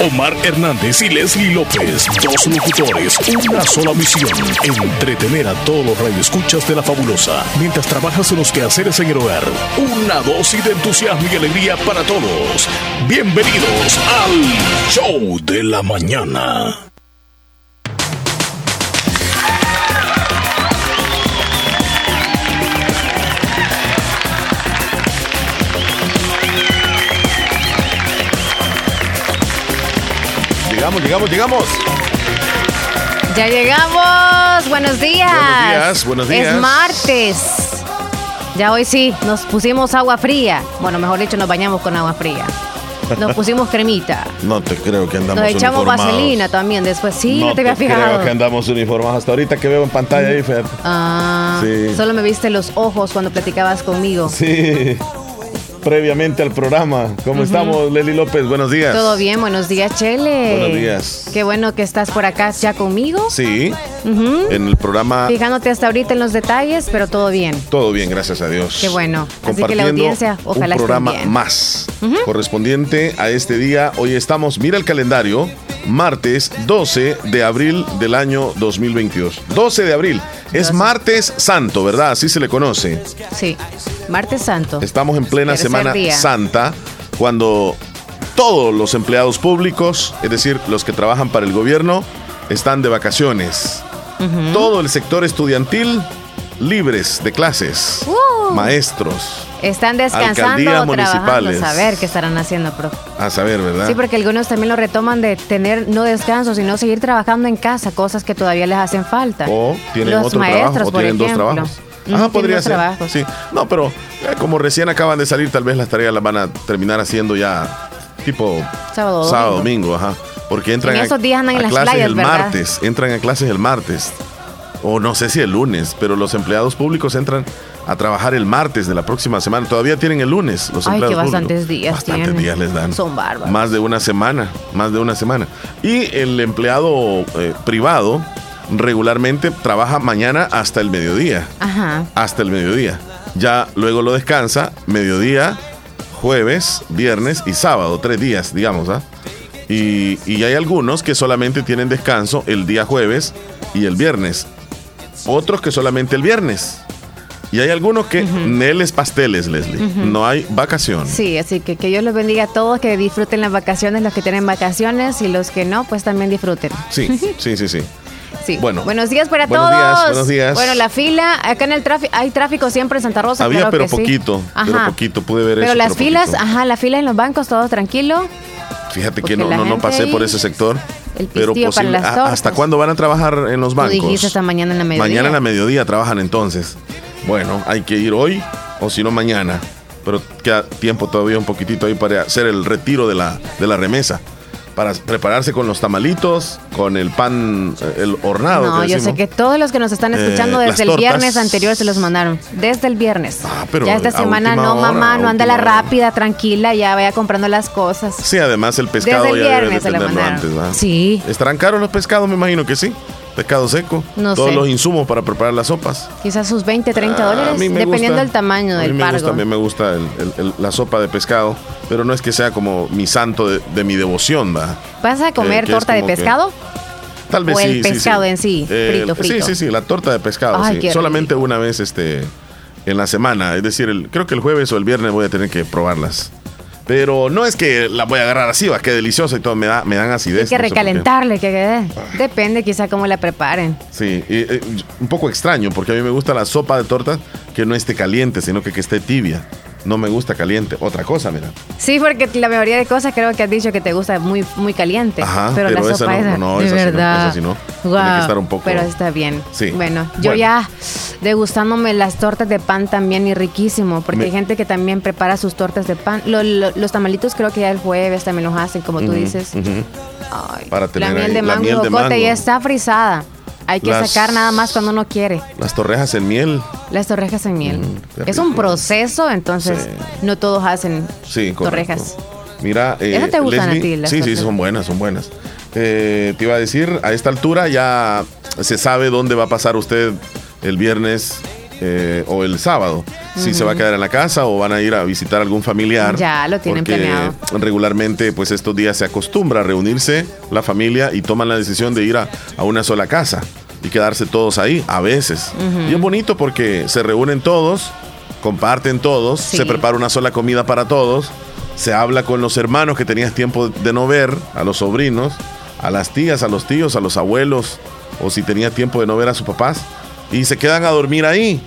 Omar Hernández y Leslie López, dos locutores, una sola misión, entretener a todos los radioescuchas de la fabulosa, mientras trabajas en los quehaceres en el hogar. Una dosis de entusiasmo y alegría para todos. Bienvenidos al Show de la Mañana. Llegamos, llegamos, llegamos. Ya llegamos. Buenos días. Buenos días, buenos días. Es martes. Ya hoy sí, nos pusimos agua fría. Bueno, mejor dicho, nos bañamos con agua fría. Nos pusimos cremita. No te creo que andamos Nos echamos uniformados. vaselina también después. Sí, no, no te había creo fijado. que andamos uniformados. Hasta ahorita que veo en pantalla ahí, fíjate. Ah, Sí. solo me viste los ojos cuando platicabas conmigo. Sí. Previamente al programa. ¿Cómo estamos, Leli López? Buenos días. Todo bien, buenos días, Chele. Buenos días. Qué bueno que estás por acá ya conmigo. Sí. En el programa Fijándote hasta ahorita en los detalles, pero todo bien. todo bien, gracias a Dios. Qué bueno. Así que la audiencia, ojalá un programa bien. más correspondiente a este día. Hoy estamos, mira el calendario, martes 12 de abril del año 2022. 12 de abril. Es 12. martes santo, ¿verdad? Así se le conoce. Sí, martes santo. Estamos en plena Tercer Semana día. Santa, cuando todos los empleados públicos, es decir, los que trabajan para el gobierno, están de vacaciones. Todo el sector estudiantil libres de clases, Uh. maestros, Están descansando o trabajando. A ver qué estarán haciendo, profe. a saber, ¿verdad? Sí, porque algunos también lo retoman de tener no descanso, sino seguir trabajando en casa, cosas que todavía les hacen falta. O tienen Los otro maestros, trabajo, o por tienen dos trabajos. Ajá, podría ser. trabajos. Sí. No, pero eh, como recién acaban de salir, tal vez las tareas las van a terminar haciendo ya tipo Sábado, domingo. sábado, domingo, ajá. Porque entran En esos días andan a en las clases playas, el ¿verdad? martes, entran a clases el martes. O no sé si el lunes, pero los empleados públicos entran a trabajar el martes de la próxima semana. Todavía tienen el lunes los Ay, empleados que públicos. bastantes días Bastantes tienen. días les dan. Son bárbaros. Más de una semana, más de una semana. Y el empleado eh, privado regularmente trabaja mañana hasta el mediodía Ajá. hasta el mediodía. Ya luego lo descansa, mediodía, jueves, viernes y sábado, tres días, digamos, ¿ah? Y, y hay algunos que solamente tienen descanso el día jueves y el viernes. Otros que solamente el viernes. Y hay algunos que neles pasteles, Leslie. No hay vacación. Sí, así que que Dios los bendiga a todos, que disfruten las vacaciones, los que tienen vacaciones y los que no, pues también disfruten. Sí, sí, sí, sí. Sí. Bueno. buenos días para Buenos todos. días, buenos días. Bueno, la fila, acá en el tráfico, hay tráfico siempre en Santa Rosa. Había, claro pero que sí. poquito, pero Ajá. poquito, pude ver Pero eso, las pero filas, poquito. ajá, la fila en los bancos, todo tranquilo. Fíjate que no, no, no pasé ahí, por ese sector. el Pero posible- las ¿a- tortas. ¿Hasta cuándo van a trabajar en los Tú bancos? dijiste hasta mañana en la mediodía. Mañana en la mediodía trabajan entonces. Bueno, hay que ir hoy o si no mañana. Pero queda tiempo todavía un poquitito ahí para hacer el retiro de la, de la remesa. Para prepararse con los tamalitos, con el pan, eh, el hornado. No, que yo sé que todos los que nos están escuchando Eh, desde las el viernes anterior se los mandaron. Desde el viernes. Ah, pero ya esta semana no, hora, mamá, no anda la rápida, tranquila, ya vaya comprando las cosas. Sí, además el pescado Desde el ya viernes se tenerlo mandaron. antes, ¿va? Sí. ¿Estarán caros los pescados? Me imagino que sí. Pescado seco. No Todos sé. los insumos para preparar las sopas. Quizás sus 20, 30 Ah, dólares, dependiendo gusta- del tamaño del pargo. mí me gusta el- el- el- la sopa de pescado, pero no es que sea como mi santo de, de mi devoción, ¿va? ¿Vas a comer que es torta de que- pescado? Tal vez O sí, el sí, sí. pescado en sí, frito, frito. Sí, sí, sí, la torta de pescado, Ay, sí. Solamente rico. una vez este, en la semana, es decir, creo que el jueves o el viernes voy a tener que probarlas. Pero no es que la voy a agarrar así, va, que deliciosa y todo, me, da, me dan acidez. Hay que no sé por qué. recalentarle, que quede. Depende quizá cómo la preparen. Sí, y, eh, un poco extraño, porque a mí me gusta la sopa de torta que no esté caliente, sino que, que esté tibia. No me gusta caliente. Otra cosa, mira. Sí, porque la mayoría de cosas creo que has dicho que te gusta muy, muy caliente. Ajá, pero, pero la esa sopa no, esa, no, de esa sí no, verdad. esa sí no. Tiene que estar un poco- Pero está bien. Sí. Bueno, yo Bueno. ya degustándome las tortas de pan también y riquísimo, porque Me- hay gente que también prepara sus tortas de pan. Lo- lo- los tamalitos creo que ya el jueves también los hacen, como tú dices. Ay, Para tener la miel de la mango miel de jocote mango. ya está frisada. Hay que Las- sacar nada más cuando uno quiere. Las torrejas en miel. Las torrejas en miel. Mm, es un proceso, entonces Sí. no todos hacen Sí, torrejas. Mira, eh, ¿Esas te gustan a Leslie- ti, las sí, sí, tortas? son buenas, son buenas. Eh, te iba a decir, a esta altura ya se sabe dónde va a pasar usted el viernes eh, o el sábado. Si se va a quedar en la casa o van a ir a visitar algún familiar. Ya lo tienen porque planeado. Regularmente, pues estos días se acostumbra a reunirse la familia y toman la decisión de ir a, a una sola casa y quedarse todos ahí, a veces. Y es bonito porque se reúnen todos, comparten todos, Sí. se prepara una sola comida para todos, se habla con los hermanos que tenías tiempo de no ver, a los sobrinos, a las tías, a los tíos, a los abuelos, o si tenía tiempo de no ver a sus papás, y se quedan a dormir ahí,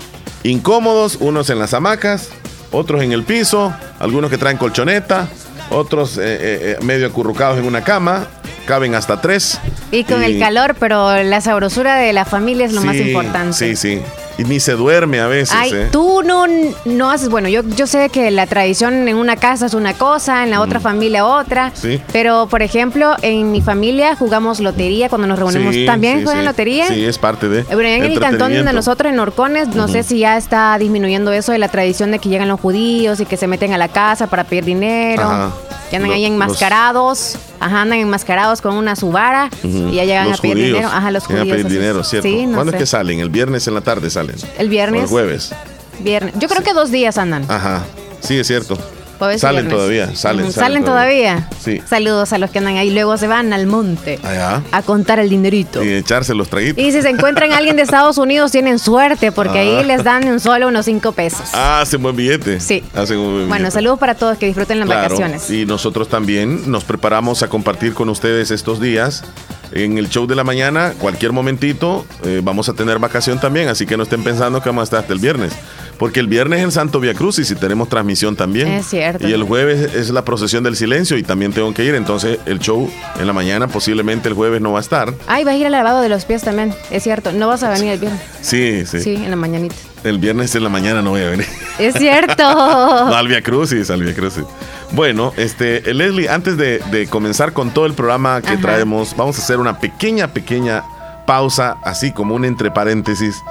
incómodos, unos en las hamacas, otros en el piso, algunos que traen colchoneta, otros eh, eh, eh, medio acurrucados en una cama, caben hasta tres. Y con el calor, pero la sabrosura de la familia es lo más importante. Sí, sí. Y ni se duerme a veces. Ay, ¿eh? tú no, no haces, bueno, yo, yo sé que la tradición en una casa es una cosa, en la otra familia otra, Mm. Sí. pero por ejemplo, en mi familia jugamos lotería cuando nos reunimos. Sí, ¿También sí, juegan lotería? Sí, es parte de. Bueno, en el cantón de nosotros, en Orcones, no sé si ya está disminuyendo eso de la tradición de que llegan los judíos y que se meten a la casa para pedir dinero. Ajá. Que andan Lo- ahí los- enmascarados. Ajá, andan enmascarados con una subara y ya llegan Los a pedir judíos dinero. Ajá, los judíos. a pedir dinero, ¿cierto? Sí, no ¿Cuándo sé. es que salen? El viernes en la tarde salen. El viernes. O el jueves. Viernes. Yo creo que dos días andan. Ajá. Sí, es cierto. Salen viernes. todavía, salen, salen todavía. Sí. Saludos a los que andan ahí. Luego se van al monte Allá. a contar el dinerito. Y echarse los traguitos. Y si se encuentran a alguien de Estados Unidos, tienen suerte, porque Ah. ahí les dan en solo unos cinco pesos. Ah, hacen buen billete. Sí. Hacen un buen Bueno, billete. saludos para todos que disfruten las Claro, vacaciones. Y nosotros también nos preparamos a compartir con ustedes estos días. En el show de la mañana, cualquier momentito, eh, vamos a tener vacación también, así que no estén pensando que vamos a estar hasta el viernes. Porque el viernes es el Santo Via Crucis y tenemos transmisión también. Es cierto. Y el jueves es la procesión del silencio y también tengo que ir. Entonces, el show en la mañana, posiblemente el jueves no va a estar. Ay, vas a ir al lavado de los pies también. Es cierto. No vas a venir el viernes. Sí, sí. Sí, en la mañanita. El viernes en la mañana no voy a venir. Es cierto. No, al Via Crucis, al Via Crucis. Bueno, este, Leslie, antes de, de comenzar con todo el programa que Ajá. traemos, vamos a hacer una pequeña, pequeña pausa, así como un entre paréntesis,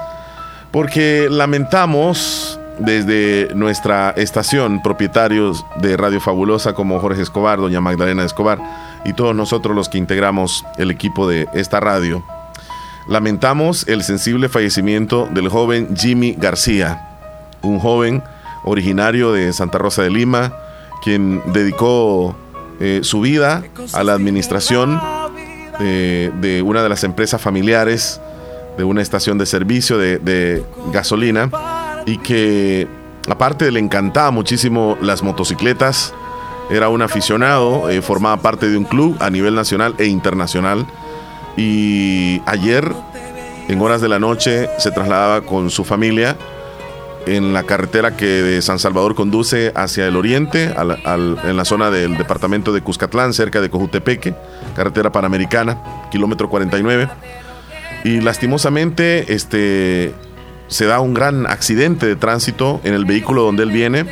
porque lamentamos desde nuestra estación, propietarios de Radio Fabulosa como Jorge Escobar, doña Magdalena Escobar y todos nosotros los que integramos el equipo de esta radio, lamentamos el sensible fallecimiento del joven Jimmy García, un joven originario de Santa Rosa de Lima, quien dedicó eh, su vida a la administración eh, de una de las empresas familiares, de una estación de servicio de, de gasolina, y que aparte le encantaba muchísimo las motocicletas, era un aficionado, eh, formaba parte de un club a nivel nacional e internacional, y ayer, en horas de la noche, se trasladaba con su familia en la carretera que de San Salvador conduce hacia el oriente, en la zona del departamento de Cuscatlán, cerca de Cojutepeque, carretera panamericana, kilómetro 49. Y lastimosamente este, se da un gran accidente de tránsito en el vehículo donde él viene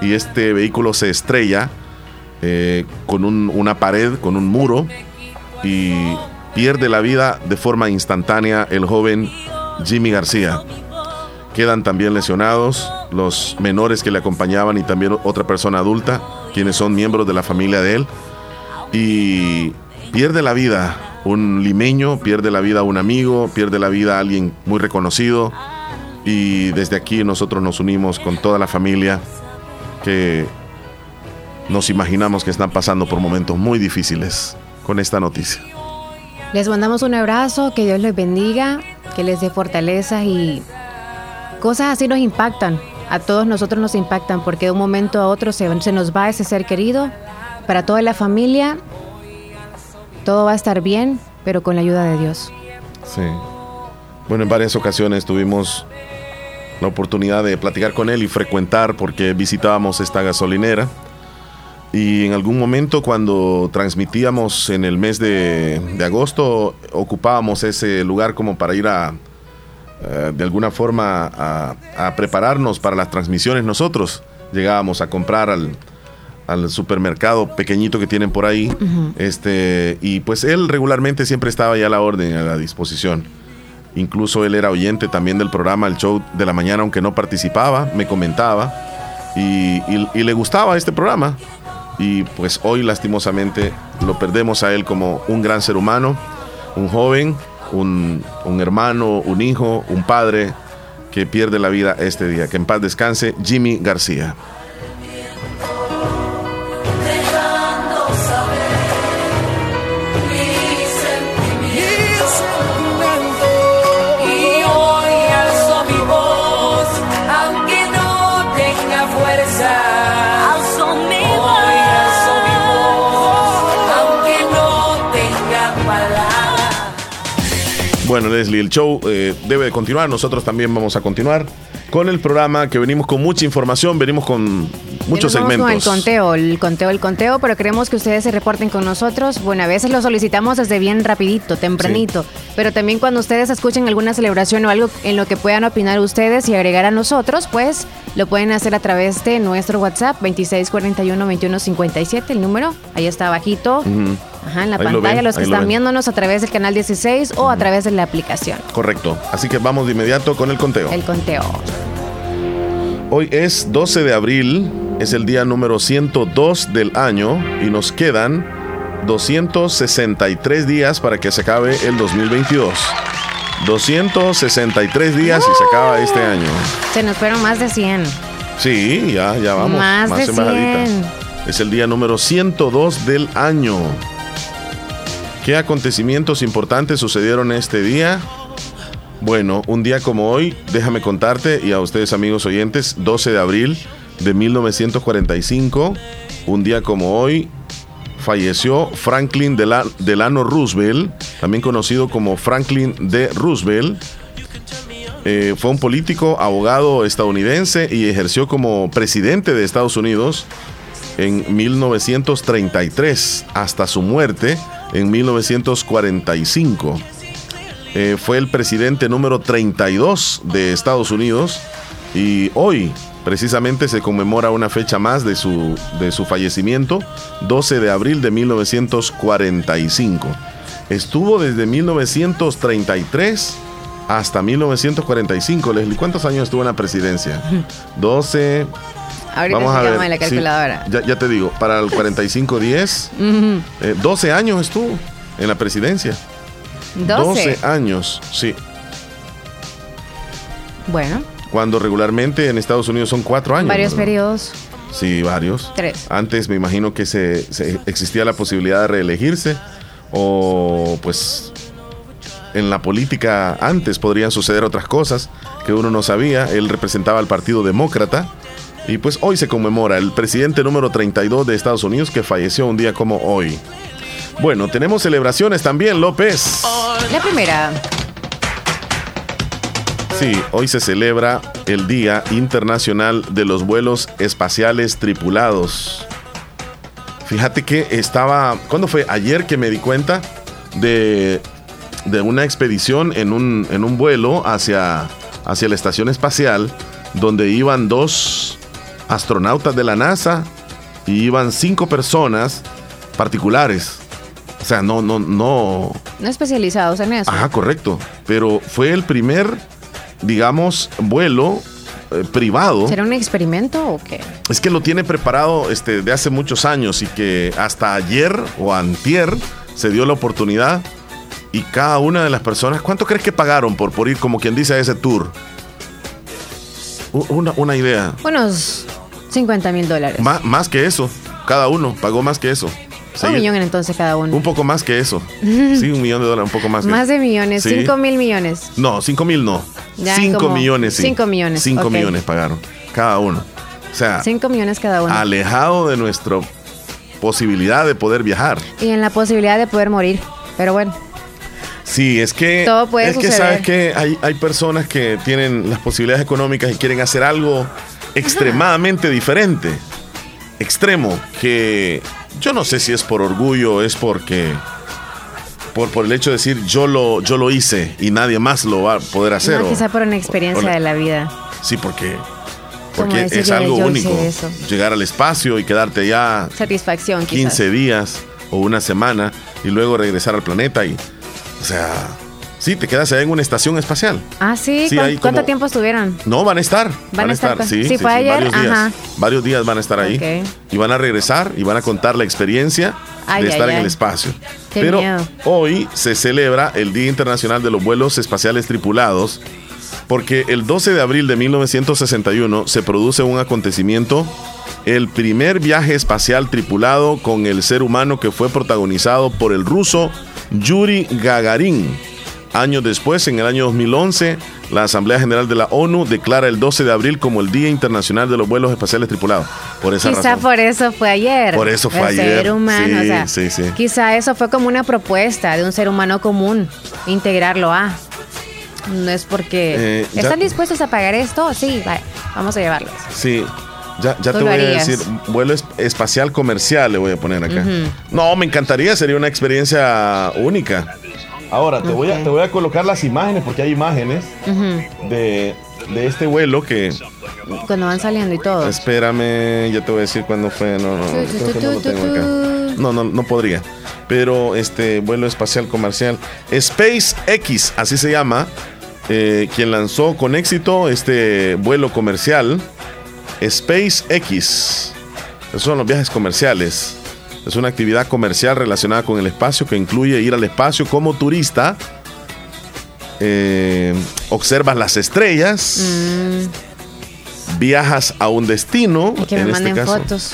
y este vehículo se estrella eh, con un- una pared, con un muro y pierde la vida de forma instantánea el joven Jimmy García. Quedan también lesionados los menores que le acompañaban y también otra persona adulta, quienes son miembros de la familia de él. Y pierde la vida un limeño, pierde la vida un amigo, pierde la vida alguien muy reconocido. Y desde aquí nosotros nos unimos con toda la familia que nos imaginamos que están pasando por momentos muy difíciles con esta noticia. Les mandamos un abrazo, que Dios les bendiga, que les dé fortaleza y cosas así nos impactan. A todos nosotros nos impactan porque de un momento a otro se, nos va ese ser querido. Para toda la familia, todo va a estar bien, pero con la ayuda de Dios. Sí. Bueno, en varias ocasiones tuvimos la oportunidad de platicar con él y frecuentar porque visitábamos esta gasolinera. Y en algún momento cuando transmitíamos en el mes de agosto, ocupábamos ese lugar como para ir a, eh, de alguna forma, a, a prepararnos para las transmisiones nosotros. Llegábamos a comprar al, al supermercado pequeñito que tienen por ahí. este, y pues él regularmente siempre estaba ya a la orden, a la disposición. Incluso él era oyente también del programa El Show de la Mañana, aunque no participaba, me comentaba. Y, y- y le gustaba este programa. Y pues hoy lastimosamente lo perdemos a él como un gran ser humano, un joven, un, un hermano, un hijo, un padre que pierde la vida este día. Que en paz descanse Jimmy García. Bueno, Leslie, el show eh, debe de continuar. Nosotros también vamos a continuar con el programa que venimos con mucha información, venimos con muchos segmentos. Con el conteo, el conteo, el conteo, pero queremos que ustedes se reporten con nosotros. Bueno, a veces lo solicitamos desde bien rapidito, tempranito, pero también cuando ustedes escuchen alguna celebración o algo en lo que puedan opinar ustedes y agregar a nosotros, pues lo pueden hacer a través de nuestro WhatsApp 2641-2157, el número, ahí está abajito. Ajá, en la pantalla, los que están viéndonos a través del canal 16 o a través de la aplicación. Correcto. Así que vamos de inmediato con el conteo. El conteo. Hoy es 12 de abril, es el día número 102 del año y nos quedan 263 días para que se acabe el 2022. 263 días y se acaba este año. Se nos fueron más de 100. Sí, ya, ya vamos. Más, de 100. Es el día número 102 del año. ¿Qué acontecimientos importantes sucedieron este día? Bueno, un día como hoy, déjame contarte y a ustedes amigos oyentes, 12 de abril de 1945, un día como hoy, falleció Franklin Delano Roosevelt, también conocido como Franklin D. Roosevelt. Eh, fue un político, abogado estadounidense y ejerció como presidente de Estados Unidos en 1933 hasta su muerte en 1945. Eh, fue el presidente número 32 de Estados Unidos y hoy precisamente se conmemora una fecha más de su, de su fallecimiento, 12 de abril de 1945. Estuvo desde 1933 hasta 1945. Leslie, ¿cuántos años estuvo en la presidencia? 12, Ahorita Vamos a ver. la calculadora. ya, te digo, para el 45-10, 12 eh, años estuvo en la presidencia. 12. años, sí. Bueno. Cuando regularmente en Estados Unidos son 4 años. Varios periodos. Sí, varios. Tres. Antes me imagino que se, existía la posibilidad de reelegirse o pues en la política antes podrían suceder otras cosas que uno no sabía. Él representaba al Partido Demócrata y pues hoy se conmemora el presidente número 32 de Estados Unidos que falleció un día como hoy. Bueno, tenemos celebraciones también, López. La primera. Sí, hoy se celebra el Día Internacional de los Vuelos Espaciales Tripulados. Fíjate que estaba, ¿cuándo fue? Ayer que me di cuenta de, de una expedición en un, en un vuelo hacia, hacia la estación espacial donde iban dos astronautas de la NASA y iban cinco personas particulares. O sea, no, no, no. No especializados en eso. Ajá, correcto. Pero fue el primer, digamos, vuelo eh, privado. ¿Será un experimento o qué? Es que lo tiene preparado este, de hace muchos años y que hasta ayer o antier se dio la oportunidad y cada una de las personas, ¿cuánto crees que pagaron por, por ir, como quien dice, a ese tour? Una, una idea. Unos 50 mil dólares. Más, que eso. Cada uno pagó más que eso. Un millón entonces cada uno. Un poco más que eso. sí, un millón de dólares, un poco más. Más de millones, 5 mil millones. No, 5 mil no. 5 millones, sí. 5 millones. 5 millones pagaron cada uno. O sea, 5 millones cada uno. Alejado de nuestra posibilidad de poder viajar. Y en la posibilidad de poder morir. Pero bueno. Sí, es que. Todo puede es que sabes que hay, hay personas que tienen las posibilidades económicas y quieren hacer algo extremadamente diferente. Extremo, que yo no sé si es por orgullo, es porque por, por el hecho de decir yo lo, yo lo hice y nadie más lo va a poder hacer. No, quizá por una experiencia de la vida. Sí, porque, porque es algo único. Llegar al espacio y quedarte ya Satisfacción, 15 días o una semana y luego regresar al planeta y, o sea, Sí, te quedas ahí en una estación espacial. Ah, sí. ¿Cuánto tiempo estuvieron? No, van a estar. Van, a estar. Sí, sí, fue ayer. varios días. Varios días van a estar ahí. Y van a regresar y van a contar la experiencia de estar en el espacio. Pero hoy se celebra el Día Internacional de los Vuelos Espaciales Tripulados. Porque el 12 de abril de 1961 se produce un acontecimiento, el primer viaje espacial tripulado con el ser humano que fue protagonizado por el ruso Yuri Gagarin. Años después, en el año 2011, la Asamblea General de la ONU declara el 12 de abril como el Día Internacional de los Vuelos Espaciales Tripulados. Por esa quizá por eso fue ayer. Por eso fue ayer. Ser humano, sí, sí, sí. Quizá eso fue como una propuesta de un ser humano común, integrarlo a. No es porque... Eh, ¿Están dispuestos a pagar esto? Sí, vamos a llevarlos. Sí, ya, ya te voy a decir, vuelo espacial comercial le voy a poner acá. No, me encantaría, sería una experiencia única. Ahora, te, voy a, te voy a colocar las imágenes, porque hay imágenes de, este vuelo que... Cuando van saliendo y todo. Espérame, ya te voy a decir cuándo fue. No, no, no, no, no, no podría. Pero este vuelo espacial comercial, SpaceX, así se llama, eh, quien lanzó con éxito este vuelo comercial, SpaceX. Esos son los viajes comerciales. Es una actividad comercial relacionada con el espacio que incluye ir al espacio como turista. Eh, observas las estrellas. Mm. Viajas a un destino. Y que me este fotos.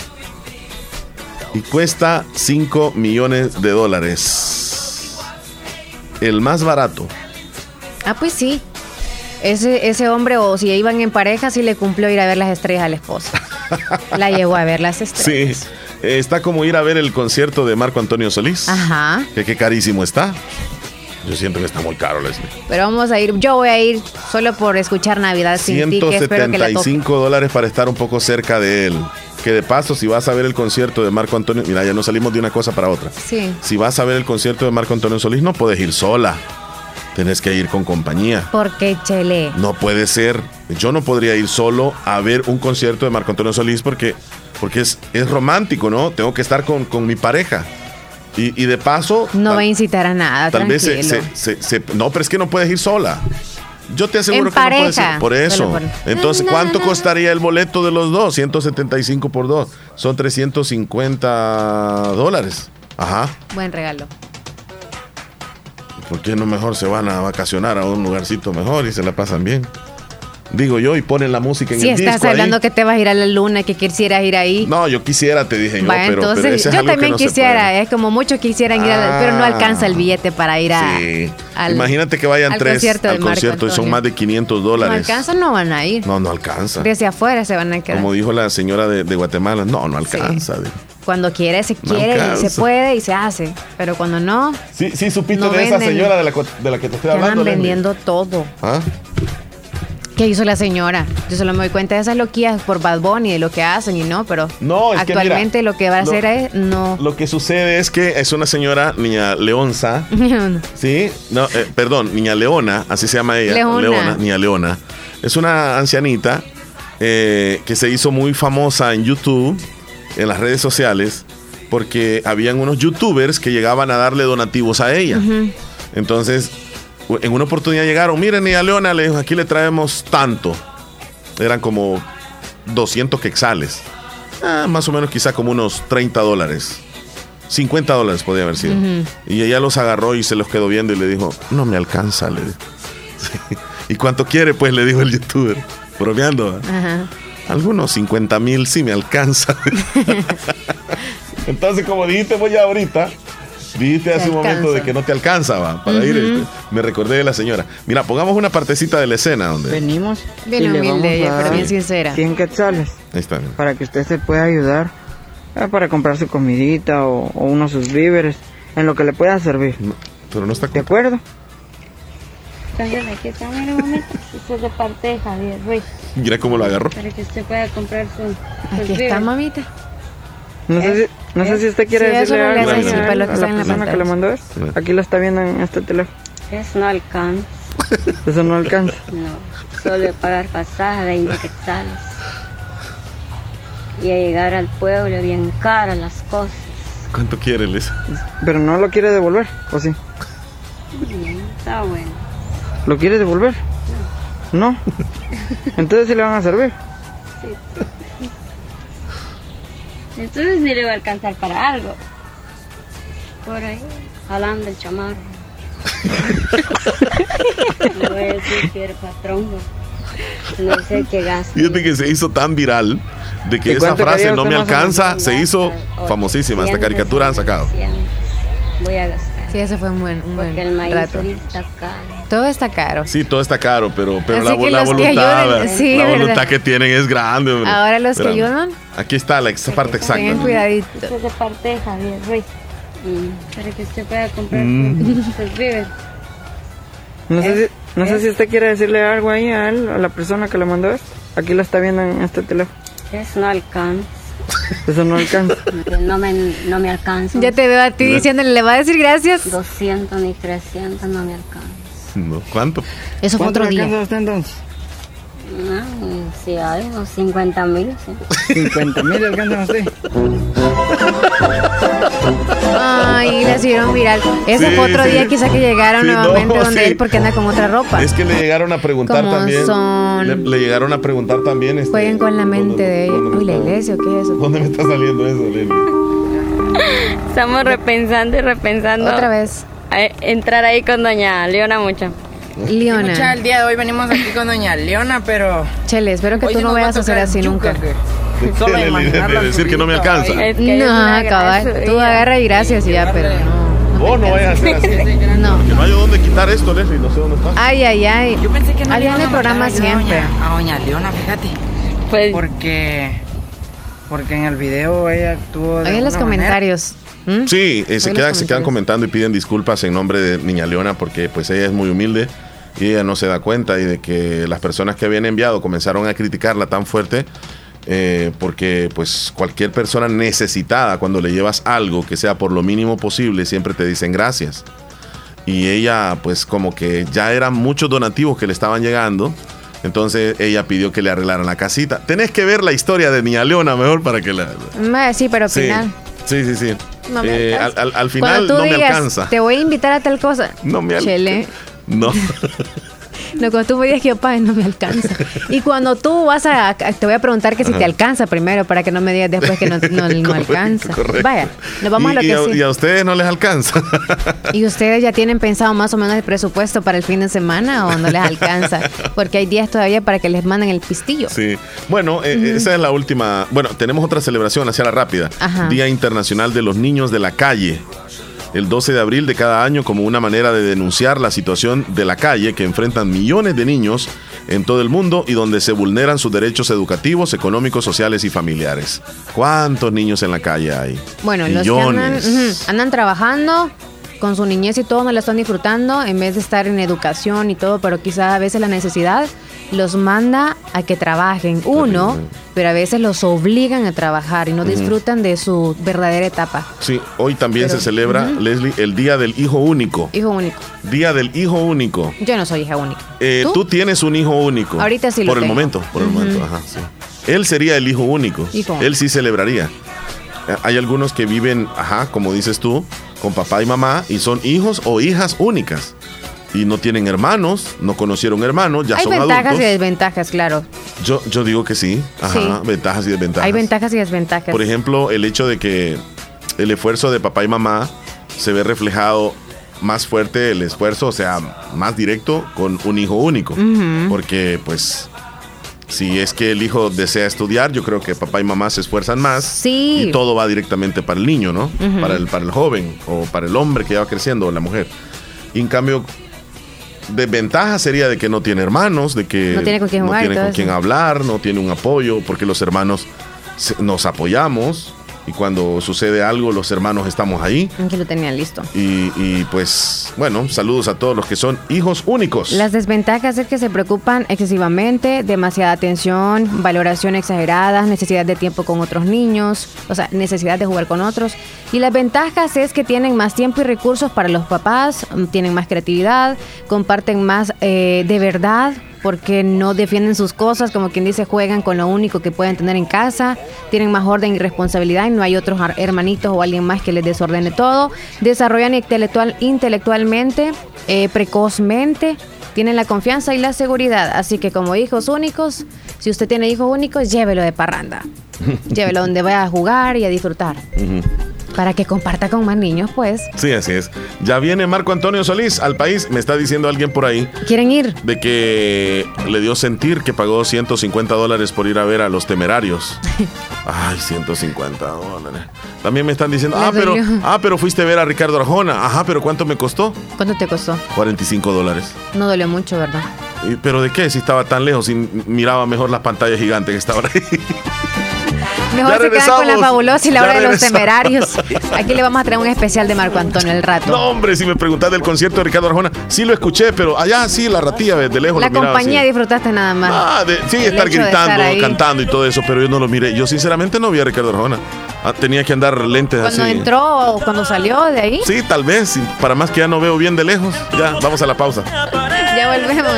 Y cuesta 5 millones de dólares. El más barato. Ah, pues sí. Ese, ese hombre, o si iban en pareja, sí le cumplió ir a ver las estrellas a la esposa. la llevó a ver las estrellas. Sí. Eh, está como ir a ver el concierto de Marco Antonio Solís. Ajá. Que qué carísimo está. Yo siento que está muy caro, Leslie. Pero vamos a ir, yo voy a ir solo por escuchar Navidad sin 175 dólares para estar un poco cerca de él. Que de paso, si vas a ver el concierto de Marco Antonio, mira, ya no salimos de una cosa para otra. Sí. Si vas a ver el concierto de Marco Antonio Solís, no puedes ir sola. Tienes que ir con compañía. ¿Por qué, Chele? No puede ser. Yo no podría ir solo a ver un concierto de Marco Antonio Solís porque porque es, es romántico, ¿no? Tengo que estar con, mi pareja. Y, de paso... No va a incitar a nada, Tal vez se, No, pero es que no puedes ir sola. Yo te aseguro que no puedes ir. Por eso. Entonces, ¿cuánto costaría el boleto de los dos? 175 por dos. Son 350 dólares. Ajá. Buen regalo. ¿Por qué no mejor se van a vacacionar a un lugarcito mejor y se la pasan bien? digo yo, y ponen la música en el disco. Si estás hablando que te vas a ir a la luna, que quisieras ir ahí. No, yo quisiera, te dije yo, pero, entonces, yo también quisiera, es como muchos quisieran ir, a pero no ah. alcanza el billete para ir a. Sí. Imagínate que vayan tres al concierto y son más de 500 dólares. No alcanza, no van a ir. No, no alcanza. Desde afuera se van a quedar. Como dijo la señora de, Guatemala, no, no alcanza. Cuando quiere, se quiere, y se puede y se hace. Pero cuando no. Sí, sí, supiste de esa señora de la, de la que te estoy hablando. Están vendiendo todo. ¿Ah? ¿Qué hizo la señora? Yo solo me doy cuenta de esas loquías por Bad Bunny, de lo que hacen y no, pero no, actualmente lo que va a hacer es no. Lo que sucede es que es una señora, niña Leonza. sí, no, eh, perdón, niña Leona, así se llama ella. Leona. niña Leona. Es una ancianita eh, que se hizo muy famosa en YouTube, en las redes sociales, porque habían unos youtubers que llegaban a darle donativos a ella. Entonces en una oportunidad llegaron, miren, y a Leona le dijo, aquí le traemos tanto. Eran como 200 quexales. Ah, más o menos quizá como unos 30 dólares. 50 dólares podía haber sido. Y ella los agarró y se los quedó viendo y le dijo, no me alcanza. Le ¿Y cuánto quiere? Pues le dijo el youtuber, bromeando. Algunos 50 mil sí me alcanza. Entonces, como dijiste voy ahorita, Dijiste hace un momento de que no te alcanzaba para ir. Este, me recordé de la señora. Mira, pongamos una partecita de la escena donde. Venimos. Bien humilde, pero bien sincera. 100 quetzales. Ahí está. Para que usted se pueda ayudar. Eh, para comprar su comidita o, uno de sus víveres. En lo que le pueda servir. pero no está. ¿De acuerdo? Entonces aquí está, mira momento. Esto es de parte de Javier Ruiz. Mira cómo lo agarró. Para que usted pueda comprar su. Aquí está, mamita. No sé, si, no sé si usted quiere decirle algo a, la, persona que le mandó esto. Aquí lo está viendo en este teléfono. Eso no alcanza. Eso no alcanza. No, solo pagar pasaje, 20 quetzales. Y a llegar al pueblo bien caras las cosas. ¿Cuánto quiere, Lisa? Pero no lo quiere devolver, ¿o sí? Bien, está bueno. ¿Lo quiere devolver? No. ¿No? Entonces sí le van a servir. Sí. Entonces ni le va a alcanzar para algo. Por ahí, jalando el chamarro. no voy a decir que patrón. No sé qué gasta. Fíjate que se hizo tan viral de que esa frase no me alcanza se hizo famosísima. Hasta caricatura han sacado. Voy a gastar. Sí, ese fue un buen, un buen el maíz rato. está caro. Todo está caro. Sí, todo está caro, pero, pero la, que la que voluntad, ayuden, sí, la ¿verdad? voluntad que tienen es grande. hombre. Ahora los que Espérame. ayudan, Aquí está la ex- parte exacta. tengan cuidadito. Esto es de parte de Javier Ruiz. Mm, Para que usted pueda comprar Mm. sus víveres. No sé, si, no sé si usted quiere decirle algo ahí a él, a la persona que le mandó esto. Aquí lo está viendo en este teléfono. Eso no alcanza. Eso no alcanza. No me, no me alcanza. Ya te veo a ti diciéndole, ¿le va a decir gracias? 200 ni 300 no me alcanza. No, ¿Cuánto? Eso fue ¿Cuánto otro día. a usted entonces? No, si hay unos 50 mil, sí. 50 mil le alcanza a usted. Ay, la hicieron viral. Ese Sí, fue otro sí. día quizá que llegaron Sí, nuevamente no, donde sí. él porque anda con otra ropa. Es que le llegaron a preguntar Como también. son- Le, le llegaron a preguntar también. Este, Jueguen con la ¿dónde- mente de ella. dónde me Uy, la está- iglesia, ¿o qué es eso? ¿Dónde me está saliendo eso, Leli? Estamos repensando y repensando. Otra vez. eh, entrar ahí con doña Leona mucho. Mucha, Leona. el día de hoy venimos aquí con doña Leona, pero... Chele, espero que tú no vayas a hacer así nunca. que- Solo de- de- de decir que no me alcanza. Es que No, cabal. Tú agarra y gracias y ya, pero no. Vos no vayas a hacer así. No. Que no hay dónde quitar esto, Leslie. No sé dónde está. Ay, ay, ay. Yo pensé que no Había en el programa siempre. A doña Leona, fíjate. Pues Porque... Porque en el video ella actuó de Oye los comentarios. ¿Mm? Sí, eh, se, los se quedan comentando y piden disculpas en nombre de Niña Leona porque pues ella es muy humilde y ella no se da cuenta y de que las personas que habían enviado comenzaron a criticarla tan fuerte eh, porque pues cualquier persona necesitada cuando le llevas algo que sea por lo mínimo posible siempre te dicen gracias y ella pues como que ya eran muchos donativos que le estaban llegando entonces ella pidió que le arreglaran la casita tenés que ver la historia de Niña Leona mejor para que la Sí, pero al Sí, final. sí, sí, sí. No me Eh, al, alcanza. al- al final no me alcanza. Te voy a invitar a tal cosa. No me alcanza. No. No, cuando tú me digas que yo pague, no me alcanza. Y cuando tú vas a, te voy a preguntar que si te alcanza primero, para que no me digas después que no, no, no Correcto, alcanza. correcto. Vaya, nos vamos y, a lo y que a, sí. y a ustedes no les alcanza. ¿Y ustedes ya tienen pensado más o menos el presupuesto para el fin de semana o no les alcanza? Porque hay días todavía para que les manden el pistillo. sí. Bueno, eh, esa es la última. Bueno, tenemos otra celebración hacia la rápida. Ajá. Día Internacional de los Niños de la Calle. El 12 de abril de cada año como una manera de denunciar la situación de la calle que enfrentan millones de niños en todo el mundo y donde se vulneran sus derechos educativos, económicos, sociales y familiares. ¿Cuántos niños en la calle hay? Bueno, los que Millones. andan trabajando con su niñez y todo, no la están disfrutando en vez de estar en educación y todo, pero quizás a veces la necesidad los manda a que trabajen. Uno, pero a veces los obligan a trabajar y no disfrutan de su verdadera etapa. Sí, hoy también Pero- se celebra, Leslie, el Día del Hijo Único. Hijo único. Día del Hijo Único. Yo no soy hija única. Eh, ¿Tú? ¿Tú? tienes un hijo único. Ahorita sí lo Por el momento, por el momento, ajá, sí. Él sería el hijo único. Hijo. Él sí celebraría. Eh, Hay algunos que viven, ajá, como dices tú, con papá y mamá y son hijos o hijas únicas. Y no tienen hermanos, no conocieron hermanos, ya Hay son ventajas adultos. y desventajas, claro. Yo, yo digo que sí, ajá, Sí. ventajas y desventajas. Hay ventajas y desventajas. Por ejemplo, el hecho de que el esfuerzo de papá y mamá se ve reflejado más fuerte el esfuerzo, o sea, más directo con un hijo único. Porque, pues, si es que el hijo desea estudiar, yo creo que papá y mamá se esfuerzan más. Sí. Y todo va directamente para el niño, ¿no? Para, el, para el joven o para el hombre que ya va creciendo o la mujer. Y en cambio, desventaja sería de que no tiene hermanos, de que No tiene con quién no jugar y tiene con quién hablar, no tiene un apoyo, porque los hermanos nos apoyamos y cuando sucede algo los hermanos estamos ahí. Aquí lo tenían listo. Y, y, pues bueno, saludos a todos los que son hijos únicos. Las desventajas es que se preocupan excesivamente, demasiada atención, valoración exagerada, necesidad de tiempo con otros niños, o sea, necesidad de jugar con otros. Y las ventajas es que tienen más tiempo y recursos para los papás, tienen más creatividad, comparten más eh, de verdad porque no defienden sus cosas, como quien dice, juegan con lo único que pueden tener en casa, tienen más orden y responsabilidad y no hay otros hermanitos o alguien más que les desordene todo, desarrollan intelectual, intelectualmente, eh, precozmente, tienen la confianza y la seguridad, así que como hijos únicos, si usted tiene hijos únicos, llévelo de parranda, llévelo donde vaya a jugar y a disfrutar. Para que comparta con más niños, pues. Sí, así es. Ya viene Marco Antonio Solís al país, me está diciendo alguien por ahí. ¿Quieren ir? De que le dio sentir que pagó 150 dólares por ir a ver a los temerarios. Ay, 150 dólares. También me están diciendo, ah pero, ah, pero fuiste a ver a Ricardo Arjona. Ajá, pero ¿cuánto me costó? ¿Cuánto te costó? 45 dólares. No dolió mucho, ¿verdad? ¿Pero de qué? Si estaba tan lejos y miraba mejor las pantallas gigantes que estaban ahí. Mejor se quedan con la fabulosa y la hora de los temerarios. Aquí le vamos a traer un especial de Marco Antonio el rato. No, hombre, si me preguntas del concierto de Ricardo Arjona, sí lo escuché, pero allá sí, la ratilla de lejos. La compañía disfrutaste nada más. Ah, sí, estar gritando, cantando y todo eso, pero yo no lo miré. Yo sinceramente no vi a Ricardo Arjona. Ah, tenía que andar lentes así. ¿Cuando entró o cuando salió de ahí? Sí, tal vez. Para más que ya no veo bien de lejos. Ya, vamos a la pausa. Ya volvemos.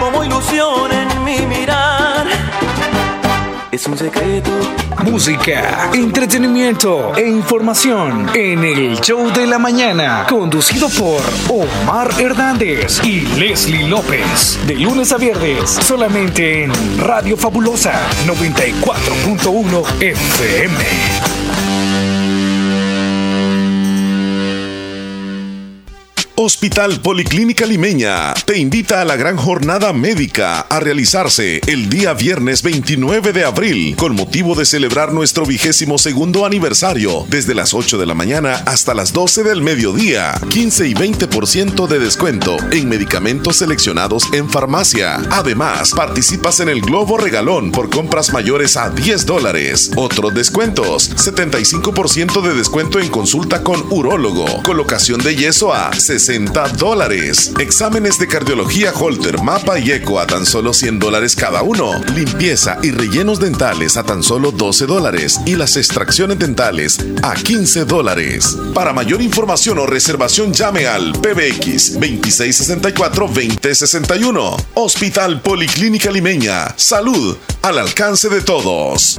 Como ilusión en mi mirar es un secreto. Música, entretenimiento e información en el show de la mañana, conducido por Omar Hernández y Leslie López. De lunes a viernes, solamente en Radio Fabulosa 94.1 FM. Hospital Policlínica Limeña te invita a la gran jornada médica a realizarse el día viernes 29 de abril con motivo de celebrar nuestro vigésimo segundo aniversario desde las 8 de la mañana hasta las 12 del mediodía. 15 y 20% de descuento en medicamentos seleccionados en farmacia. Además, participas en el Globo Regalón por compras mayores a 10 dólares. Otros descuentos, 75% de descuento en consulta con urólogo, colocación de yeso a 60 60 dólares. Exámenes de cardiología Holter, mapa y eco a tan solo 100 dólares cada uno. Limpieza y rellenos dentales a tan solo 12 dólares. Y las extracciones dentales a 15 dólares. Para mayor información o reservación llame al PBX 2664-2061. Hospital Policlínica Limeña. Salud al alcance de todos.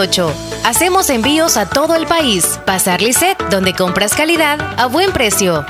Hacemos envíos a todo el país. Pasar Lisset, donde compras calidad a buen precio.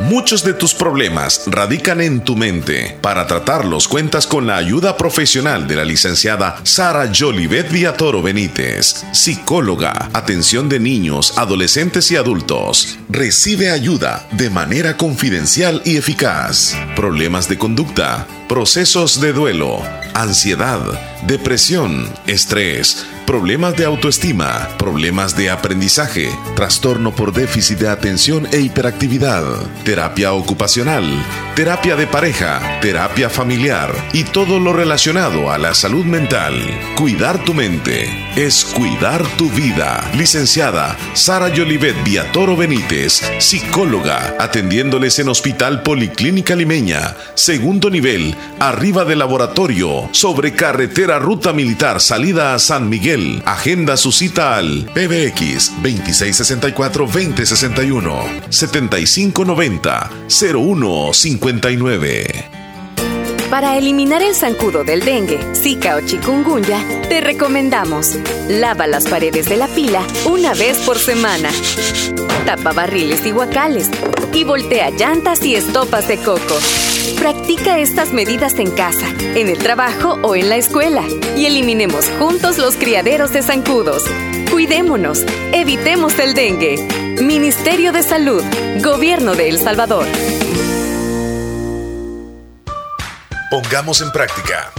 Muchos de tus problemas radican en tu mente. Para tratarlos cuentas con la ayuda profesional de la licenciada Sara Jolivet Viatoro Benítez, psicóloga, atención de niños, adolescentes y adultos. Recibe ayuda de manera confidencial y eficaz. Problemas de conducta, procesos de duelo, ansiedad, depresión, estrés, problemas de autoestima, problemas de aprendizaje, trastorno por déficit de atención e hiperactividad, terapia ocupacional, terapia de pareja, terapia familiar y todo lo relacionado a la salud mental. Cuidar tu mente es cuidar tu vida. Licenciada Sara Yolivet Viatoro Benítez, psicóloga, atendiéndoles en Hospital Policlínica Limeña, segundo nivel, arriba del laboratorio, sobre carretera Ruta Militar, salida a San Miguel. Agenda su cita al PBX 2664-2061 7590-0159. Para eliminar el zancudo del dengue, zika o chikungunya, te recomendamos lava las paredes de la pila una vez por semana. Tapa barriles y guacales y voltea llantas y estopas de coco. Practica estas medidas en casa, en el trabajo o en la escuela y eliminemos juntos los criaderos de zancudos. Cuidémonos, evitemos el dengue. Ministerio de Salud, Gobierno de El Salvador. Pongamos en práctica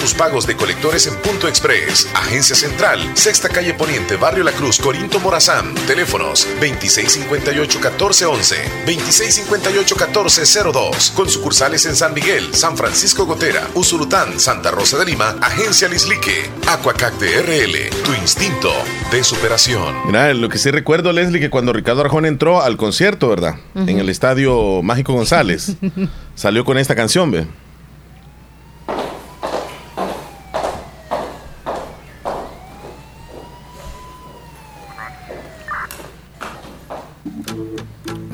tus pagos de colectores en Punto Express, Agencia Central, Sexta Calle Poniente, Barrio La Cruz, Corinto Morazán. Teléfonos 2658-1411, 2658-1402. Con sucursales en San Miguel, San Francisco Gotera, Usulután, Santa Rosa de Lima, Agencia Lislique, Aquacac DRL, tu instinto de superación. Mira, lo que sí recuerdo, Leslie, que cuando Ricardo Arjón entró al concierto, ¿verdad? En el estadio Mágico González, salió con esta canción, ¿ve?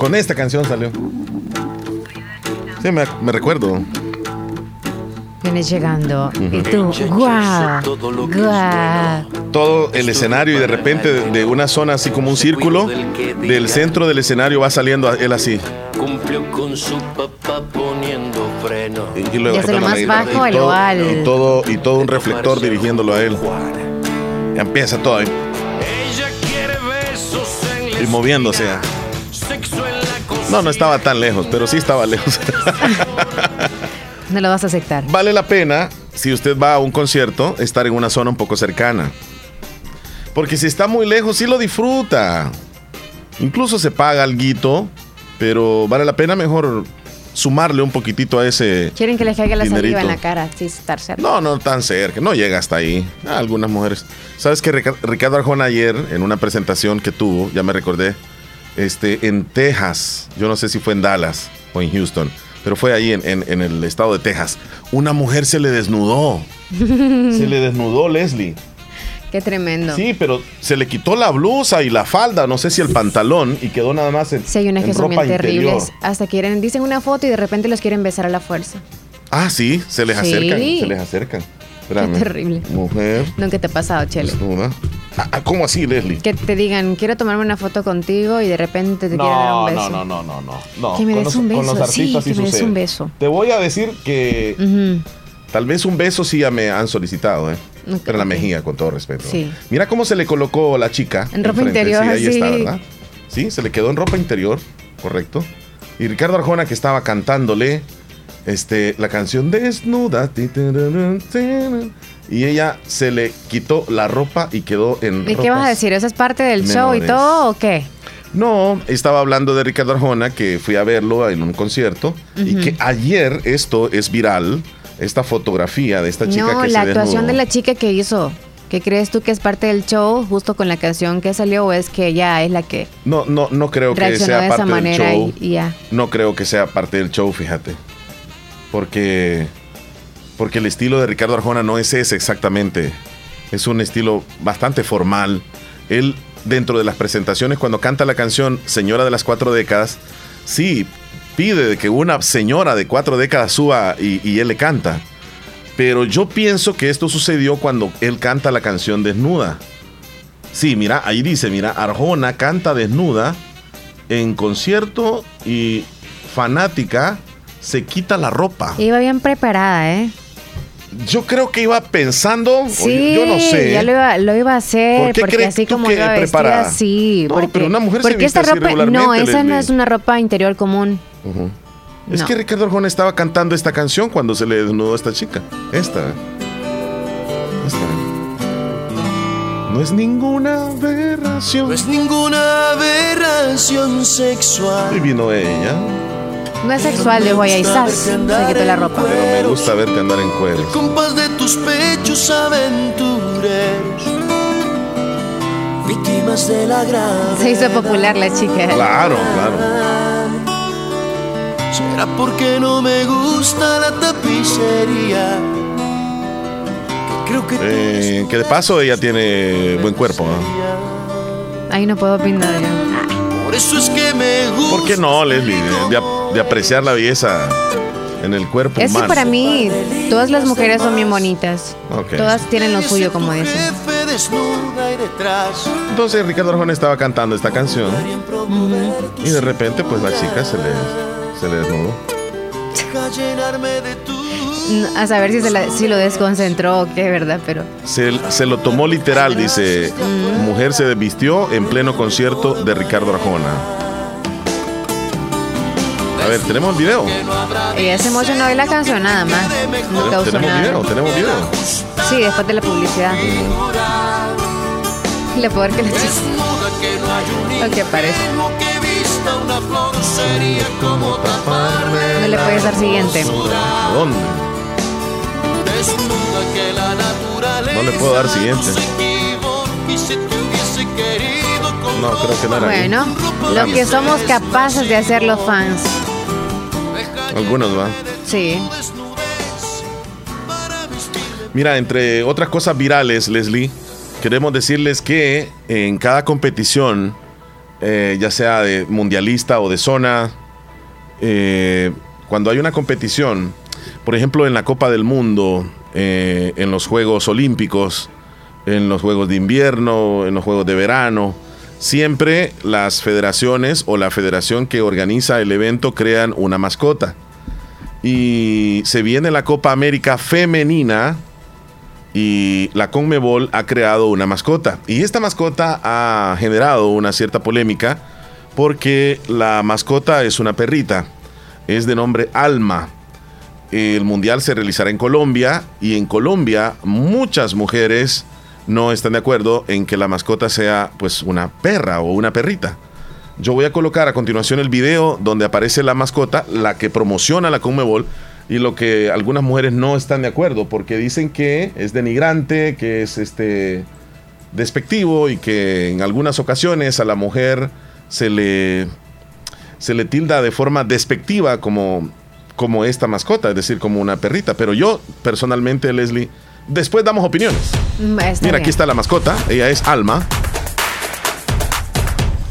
Con esta canción salió. Sí, me, recuerdo. Vienes llegando y tú, guau, guau. Todo el escenario y de repente de una zona así como un círculo, del centro del escenario va saliendo él así. Cumplió con su papá poniendo freno. Y, luego Desde lo más bajo al. Y todo, y todo un reflector dirigiéndolo a él. Ya empieza todo ahí. Y moviéndose. No, no estaba tan lejos, pero sí estaba lejos. no lo vas a aceptar. Vale la pena, si usted va a un concierto, estar en una zona un poco cercana. Porque si está muy lejos, sí lo disfruta. Incluso se paga algo, pero vale la pena mejor sumarle un poquitito a ese. Quieren que les caiga la saliva en la cara, sí, estar cerca. No, no tan cerca, no llega hasta ahí. algunas mujeres. ¿Sabes que Ricardo Arjona ayer, en una presentación que tuvo, ya me recordé, este, en Texas, yo no sé si fue en Dallas o en Houston, pero fue ahí en, en, el estado de Texas, una mujer se le desnudó. se le desnudó Leslie. Qué tremendo. Sí, pero se le quitó la blusa y la falda, no sé si el pantalón, y quedó nada más en. Sí, hay unas que son bien terribles. Hasta quieren, dicen una foto y de repente los quieren besar a la fuerza. Ah, sí, se les acercan, se les acercan. Qué terrible. Mujer. Nunca te ha pasado, Chele. Ah, ah, ¿Cómo así, Leslie? Que te digan, quiero tomarme una foto contigo y de repente te quiero dar un beso. No, no, no, no, no. Que me des un beso. Con los artistas sí, que me des un beso. Te voy a decir que tal vez un beso sí ya me han solicitado, ¿eh? Pero la mejilla, con todo respeto. Sí. Mira cómo se le colocó la chica. En ropa interior. Sí, ahí está, ¿verdad? Sí, se le quedó en ropa interior, correcto. Y Ricardo Arjona que estaba cantándole este, la canción Desnuda. Y ella se le quitó la ropa y quedó en. ¿Y qué vas a decir? ¿Eso es parte del show y todo o qué? No, estaba hablando de Ricardo Arjona, que fui a verlo en un concierto y que ayer esto es viral, esta fotografía de esta chica no, la actuación de la chica que hizo. ¿Qué crees tú que es parte del show justo con la canción que salió o es que ella es la que No, no, no creo que sea parte del show. No creo que sea parte del show, fíjate. Porque porque el estilo de Ricardo Arjona no es ese exactamente. Es un estilo bastante formal. Él, dentro de las presentaciones, cuando canta la canción Señora de las Cuatro Décadas, sí, pide que una señora de cuatro décadas suba y, él le canta. Pero yo pienso que esto sucedió cuando él canta la canción Desnuda. Sí, mira, ahí dice, mira, Arjona canta desnuda en concierto y fanática se quita la ropa. Iba bien preparada, ¿eh? yo creo que iba pensando, sí, yo no sé. Ya lo iba, lo iba a hacer, porque así como iba así. No, porque, pero una mujer porque esta ropa, no, esa no es una ropa interior común. Es que Ricardo Arjona estaba cantando esta canción cuando se le desnudó a esta chica. Esta. Esta. No es ninguna aberración. No es ninguna aberración sexual. Y vino ella. No es sexual, le voy a izar. Se quitó la ropa. Pero me gusta verte andar en cueros. compás de tus pechos aventureros. Víctimas de la gravedad. Se hizo popular la chica. Claro, claro. ¿Será porque no me gusta la tapicería? creo que, eh, que de paso ella tiene buen cuerpo. Ahí no puedo opinar. Por eso es que me gusta. ¿Por qué no, Leslie? De, de apreciar la belleza en el cuerpo es humano. que para mí todas las mujeres son bien bonitas. Todas tienen lo suyo, como dicen. Entonces Ricardo Arjona estaba cantando esta canción y de repente pues la chica se le, se le desnudó. A saber si, se si lo desconcentró o qué, ¿verdad? Pero... Se, se lo tomó literal, dice. Mujer se desvistió en pleno concierto de Ricardo Arjona. A ver, tenemos el video. Ella se emocionó de la canción nada más. No causó tenemos nada. video, tenemos video. Sí, después de la publicidad. Le puedo ver que le Lo que parece. No le puedes dar siguiente. ¿Dónde? No le puedo dar siguiente. No, creo que no era Bueno, lo que somos capaces de hacer los fans. Algunos va. Sí. Mira, entre otras cosas virales, Leslie, queremos decirles que en cada competición, eh, ya sea de mundialista o de zona, eh, cuando hay una competición, por ejemplo en la Copa del Mundo, eh, en los Juegos Olímpicos, en los Juegos de Invierno, en los Juegos de Verano, siempre las federaciones o la federación que organiza el evento crean una mascota. Y se viene la Copa América femenina y la Conmebol ha creado una mascota. Y esta mascota ha generado una cierta polémica porque la mascota es una perrita. Es de nombre Alma. El mundial se realizará en Colombia y en Colombia muchas mujeres no están de acuerdo en que la mascota sea pues una perra o una perrita. Yo voy a colocar a continuación el video donde aparece la mascota, la que promociona la Conmebol y lo que algunas mujeres no están de acuerdo porque dicen que es denigrante, que es este despectivo y que en algunas ocasiones a la mujer se le se le tilda de forma despectiva como como esta mascota, es decir, como una perrita, pero yo personalmente Leslie después damos opiniones. Mira, aquí está la mascota, ella es Alma.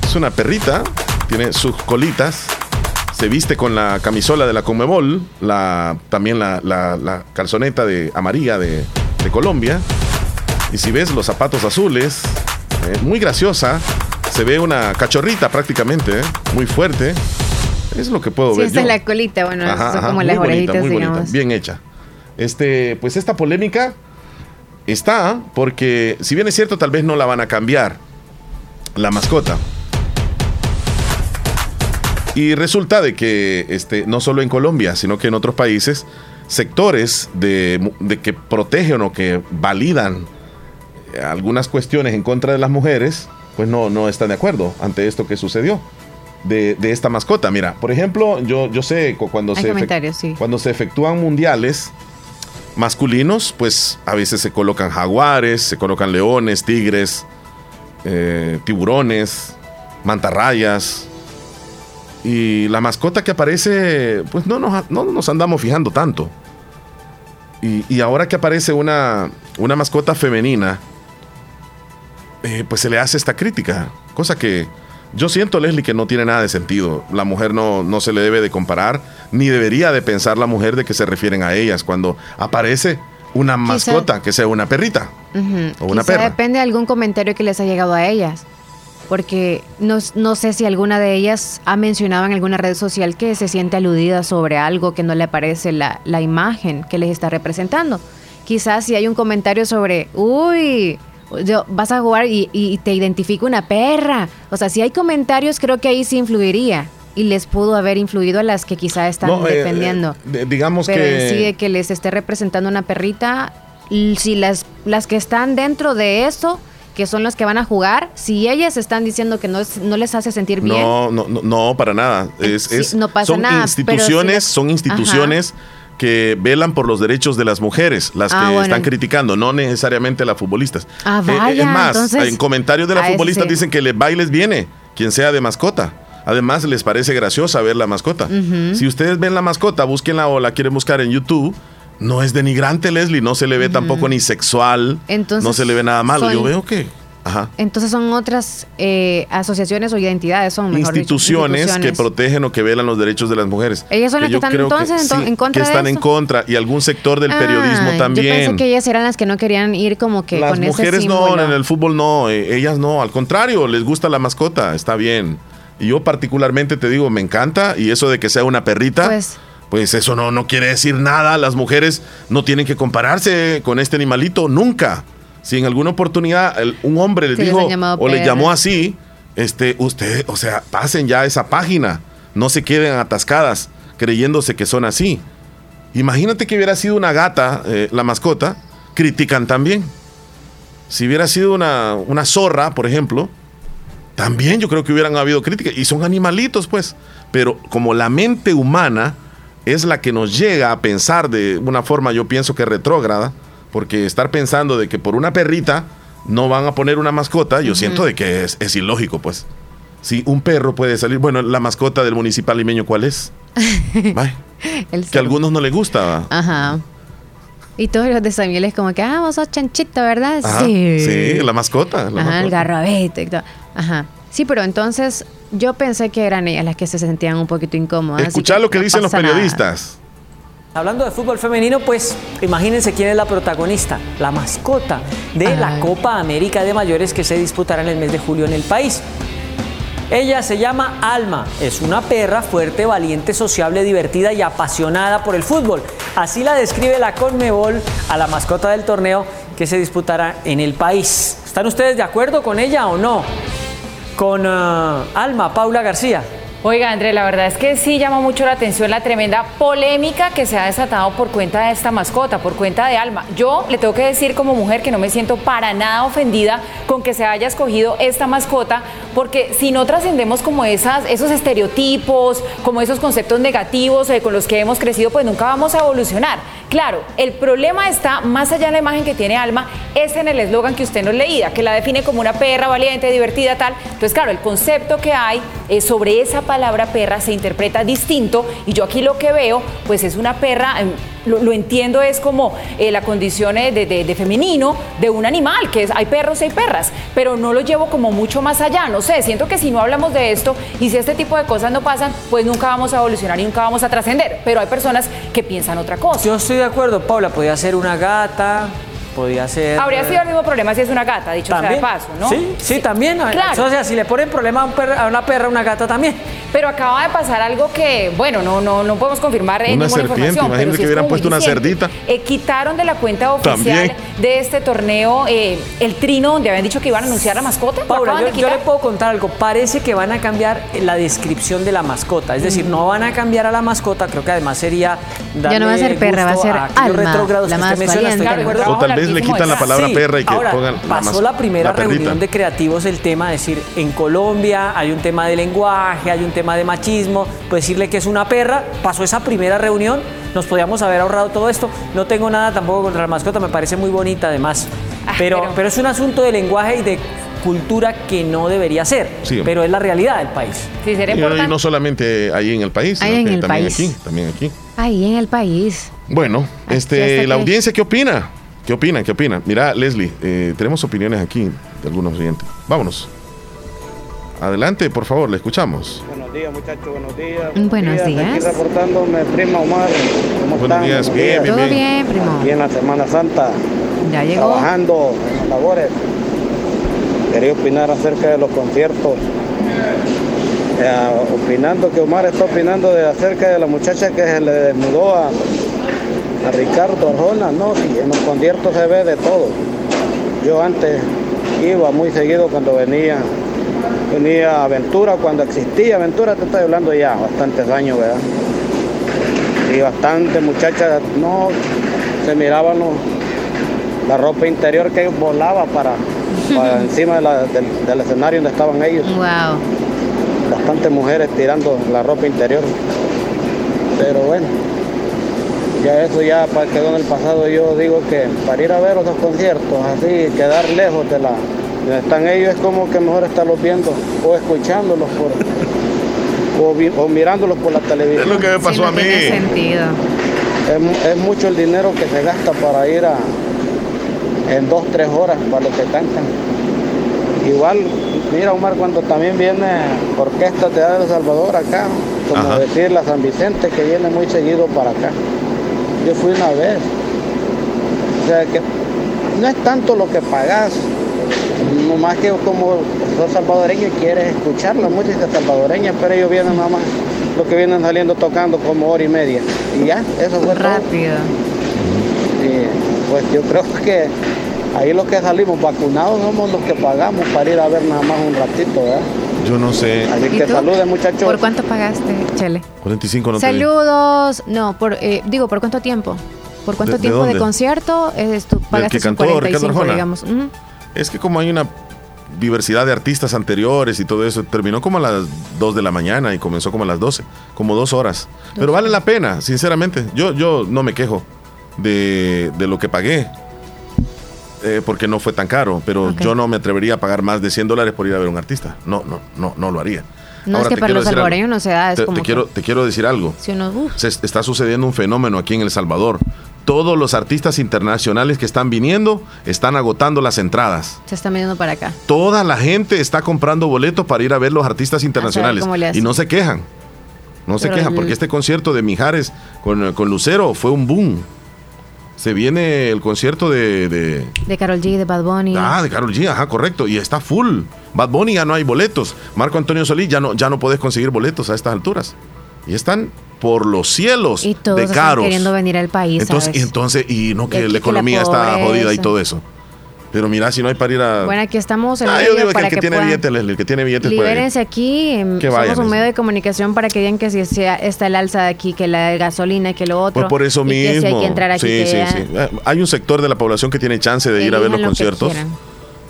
Es una perrita, tiene sus colitas, se viste con la camisola de la Conmebol, la, también la, la, la calzoneta de amarilla de, de, Colombia. Y si ves los zapatos azules, eh, muy graciosa, se ve una cachorrita prácticamente, eh, muy fuerte. Es lo que puedo sí, ver. Esta es la colita, bueno, ajá, son como las bonita, orejitas, muy digamos. bonita, bien hecha. Este, pues esta polémica está porque, si bien es cierto, tal vez no la van a cambiar la mascota. Y resulta de que este, no solo en Colombia, sino que en otros países, sectores de, de que protegen o que validan algunas cuestiones en contra de las mujeres, pues no, no están de acuerdo ante esto que sucedió. De, de esta mascota. Mira, por ejemplo, yo, yo sé cuando Hay se, sí. cuando se efectúan mundiales masculinos, pues a veces se colocan jaguares, se colocan leones, tigres, eh, tiburones, mantarrayas. Y la mascota que aparece, pues no nos, no nos andamos fijando tanto. Y, ahora que aparece una, una mascota femenina, eh, pues se le hace esta crítica. Cosa que yo siento, Leslie, que no tiene nada de sentido. La mujer no, no se le debe de comparar, ni debería de pensar la mujer de que se refieren a ellas cuando aparece una mascota que sea una perrita Uh -huh. o una perra. depende de algún comentario que les ha llegado a ellas. Porque no, no sé si alguna de ellas ha mencionado en alguna red social que se siente aludida sobre algo que no le parece la, la imagen que les está representando. Quizás si hay un comentario sobre, uy, yo, vas a jugar y, y te identifica una perra. O sea, si hay comentarios, creo que ahí sí influiría. Y les pudo haber influido a las que quizá están No, eh, defendiendo. eh, digamos Pero que. sí que les esté representando una perrita, si las, las que están dentro de eso, que son las que van a jugar, si ellas están diciendo que no, es- no les hace sentir bien, No, no, no, no, para nada. Es, Sí, es- no pasa son nada, pero instituciones, si son instituciones que velan por los derechos de las mujeres, las Ah, que bueno. están criticando, no necesariamente las futbolistas. Ah, Eh, eh, vaya, es más, entonces- en comentarios de las futbolistas sí. dicen que les va y les viene, quien sea de mascota. Además, les parece graciosa ver la mascota. Si ustedes ven la mascota, búsquenla o la quieren buscar en YouTube. No es denigrante, Leslie, no se le ve tampoco ni sexual, Entonces, no se le ve nada malo. son- Yo veo que Entonces son otras eh, asociaciones o identidades, son instituciones, que protegen o que velan los derechos de las mujeres. Ellas son las que están entonces en contra que están en contra y algún sector del periodismo también. Yo pensé que ellas eran las que no querían ir como que las mujeres no, en el fútbol no, eh, ellas no, al contrario, les gusta la mascota, está bien. Y yo particularmente te digo, me encanta y eso de que sea una perrita. Pues, pues eso no, no quiere decir nada. Las mujeres no tienen que compararse con este animalito nunca. Si en alguna oportunidad un hombre les dijo o le llamó así, este, usted, o sea, pasen ya esa página. No se queden atascadas creyéndose que son así. Imagínate que hubiera sido una gata, eh, la mascota, critican también. Si hubiera sido una, una zorra, por ejemplo, también yo creo que hubieran habido críticas. Y son animalitos, pues. Pero como la mente humana es la que nos llega a pensar de una forma, yo pienso que retrógrada, porque estar pensando de que por una perrita no van a poner una mascota, yo siento de que es, ilógico, pues. Si un perro puede salir, bueno, la mascota del municipal limeño, ¿cuál es? que a algunos no les gusta. Ajá. Y todos los de Samuel es como que, ah, vos sos chanchito, ¿verdad? sí. Sí, la mascota. Ajá, el garrobete y todo. Ajá. Sí, pero entonces yo pensé que eran ellas las que se sentían un poquito incómodas. Escuchar lo que dicen los periodistas. Hablando de fútbol femenino, pues imagínense quién es la protagonista, la mascota de la Copa América de Mayores que se disputará en el mes de julio en el país. Ella se llama Alma, es una perra fuerte, valiente, sociable, divertida y apasionada por el fútbol. Así la describe la Conmebol a la mascota del torneo que se disputará en el país. ¿Están ustedes de acuerdo con ella o no? con ah, Alma, Paula García. Oiga, André, la verdad es que sí llama mucho la atención la tremenda polémica que se ha desatado por cuenta de esta mascota, por cuenta de Alma. Yo le tengo que decir como mujer que no me siento para nada ofendida con que se haya escogido esta mascota, porque si no trascendemos como esas, esos estereotipos, como esos conceptos negativos eh, con los que hemos crecido, pues nunca vamos a evolucionar. Claro, el problema está más allá de la imagen que tiene Alma, es en el eslogan que usted nos leía, que la define como una perra valiente, divertida, tal. Entonces, claro, el concepto que hay eh, sobre esa palabra perra se interpreta distinto y yo aquí lo que veo, pues es una perra em, lo, entiendo es como eh, la condición eh, de, femenino de un animal, que es, hay perros y hay perras, pero no lo llevo como mucho más allá, no sé, siento que si no hablamos de esto y si este tipo de cosas no pasan, pues nunca vamos a evolucionar y nunca vamos a trascender, pero hay personas que piensan otra cosa. Yo estoy de acuerdo, Paula, podía ser una gata, podía ser. Habría sido el mismo problema si es una gata, dicho sea de paso, ¿no? Sí, sí, también. Claro. O sea, si le ponen problema a, una perra, a una gata también. Pero acaba de pasar algo que, bueno, no, no, no podemos confirmar en una ninguna serpiente, información. que hubieran puesto una cerdita. Eh, quitaron de la cuenta oficial de este torneo eh, el trino donde habían dicho que iban a anunciar la mascota. Paula, yo, yo, le puedo contar algo. Parece que van a cambiar la descripción de la mascota. Es decir, mm. no van a cambiar a la mascota. Creo que además sería. Ya no va a ser perra, va a ser alma. La más o tal vez le quitan la palabra perra y que pongan pasó la, primera reunión de creativos el tema, decir, en Colombia hay un tema de lenguaje, hay un tema de machismo, pues decirle que es una perra, pasó esa primera reunión, nos podíamos haber ahorrado todo esto. No tengo nada tampoco contra la mascota, me parece muy bonita además. Ah, pero, pero, es un asunto de lenguaje y de cultura que no debería ser, pero es la realidad del país. Sí, sería y, no solamente ahí en el país, sino en el también país. aquí, también aquí. Ahí en el país. Bueno, este, la audiencia, ¿qué opina? ¿Qué opina? ¿Qué opina? Mira, Leslie, eh, tenemos opiniones aquí de algunos oyentes. Vámonos. Adelante, por favor, le escuchamos. Buenos días, muchachos, buenos días. Buenos días. Aquí reportándome, prima Omar. ¿Cómo buenos días, bien, bien, Todo bien, primo. Aquí en la Semana Santa. Ya llegó. Trabajando en las labores. Quería opinar acerca de los conciertos. Eh, opinando que Omar está opinando de acerca de la muchacha que se le desnudó a a Ricardo Arjona, no, sí, en los conciertos se ve de todo. Yo antes iba muy seguido cuando venía, venía Aventura, cuando existía Aventura, te estoy hablando ya bastantes años, ¿verdad? Y bastantes muchachas, no, se miraban la ropa interior que volaba para, encima del, escenario donde estaban ellos. Wow. Bastantes mujeres tirando la ropa interior. Pero bueno, ya eso ya quedó en el pasado. Yo digo que para ir a ver otros conciertos, así, quedar lejos de la donde están ellos, es como que mejor estarlos viendo o escuchándolos por, o, mirándolos por la televisión. Es lo que me pasó a mí. Sentido. Es, mucho el dinero que se gasta para ir a en dos, tres horas para lo que cantan. igual, mira Omar, cuando también viene Orquesta Teatro de Salvador acá, como decir la San Vicente, que viene muy seguido para acá. Yo fui una vez. O sea que no es tanto lo que pagas, más que como sos salvadoreño y quieres escuchar la música salvadoreña, pero ellos vienen nada más, lo que vienen saliendo tocando como hora y media. Y ya, eso fue rápido. Y pues yo creo que ahí los que salimos vacunados somos los que pagamos para ir a ver nada más un ratito, ¿verdad? Yo no sé. Así que saluden, muchachos. ¿Por cuánto pagaste, Chele? 45 no Saludos. No, por, eh, digo, ¿por cuánto tiempo? ¿Por cuánto tiempo de, concierto es tu, pagaste que cantó 45, digamos? Es que como hay una diversidad de artistas anteriores y todo eso, terminó como a las 2 de la mañana y comenzó como a las 12, como dos horas. Pero vale la pena, sinceramente. Yo, yo no me quejo de, de lo que pagué. Eh, porque no fue tan caro, pero yo no me atrevería a pagar más de 100 dólares por ir a ver a un artista. No, no, no, no lo haría. No es que para los salvadoreños no se da. te, quiero, te quiero decir algo. se está sucediendo un fenómeno aquí en El Salvador todos los artistas internacionales que están viniendo están agotando las entradas. Se están viniendo para acá. Toda la gente está comprando boletos para ir a ver los artistas internacionales. Y no se quejan. No se quejan, porque este concierto de Mijares con, con, Lucero fue un boom. Se viene el concierto de, de... De Carol G, de Bad Bunny. Ah, de Carol G, ajá, correcto. Y está full. Bad Bunny ya no hay boletos. Marco Antonio Solís ya no, ya no puedes conseguir boletos a estas alturas. Y están por los cielos y todos de caros. queriendo venir al país. Entonces, y entonces, y no que la economía está jodida y todo eso. Pero mira, si no hay para ir a. Bueno, aquí estamos en ah, yo digo para que, el que, tiene billetes, el que tiene billetes Libérense aquí. Em, somos un medio de comunicación para que digan que si sea, está el alza de aquí, que la gasolina, que lo otro. Pues por eso mismo. Que si hay que entrar aquí. Sí, sí, sí. Eh, hay un sector de la población que tiene chance de ir a ver los conciertos.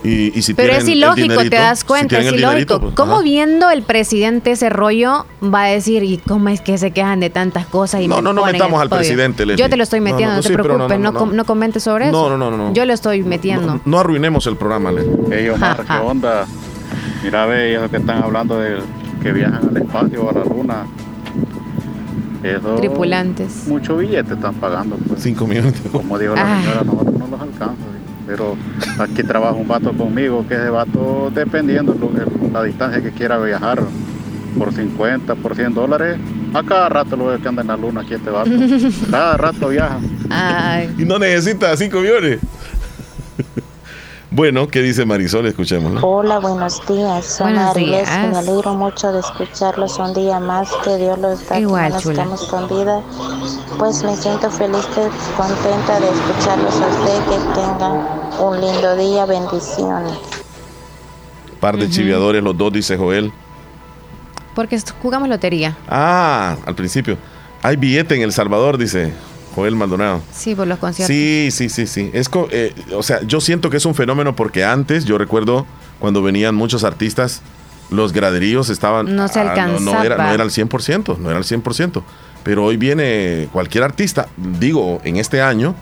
Pero es ilógico, te das cuenta, es ilógico. Pues, ¿Cómo viendo el presidente ese rollo va a decir, ¿y cómo es que se quejan de tantas cosas? Y no, no, no metamos al presidente. Yo te lo estoy metiendo, no, te preocupes, no, comentes sobre eso. No, no, no, Yo lo estoy metiendo. No, arruinemos el programa, Leslie. Omar, ¿qué onda? Mira, ve, ellos que están hablando de que viajan al espacio o a la luna. Tripulantes. Muchos billetes están pagando. Pues. Cinco millones. Como dijo la señora, nosotros no los alcanzamos pero aquí trabaja un vato conmigo, que ese vato, dependiendo de la distancia que quiera viajar, por 50, por 100 dólares, a cada rato lo veo que anda en la luna aquí este vato. Cada rato viaja. Y no necesita 5 millones. Bueno, ¿qué dice Marisol? Escuchémoslo. Hola, buenos días. Soy buenos días. Me alegro mucho de escucharlos un día más. Que Dios los da Igual, que estamos con vida. Pues me siento feliz, contenta de escucharlos a ustedes. Que tengan un lindo día. Bendiciones. Par de chiviadores, los dos, dice Joel. Porque jugamos lotería. Ah, al principio. Hay billete en El Salvador, dice Joel Maldonado. Sí, por los conciertos. Sí, sí, sí, sí. Es, eh, o sea, yo siento que es un fenómeno porque antes, yo recuerdo cuando venían muchos artistas, los graderíos estaban... No se alcanzaba. no, era, no era al 100%, no era al 100%. Pero hoy viene cualquier artista, digo, en este año,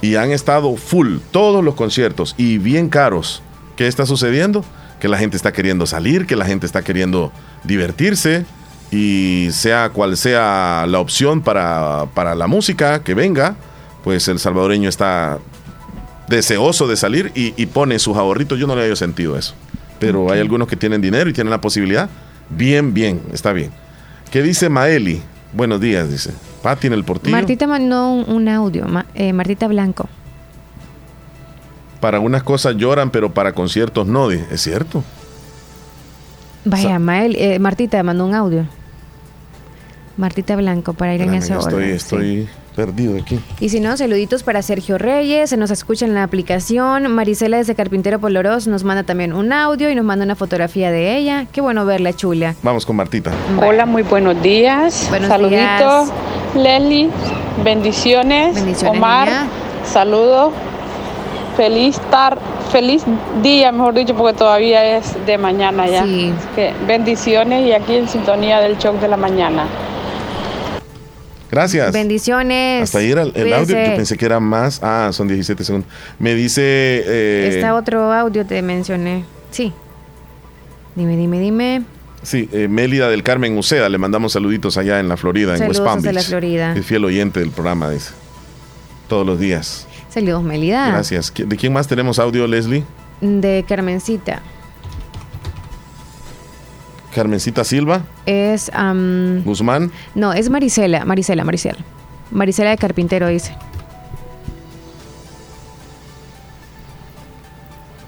y han estado full todos los conciertos y bien caros. ¿Qué está sucediendo? Que la gente está queriendo salir, que la gente está queriendo divertirse y sea cual sea la opción para, la música que venga, pues el salvadoreño está deseoso de salir y, pone sus ahorritos. Yo no le había sentido eso. Pero hay algunos que tienen dinero y tienen la posibilidad. Bien, bien, está bien. ¿Qué dice Maeli? Buenos días, dice. Pati en el portillo. Martita mandó un, audio, eh, Martita Blanco. Para unas cosas lloran, pero para conciertos no, es cierto. Vaya, Mael, eh, Martita mandó un audio. Martita Blanco para ir en ese Estoy, estoy perdido aquí. Y si no, saluditos para Sergio Reyes, se nos escucha en la aplicación. Marisela desde Carpintero Poloros nos manda también un audio y nos manda una fotografía de ella. Qué bueno verla, chula. Vamos con Martita. Hola, muy buenos días. Buenos Saluditos. Leslie, bendiciones. bendiciones Omar, saludos. Feliz tarde feliz día, mejor dicho, porque todavía es de mañana ya. Sí. Que bendiciones y aquí en sintonía del show de la mañana. Gracias. Bendiciones. Hasta ahí era el, audio, yo pensé que era más. Ah, son 17 segundos. Me dice... Eh, Está otro audio, te mencioné. Sí. Dime, dime, dime. Sí, eh, Mélida del Carmen Uceda, le mandamos saluditos allá en la Florida, en West Palm Beach. la Florida. Es fiel oyente del programa, dice. Todos los días. Saludos, Mélida. Gracias. ¿De quién más tenemos audio, Leslie? De Carmencita. Carmencita Silva. Es. Guzmán. No, es Marisela, Marisela, Marisela. Marisela de Carpintero dice.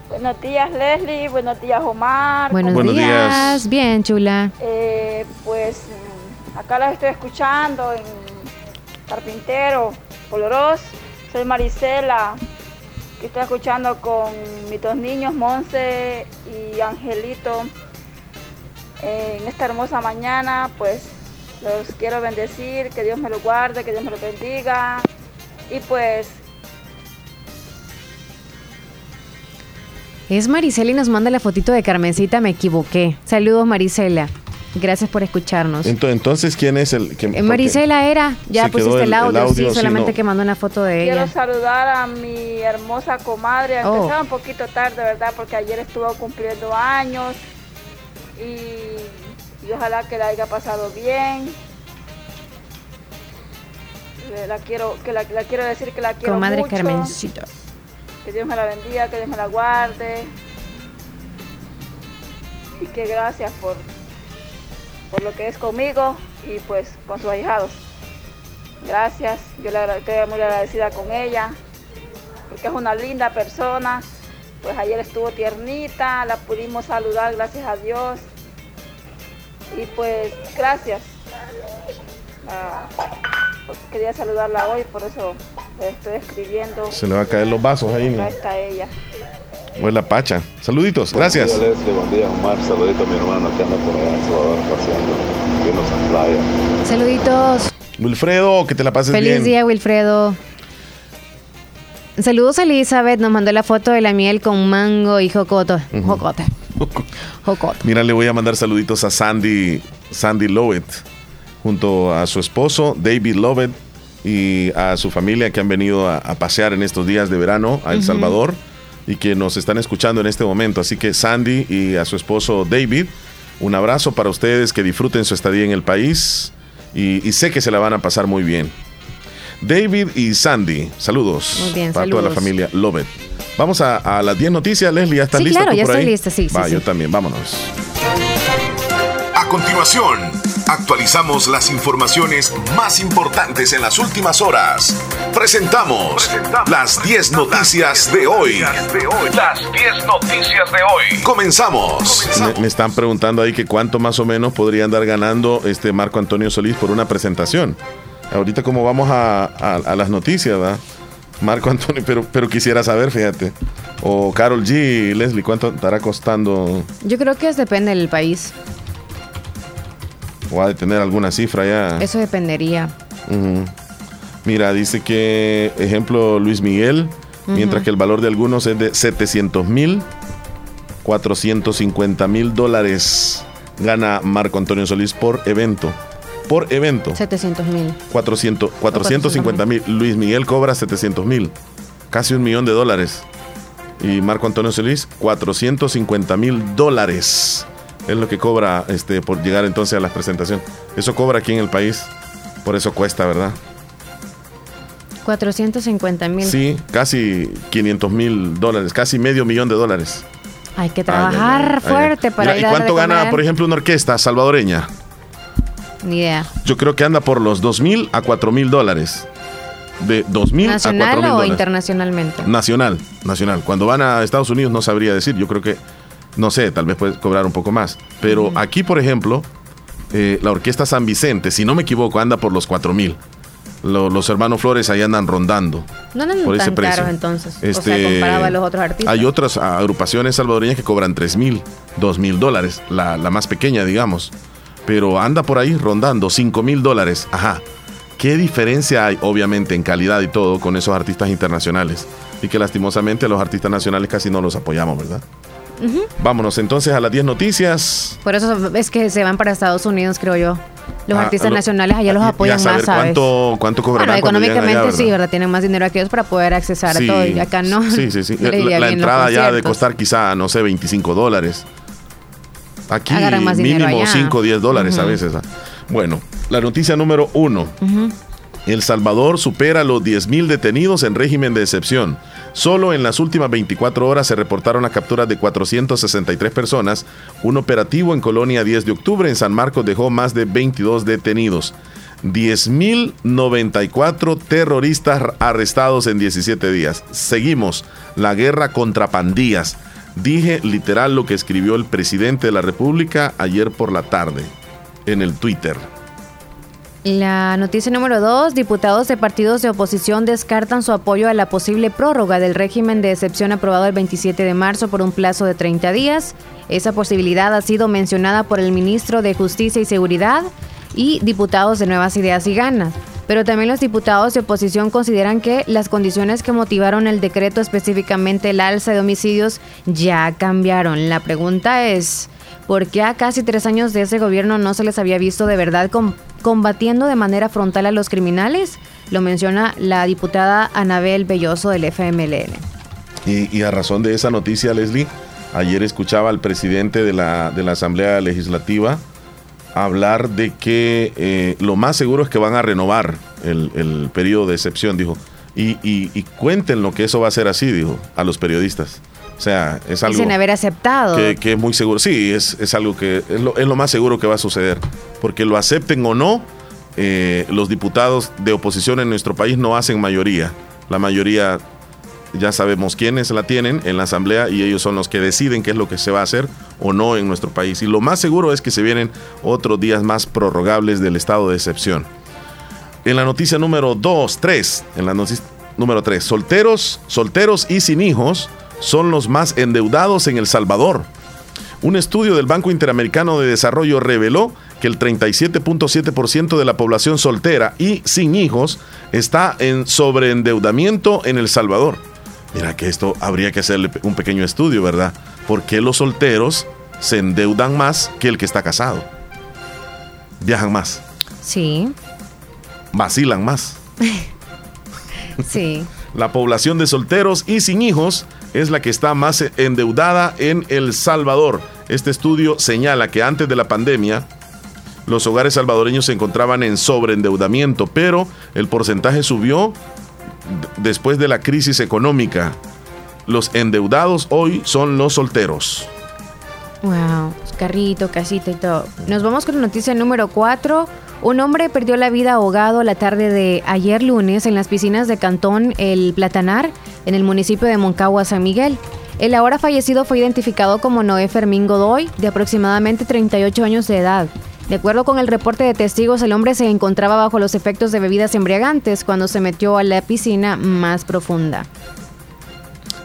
Buenos días, Leslie. Buenos días, Omar. Buenos, días. Bien, chula. Eh, pues acá las estoy escuchando en Carpintero, Coloros. Soy Marisela, que estoy escuchando con mis dos niños, Monse y Angelito. En esta hermosa mañana, pues los quiero bendecir, que Dios me lo guarde, que Dios me lo bendiga. Y pues Es Marisela y nos manda la fotito de Carmencita, me equivoqué. Saludos Marisela. Gracias por escucharnos. Entonces, ¿quién es el que eh, Marisela era, ya pusiste el, audio, sí, solamente que mandó una foto de ella. Quiero saludar a mi hermosa comadre, oh. un poquito tarde, ¿verdad? Porque ayer estuvo cumpliendo años y, ojalá que la haya pasado bien. La quiero, que la, quiero decir que la quiero Comadre mucho. Carmencita. Que Dios me la bendiga, que Dios me la guarde. Y que gracias por, por lo que es conmigo y pues con sus ahijados. Gracias, yo le estoy muy agradecida con ella, porque es una linda persona. Pues ayer estuvo tiernita, la pudimos saludar, gracias a Dios. Y pues gracias. Ah, quería saludarla hoy, por eso le estoy escribiendo. Se le va a caer los vasos ahí. Acá está ella. O la pacha. Saluditos, gracias. Buen día, Leslie. Buen día, Omar. Saludito a mi hermano que anda por allá en Salvador paseando. A playa. Saluditos. Wilfredo, que te la pases bien. Feliz día, Wilfredo. Saludos a Elizabeth, nos mandó la foto de la miel con mango y jocoto. Jocote. Mira, le voy a mandar saluditos a Sandy, Sandy Lovett junto a su esposo David Lovett y a su familia que han venido a, pasear en estos días de verano a El Salvador y que nos están escuchando en este momento. Así que Sandy y a su esposo David, un abrazo para ustedes, que disfruten su estadía en el país y, sé que se la van a pasar muy bien. David y Sandy, saludos para toda la familia Lovett. Vamos a, las 10 noticias. Leslie, ¿ya estás sí, lista? Claro, ya estoy lista, sí. Va, yo también, vámonos. A continuación Actualizamos las informaciones más importantes en las últimas horas. Presentamos, las 10 noticias, de hoy. Las 10 noticias de hoy. Comenzamos. Me, están preguntando ahí que cuánto más o menos podría andar ganando este Marco Antonio Solís por una presentación. Ahorita como vamos a, las noticias, ¿verdad? Marco Antonio, pero, pero quisiera saber, fíjate. O Carol G, Leslie, ¿cuánto estará costando? Yo creo que es depende del país. ¿O ha de tener alguna cifra ya? Eso dependería. Mira, dice que, ejemplo, Luis Miguel, mientras que el valor de algunos es de 700 mil, 450 mil dólares gana Marco Antonio Solís por evento. Por evento. 700 mil. 450 mil. Luis Miguel cobra 700 mil. Casi un millón de dólares. Y Marco Antonio Solís, 450 mil dólares es lo que cobra este por llegar entonces a la presentación. Eso cobra aquí en el país, por eso cuesta, ¿verdad? 450 mil. Sí, casi 500 mil dólares, casi medio millón de dólares. Hay que trabajar fuerte para ¿Y cuánto gana, por ejemplo, una orquesta salvadoreña? Ni idea. Yo creo que anda por los 2 mil a 4 mil dólares. De 2 mil a 4 mil ¿Nacional o internacionalmente? Nacional, nacional. Cuando van a Estados Unidos no sabría decir. Yo creo que no sé, tal vez puedes cobrar un poco más. Pero aquí, por ejemplo, eh, la Orquesta San Vicente, si no me equivoco, anda por los 4 mil. los hermanos Flores ahí andan rondando. No andan por tan caros entonces. o sea, este, comparado a los otros artistas. Hay otras agrupaciones salvadoreñas que cobran 3 mil, 2 mil dólares, la, la, más pequeña, digamos. Pero anda por ahí rondando 5 mil dólares. Ajá. ¿Qué diferencia hay, obviamente, en calidad y todo con esos artistas internacionales? Y que lastimosamente los artistas nacionales casi no los apoyamos, ¿verdad? Vámonos entonces a las 10 noticias. Por eso es que se van para Estados Unidos, creo yo. Los ah, artistas nacionales allá los apoyan más, ¿sabes? ¿Cuánto, cuánto cobrarán económicamente sí, ¿verdad? Tienen más dinero ellos para poder accesar a todo y acá no. Sí, sí, sí. la, entrada ya de costar quizá, no sé, 25 dólares. Aquí mínimo 5 o 10 dólares a veces. ¿ah? Bueno, la noticia número uno. El Salvador supera los 10.000 detenidos en régimen de excepción. Solo en las últimas 24 horas se reportaron las capturas de 463 personas. Un operativo en Colonia 10 de octubre en San Marcos dejó más de 22 detenidos. 10.094 terroristas arrestados en 17 días. Seguimos la guerra contra pandillas. Dije literal lo que escribió el presidente de la República ayer por la tarde en el Twitter. La noticia número dos, diputados de partidos de oposición descartan su apoyo a la posible prórroga del régimen de excepción aprobado el 27 de marzo por un plazo de 30 días. Esa posibilidad ha sido mencionada por el ministro de Justicia y Seguridad y diputados de Nuevas Ideas y Ganas. Pero también los diputados de oposición consideran que las condiciones que motivaron el decreto, específicamente el alza de homicidios, ya cambiaron. La pregunta es, ¿por qué a casi tres años de ese gobierno no se les había visto de verdad combatiendo de manera frontal a los criminales, lo menciona la diputada Anabel Belloso del FMLN. Y, a razón de esa noticia, Leslie, ayer escuchaba al presidente de la, de la Asamblea Legislativa hablar de que eh, lo más seguro es que van a renovar el, periodo de excepción, dijo. Y, y, cuenten lo que eso va a ser así, dijo, a los periodistas. O sea, es algo. Dicen haber aceptado. Que, es muy seguro. Sí, es, es algo que es lo, es lo, más seguro que va a suceder. Porque lo acepten o no, eh, los diputados de oposición en nuestro país no hacen mayoría. La mayoría ya sabemos quiénes la tienen en la asamblea y ellos son los que deciden qué es lo que se va a hacer o no en nuestro país. Y lo más seguro es que se vienen otros días más prorrogables del estado de excepción. En la noticia número 2, 3, en la noticia número 3, solteros, solteros y sin hijos son los más endeudados en El Salvador. Un estudio del Banco Interamericano de Desarrollo reveló que el 37.7% de la población soltera y sin hijos está en sobreendeudamiento en El Salvador. Mira que esto habría que hacerle un pequeño estudio, ¿verdad? ¿Por qué los solteros se endeudan más que el que está casado? Viajan más. Sí. Vacilan más. sí. La población de solteros y sin hijos es la que está más endeudada en El Salvador. Este estudio señala que antes de la pandemia, los hogares salvadoreños se encontraban en sobreendeudamiento, pero el porcentaje subió después de la crisis económica. Los endeudados hoy son los solteros. Wow, carrito, casita y todo. Nos vamos con la noticia número 4. Un hombre perdió la vida ahogado la tarde de ayer lunes en las piscinas de Cantón El Platanar, en el municipio de Moncagua, San Miguel. El ahora fallecido fue identificado como Noé Fermín Godoy, de aproximadamente 38 años de edad. De acuerdo con el reporte de testigos, el hombre se encontraba bajo los efectos de bebidas embriagantes cuando se metió a la piscina más profunda.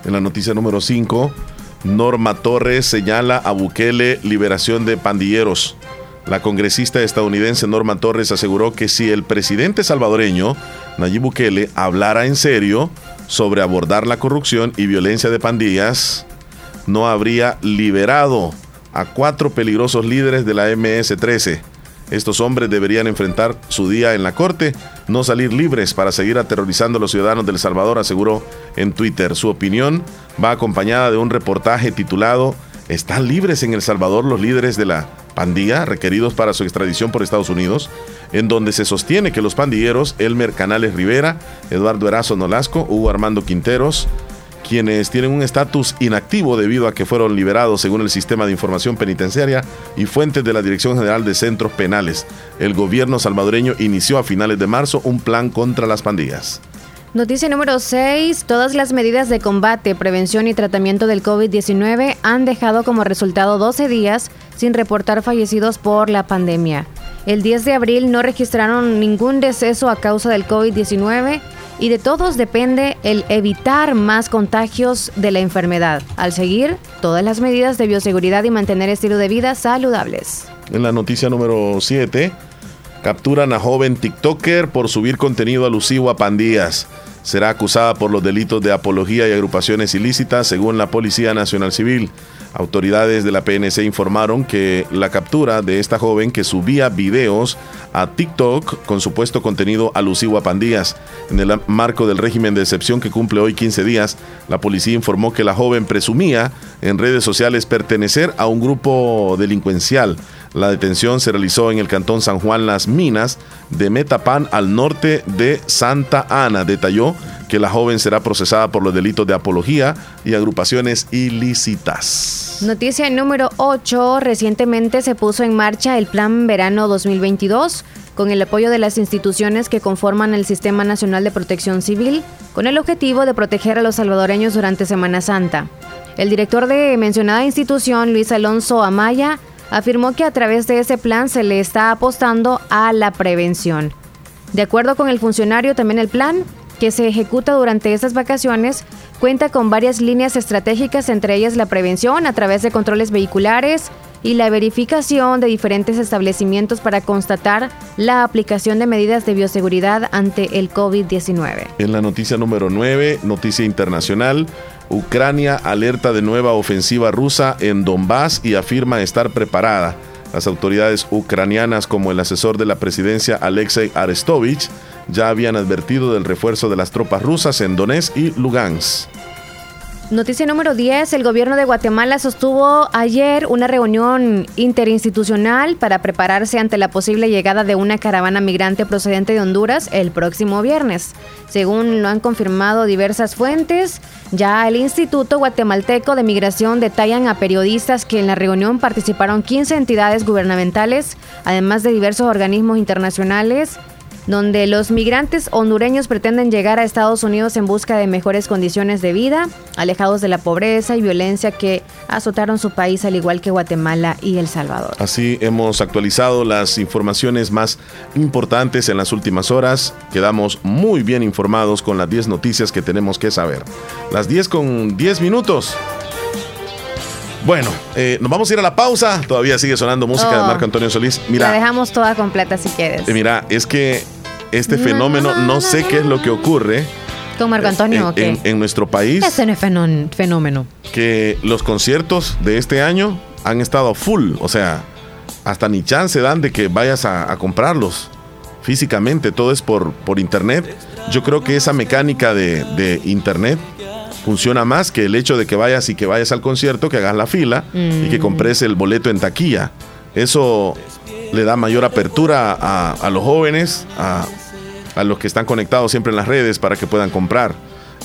En la noticia número 5, Norma Torres señala a Bukele liberación de pandilleros. La congresista estadounidense Norma Torres aseguró que si el presidente salvadoreño, Nayib Bukele, hablara en serio sobre abordar la corrupción y violencia de pandillas, no habría liberado a cuatro peligrosos líderes de la MS-13. Estos hombres deberían enfrentar su día en la corte, no salir libres para seguir aterrorizando a los ciudadanos del Salvador, aseguró en Twitter. Su opinión va acompañada de un reportaje titulado ¿Están libres en El Salvador los líderes de la pandilla requeridos para su extradición por Estados Unidos, en donde se sostiene que los pandilleros Elmer Canales Rivera, Eduardo Erazo Nolasco, Hugo Armando Quinteros, quienes tienen un estatus inactivo debido a que fueron liberados según el sistema de información penitenciaria y fuentes de la Dirección General de Centros Penales. El gobierno salvadoreño inició a finales de marzo un plan contra las pandillas. Noticia número 6. Todas las medidas de combate, prevención y tratamiento del COVID-19 han dejado como resultado 12 días sin reportar fallecidos por la pandemia. El 10 de abril no registraron ningún deceso a causa del COVID-19 y de todos depende el evitar más contagios de la enfermedad, al seguir todas las medidas de bioseguridad y mantener estilo de vida saludables. En la noticia número 7, capturan a joven TikToker por subir contenido alusivo a pandillas será acusada por los delitos de apología y agrupaciones ilícitas, según la Policía Nacional Civil. Autoridades de la PNC informaron que la captura de esta joven que subía videos a TikTok con supuesto contenido alusivo a pandillas. En el marco del régimen de excepción que cumple hoy 15 días, la policía informó que la joven presumía en redes sociales pertenecer a un grupo delincuencial La detención se realizó en el cantón San Juan Las Minas de Metapan al norte de Santa Ana. Detalló que la joven será procesada por los delitos de apología y agrupaciones ilícitas. Noticia número 8. Recientemente se puso en marcha el Plan Verano 2022 con el apoyo de las instituciones que conforman el Sistema Nacional de Protección Civil, con el objetivo de proteger a los salvadoreños durante Semana Santa. El director de mencionada institución, Luis Alonso Amaya, afirmó que a través de ese plan se le está apostando a la prevención. De acuerdo con el funcionario, también el plan que se ejecuta durante estas vacaciones cuenta con varias líneas estratégicas, entre ellas la prevención a través de controles vehiculares, y la verificación de diferentes establecimientos para constatar la aplicación de medidas de bioseguridad ante el COVID-19. En la noticia número 9, noticia internacional, Ucrania alerta de nueva ofensiva rusa en Donbass y afirma estar preparada. Las autoridades ucranianas, como el asesor de la presidencia Alexei Arestovich, ya habían advertido del refuerzo de las tropas rusas en Donetsk y Lugansk. Noticia número 10. El gobierno de Guatemala sostuvo ayer una reunión interinstitucional para prepararse ante la posible llegada de una caravana migrante procedente de Honduras el próximo viernes. Según lo han confirmado diversas fuentes, ya el Instituto Guatemalteco de Migración detallan a periodistas que en la reunión participaron 15 entidades gubernamentales, además de diversos organismos internacionales donde los migrantes hondureños pretenden llegar a Estados Unidos en busca de mejores condiciones de vida, alejados de la pobreza y violencia que azotaron su país, al igual que Guatemala y El Salvador. Así hemos actualizado las informaciones más importantes en las últimas horas. Quedamos muy bien informados con las 10 noticias que tenemos que saber. Las 10 con 10 minutos. Bueno, eh, nos vamos a ir a la pausa. Todavía sigue sonando música de oh. Marco Antonio Solís. Mira, la dejamos toda completa si quieres. Eh, mira, es que este fenómeno, no sé qué es lo que ocurre. ¿Con Marco Antonio en, en, nuestro país. Ese no es fenómeno. Que los conciertos de este año han estado full. O sea, hasta ni chance dan de que vayas a, comprarlos físicamente. Todo es por, por internet. Yo creo que esa mecánica de, de, internet funciona más que el hecho de que vayas y que vayas al concierto, que hagas la fila y que mm. compres el boleto en taquilla. Eso le da mayor apertura a, los jóvenes, a, a, los que están conectados siempre en las redes para que puedan comprar.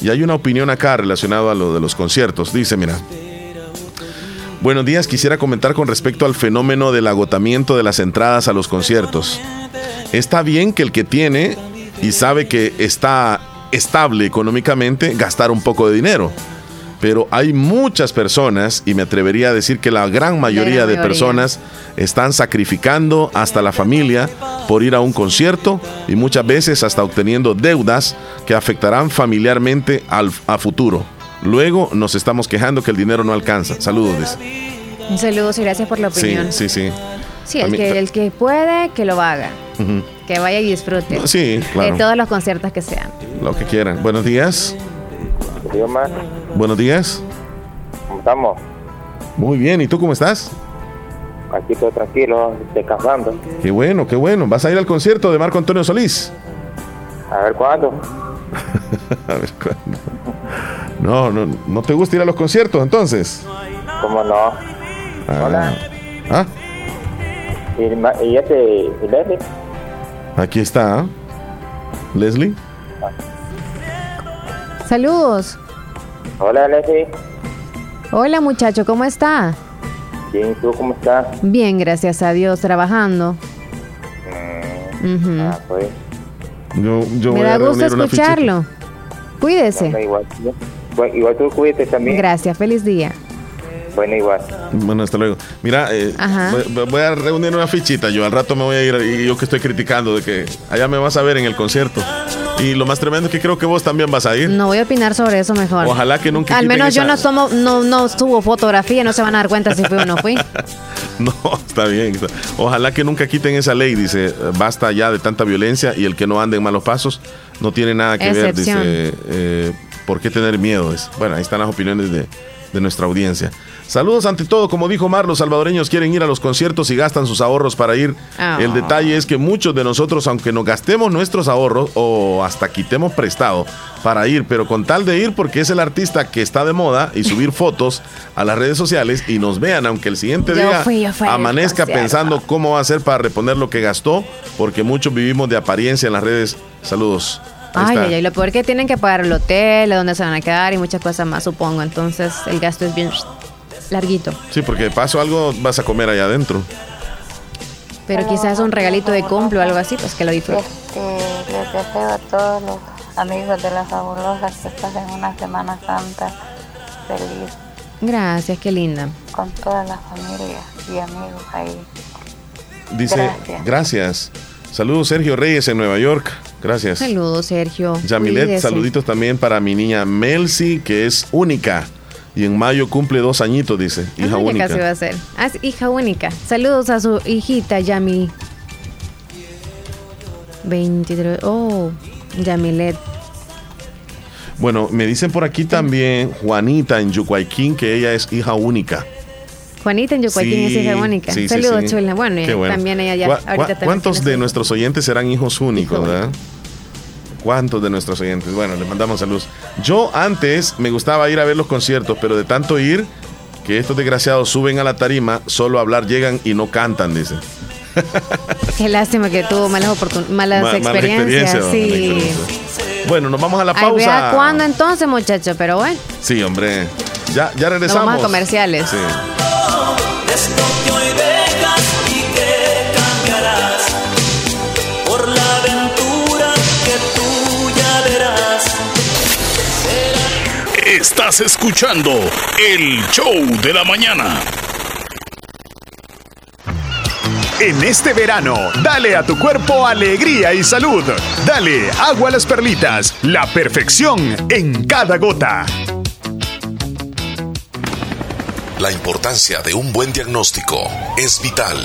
Y hay una opinión acá relacionada a lo de los conciertos. Dice, mira. Buenos días, quisiera comentar con respecto al fenómeno del agotamiento de las entradas a los conciertos. Está bien que el que tiene y sabe que está estable económicamente gastar un poco de dinero pero hay muchas personas, y me atrevería a decir que la gran mayoría, de personas están sacrificando hasta la familia por ir a un concierto y muchas veces hasta obteniendo deudas que afectarán familiarmente al, a futuro. Luego nos estamos quejando que el dinero no alcanza. Saludos. Saludos y gracias por la opinión. Sí, sí, sí. Sí, el, que, el que puede, que lo haga. Que vaya y disfrute. Sí, De todos los conciertos que sean. Lo que quieran. Buenos días. Buenos días. ¿Cómo estamos? Muy bien, ¿y tú cómo estás? Aquí todo tranquilo, descansando. Qué bueno, qué bueno. ¿Vas a ir al concierto de Marco Antonio Solís? A ver cuándo. a ver cuándo. No, no, ¿no te gusta ir a los conciertos entonces? ¿Cómo no? Ah. Hola. ¿Ah? ¿Y, este, Leslie? Aquí está. ¿ah? ¿Leslie? Saludos. Hola, Leslie. Hola, muchacho, ¿cómo está? Bien, ¿tú cómo estás? Bien, gracias a Dios, trabajando. Mm, ah, pues. Yo, Me da gusto escucharlo. Cuídese. igual, igual tú cuídate también. Gracias, feliz día. Bueno, igual. Bueno, hasta luego. Mira, eh, voy, a reunir una fichita. Yo al rato me voy a ir y yo que estoy criticando de que allá me vas a ver en el concierto. Y lo más tremendo es que creo que vos también vas a ir. No voy a opinar sobre eso mejor. Ojalá que nunca. Al menos yo no, tomo, no, no subo fotografía, no se van a dar cuenta si fui o no fui. no, está bien. Ojalá que nunca quiten esa ley. Dice, basta ya de tanta violencia y el que no ande en malos pasos no tiene nada que ver. Dice, eh, ¿por qué tener miedo? Bueno, ahí están las opiniones de, de nuestra audiencia. Saludos ante todo, como dijo Mar, los salvadoreños quieren ir a los conciertos y gastan sus ahorros para ir. El ah. detalle es que muchos de nosotros, aunque nos gastemos nuestros ahorros o hasta quitemos prestado para ir, pero con tal de ir porque es el artista que está de moda y subir fotos a las redes sociales y nos vean, aunque el siguiente día amanezca pensando cómo va a hacer para reponer lo que gastó, porque muchos vivimos de apariencia en las redes. Saludos. Ay, ay, ay, lo peor que tienen que pagar el hotel, a dónde se van a quedar y muchas cosas más, supongo. Entonces el gasto es bien larguito. Sí, porque de paso algo vas a comer allá adentro. Pero quizás un regalito de cumple o algo así, pues que lo disfruten. Este, les deseo a todos los amigos de las fabulosas que pasen una Semana Santa feliz. Gracias, qué linda. Con toda la familia y amigos ahí. Dice, gracias. Saludos Sergio Reyes en Nueva York. Gracias. Saludos Sergio. Yamilet, saluditos también para mi niña Melcy, que es única. Y en mayo cumple dos añitos, dice. Hija única. se va a ser. Ah, hija única. Saludos a su hijita Yami. 23. Oh, Yamilet. Bueno, me dicen por aquí también Juanita en Yucuayquín que ella es hija única. Juanita en Yucuayquín es hija única. Saludos, chula. Bueno, también ella ya. Ahorita ¿Cuántos de nuestros oyentes serán hijos únicos, verdad? ¿Cuántos de nuestros oyentes? Bueno, le mandamos saludos. Yo antes me gustaba ir a ver los conciertos, pero de tanto ir, que estos desgraciados suben a la tarima, solo a hablar, llegan y no cantan, dicen. Qué lástima que tuvo malas, malas, experiencias. sí. Bueno, nos vamos a la pausa. Ay, ¿Cuándo entonces, muchachos? Pero bueno. Sí, hombre. Ya, ya regresamos. vamos a comerciales. Sí. Estás escuchando el show de la mañana. En este verano, dale a tu cuerpo alegría y salud. Dale agua a las perlitas, la perfección en cada gota. La importancia de un buen diagnóstico es vital.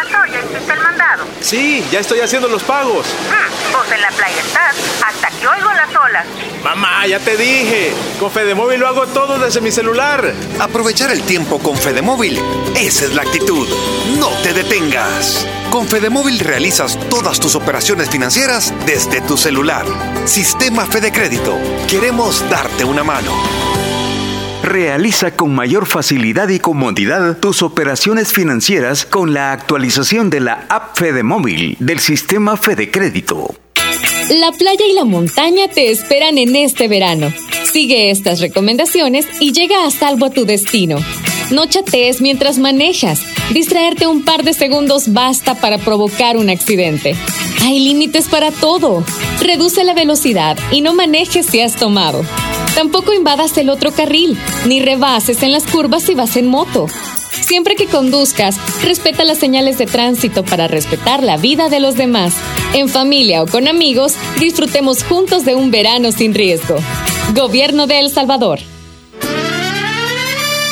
¿Ya hiciste el mandado? Sí, ya estoy haciendo los pagos. Mm, vos en la playa estás, hasta que oigo las olas. Mamá, ya te dije. Con Fedemóvil lo hago todo desde mi celular. Aprovechar el tiempo con Fedemóvil. Esa es la actitud. No te detengas. Con Fedemóvil realizas todas tus operaciones financieras desde tu celular. Sistema Fede Crédito. Queremos darte una mano. Realiza con mayor facilidad y comodidad tus operaciones financieras con la actualización de la app Fede Móvil del sistema Fede Crédito. La playa y la montaña te esperan en este verano. Sigue estas recomendaciones y llega a salvo a tu destino. No chatees mientras manejas. Distraerte un par de segundos basta para provocar un accidente. Hay límites para todo. Reduce la velocidad y no manejes si has tomado. Tampoco invadas el otro carril, ni rebases en las curvas si vas en moto. Siempre que conduzcas, respeta las señales de tránsito para respetar la vida de los demás. En familia o con amigos, disfrutemos juntos de un verano sin riesgo. Gobierno de El Salvador.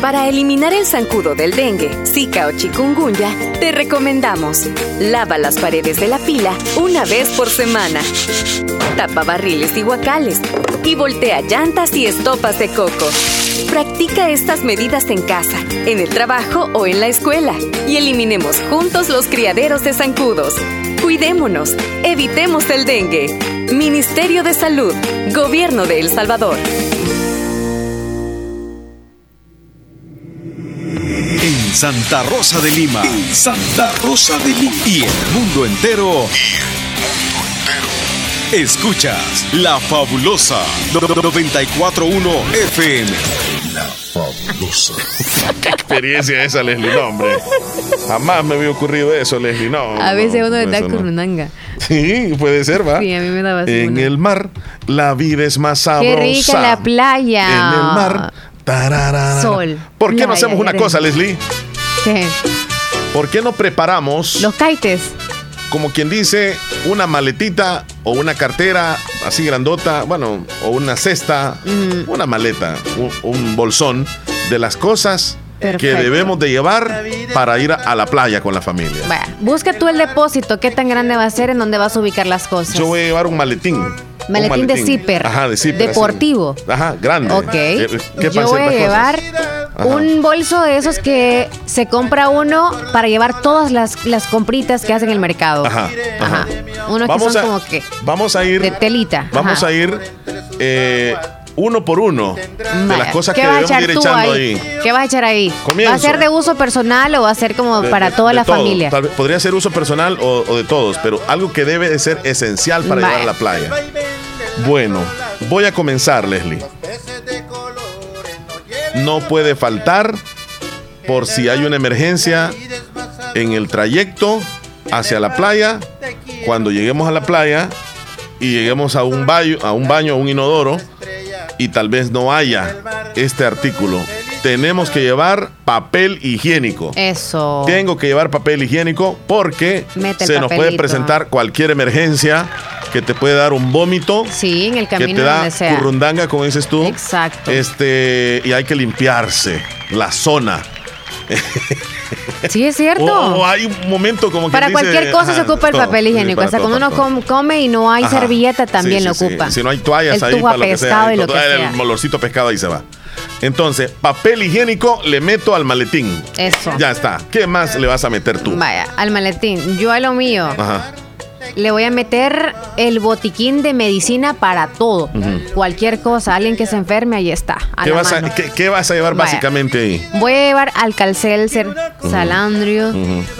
Para eliminar el zancudo del dengue, zika o chikungunya, te recomendamos lava las paredes de la pila una vez por semana. Tapa barriles y guacales y voltea llantas y estopas de coco. Practica estas medidas en casa, en el trabajo o en la escuela y eliminemos juntos los criaderos de zancudos. Cuidémonos, evitemos el dengue. Ministerio de Salud, Gobierno de El Salvador. Santa Rosa de Lima. Santa Rosa de Lima. Y el mundo entero. Escuchas La Fabulosa 941 FM. La Fabulosa. Qué experiencia esa, Leslie. No, hombre. Jamás me había ocurrido eso, Leslie. No. A veces uno da curunanga. Sí, puede ser, ¿va? Sí, a mí me daba En el mar, la vida es más sabrosa. Qué rica la playa. En el mar, Sol. ¿Por qué no hacemos una cosa, Leslie? ¿Qué? ¿Por qué no preparamos? Los kaites. Como quien dice, una maletita o una cartera así grandota, bueno, o una cesta, una maleta, un, bolsón de las cosas que debemos de llevar para ir a, la playa con la familia. busca tú el depósito, qué tan grande va a ser, en dónde vas a ubicar las cosas. Yo voy a llevar un maletín. Maletín, de zipper. Ajá, de zipper. Deportivo. Ajá, grande. Ok. ¿Qué, Yo voy a llevar un bolso de esos que se compra uno para llevar todas las, las compritas que hacen en el mercado. Ajá. Ajá. Uno que son como que. Vamos a ir. De telita. Vamos a ir. Eh, uno por uno de las cosas que debemos ir echando ahí? ¿Qué vas a echar ahí? ¿Va a ser de uso personal o va a ser como para toda la familia? podría ser uso personal o, de todos, pero algo que debe de ser esencial para llevar a la playa. Bueno, voy a comenzar, Leslie. No puede faltar por si hay una emergencia en el trayecto hacia la playa. Cuando lleguemos a la playa y lleguemos a un baño, a un baño, a un inodoro, y tal vez no haya este artículo. Tenemos que llevar papel higiénico. Eso. Tengo que llevar papel higiénico porque se nos puede presentar cualquier emergencia que te puede dar un vómito. Sí, en el camino que te da donde sea. currundanga, como dices tú. Exacto. Este, y hay que limpiarse la zona. Sí, es cierto. O, hay un momento como que. Para cualquier cosa se ocupa el papel higiénico. Hasta cuando uno come y no hay servilleta, también lo ocupa. Si no hay toallas ahí para lo que sea. el olorcito pescado ahí se va. Entonces, papel higiénico le meto al maletín. Eso. Ya está. ¿Qué más le vas a meter tú? Vaya, al maletín. Yo a lo mío. Ajá le voy a meter el botiquín de medicina para todo. Cualquier cosa, alguien que se enferme, ahí está. ¿Qué, vas a, ¿qué, vas a, llevar básicamente ahí? Voy a llevar alcalcelser, salandrio,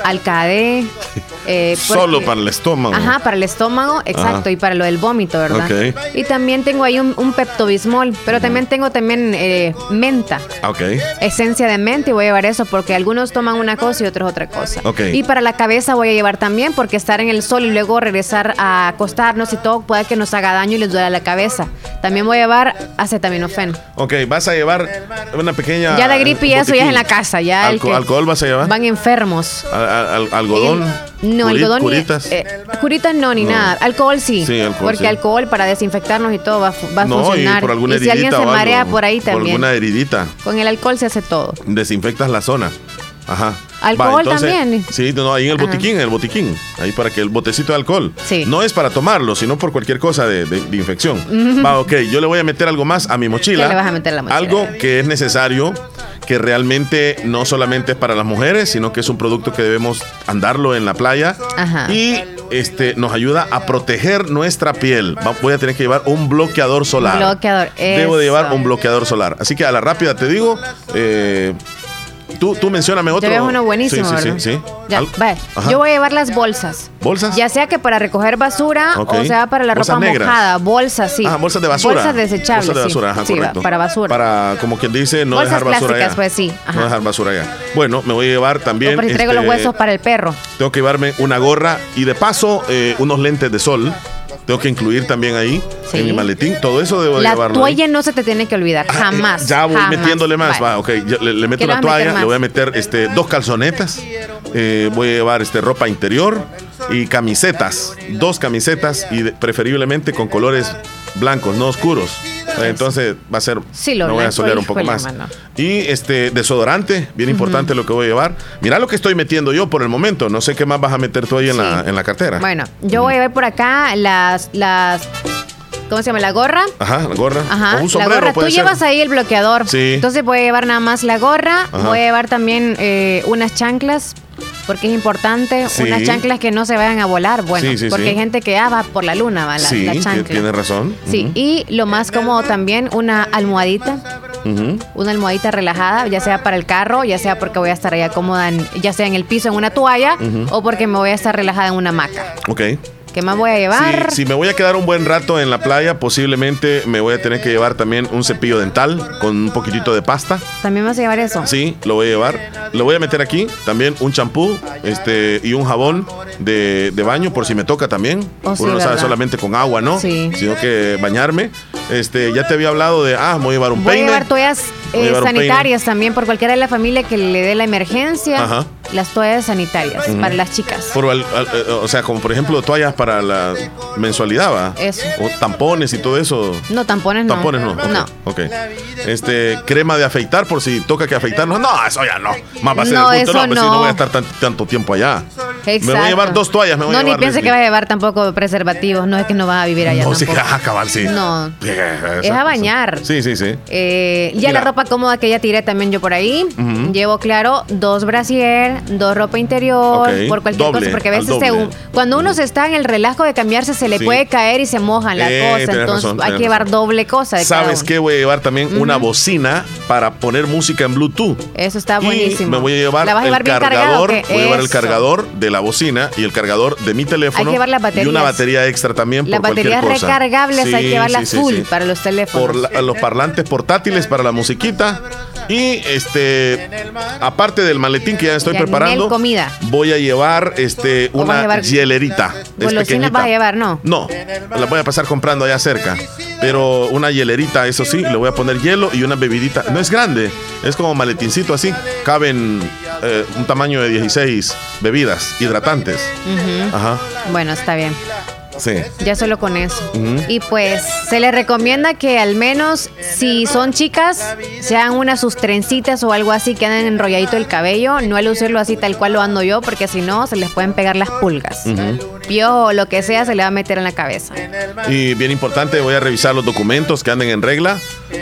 alcade. Eh, Solo para el estómago. Ajá, para el estómago, exacto, y para lo del vómito, ¿verdad? Y también tengo ahí un, peptobismol, pero también tengo también eh, menta. Ok. Esencia de menta y voy a llevar eso porque algunos toman una cosa y otros otra cosa. Y para la cabeza voy a llevar también porque estar en el sol y luego regresar a acostarnos y todo puede que nos haga daño y les duele la cabeza. También voy a llevar acetaminofén. Ok, vas a llevar una pequeña... Ya de gripe y eso ya es en la casa. Ya ¿Alcohol vas a llevar? Van enfermos. ¿Algodón? no, algodón. ¿Curitas? Eh, curitas no, ni nada. Alcohol sí. Sí, alcohol. Porque alcohol para desinfectarnos y todo va, va a no, funcionar. Y, por alguna y si alguien se marea por ahí también. Por alguna heridita. Con el alcohol se hace todo. Desinfectas la zona. Ajá. Alcohol también. Sí, no, ahí en el botiquín, en el botiquín. Ahí para que el botecito de alcohol. Sí. No es para tomarlo, sino por cualquier cosa de, infección. Va, ok, yo le voy a meter algo más a mi mochila. ¿Qué le vas a meter la mochila? Algo que es necesario, que realmente no solamente es para las mujeres, sino que es un producto que debemos andarlo en la playa. Ajá. Y este, nos ayuda a proteger nuestra piel. Voy a tener que llevar un bloqueador solar. Bloqueador. Debo de llevar un bloqueador solar. Así que a la rápida te digo, eh, Tú, tú mencioname otro. Yo uno buenísimo, sí, sí, sí, Yo voy a llevar las bolsas. ¿Bolsas? Ya sea que para recoger basura o sea para la ropa mojada. Bolsas, sí. Ah, bolsas de basura. Bolsas desechables. Bolsas de basura, ajá, correcto. para basura. Para, como quien dice, no dejar basura allá. pues sí. No dejar basura allá. Bueno, me voy a llevar también. por si traigo los este, huesos para el perro. Tengo que llevarme una gorra y de paso eh, unos lentes de sol. Tengo que incluir también ahí en mi maletín. Todo eso debo la llevarlo. La toalla no se te tiene que olvidar, ah, jamás. ya voy metiéndole más. Va, ok. le, meto la toalla, le voy a meter este, dos calzonetas. Eh, voy a llevar este, ropa interior y camisetas. Dos camisetas y preferiblemente con colores blancos, no oscuros. Entonces va a ser. Sí, lo me voy a solear un poco más. Y este desodorante, bien importante lo que voy a llevar. Mira lo que estoy metiendo yo por el momento. No sé qué más vas a meter tú ahí en, la, en la cartera. Bueno, yo voy a ver por acá las. las ¿Cómo se llama? ¿La gorra? Ajá, la gorra. Ajá, un sombrero, la gorra. Tú llevas ahí el bloqueador. Sí. Entonces voy a llevar nada más la gorra. Voy a llevar también eh, unas chanclas porque es importante unas chanclas que no se vayan a volar, bueno, porque hay gente que ah, va por la luna, va la, sí, Tiene razón. Sí, y lo más cómodo también, una almohadita, una almohadita relajada, ya sea para el carro, ya sea porque voy a estar ahí cómoda, ya sea en el piso en una toalla, o porque me voy a estar relajada en una hamaca. Ok. ¿Qué más voy a llevar? Si, me voy a quedar un buen rato en la playa, posiblemente me voy a tener que llevar también un cepillo dental con un poquitito de pasta. ¿También vas a llevar eso? Sí, lo voy a llevar. Lo voy a meter aquí. También un champú este, y un jabón de, baño por si me toca también. Oh, Uno no sabe solamente con agua, ¿no? Sí. Sino que bañarme. Este, ya te había hablado de, ah, voy a llevar un peine. Voy a llevar toallas eh, sanitarias también por cualquiera de la familia que le dé la emergencia. Ajá. Las toallas sanitarias para las chicas. Eh, o sea, como por ejemplo toallas para la mensualidad, ¿va? Eso. O tampones y todo eso. No, tampones no. Tampones no. No. Ok. Este, crema de afeitar por si toca que afeitarnos. No, eso ya no. Más va a ser no, el no, no. Si no voy a estar tanto tiempo allá. Exacto. Me voy a llevar dos toallas. Me voy no, a llevar, ni piense que va a llevar tampoco preservativos. No es que no vas a vivir allá. No, tampoco. sí, cabal, sí. No. Es a bañar. Sí, sí, sí. Eh, ya la ropa cómoda que ya tiré también yo por ahí. Llevo, claro, dos brasier, dos ropa interior, por cualquier cosa. Porque a veces cuando uno se está en el relajo de cambiarse, se le puede caer y se mojan la eh, cosa. Entonces hay que llevar doble cosa. ¿Sabes qué? Voy a llevar también una bocina para poner música en Bluetooth. Eso está buenísimo. me voy a llevar, el cargador. Voy a llevar el cargador de la bocina y el cargador de mi teléfono. Hay que llevar las baterías. Y una batería extra también. Las baterías recargables hay que llevarlas full para los teléfonos. Por los parlantes portátiles para la musiquita. Y este, aparte del maletín que ya estoy preparando, comida. voy a llevar este una hielerita. ¿Golosinas vas a llevar, no? No, la voy a pasar comprando allá cerca. Pero una hielerita, eso sí, le voy a poner hielo y una bebidita. No es grande, es como maletincito así. Caben eh, un tamaño de 16 bebidas hidratantes. Ajá. Bueno, está bien. Sí. Ya solo con eso. Y pues se les recomienda que al menos si son chicas, sean unas sus trencitas o algo así que anden enrolladito el cabello, no al lucirlo así tal cual lo ando yo, porque si no se les pueden pegar las pulgas. Pio o lo que sea se le va a meter en la cabeza. Y bien importante, voy a revisar los documentos que anden en regla.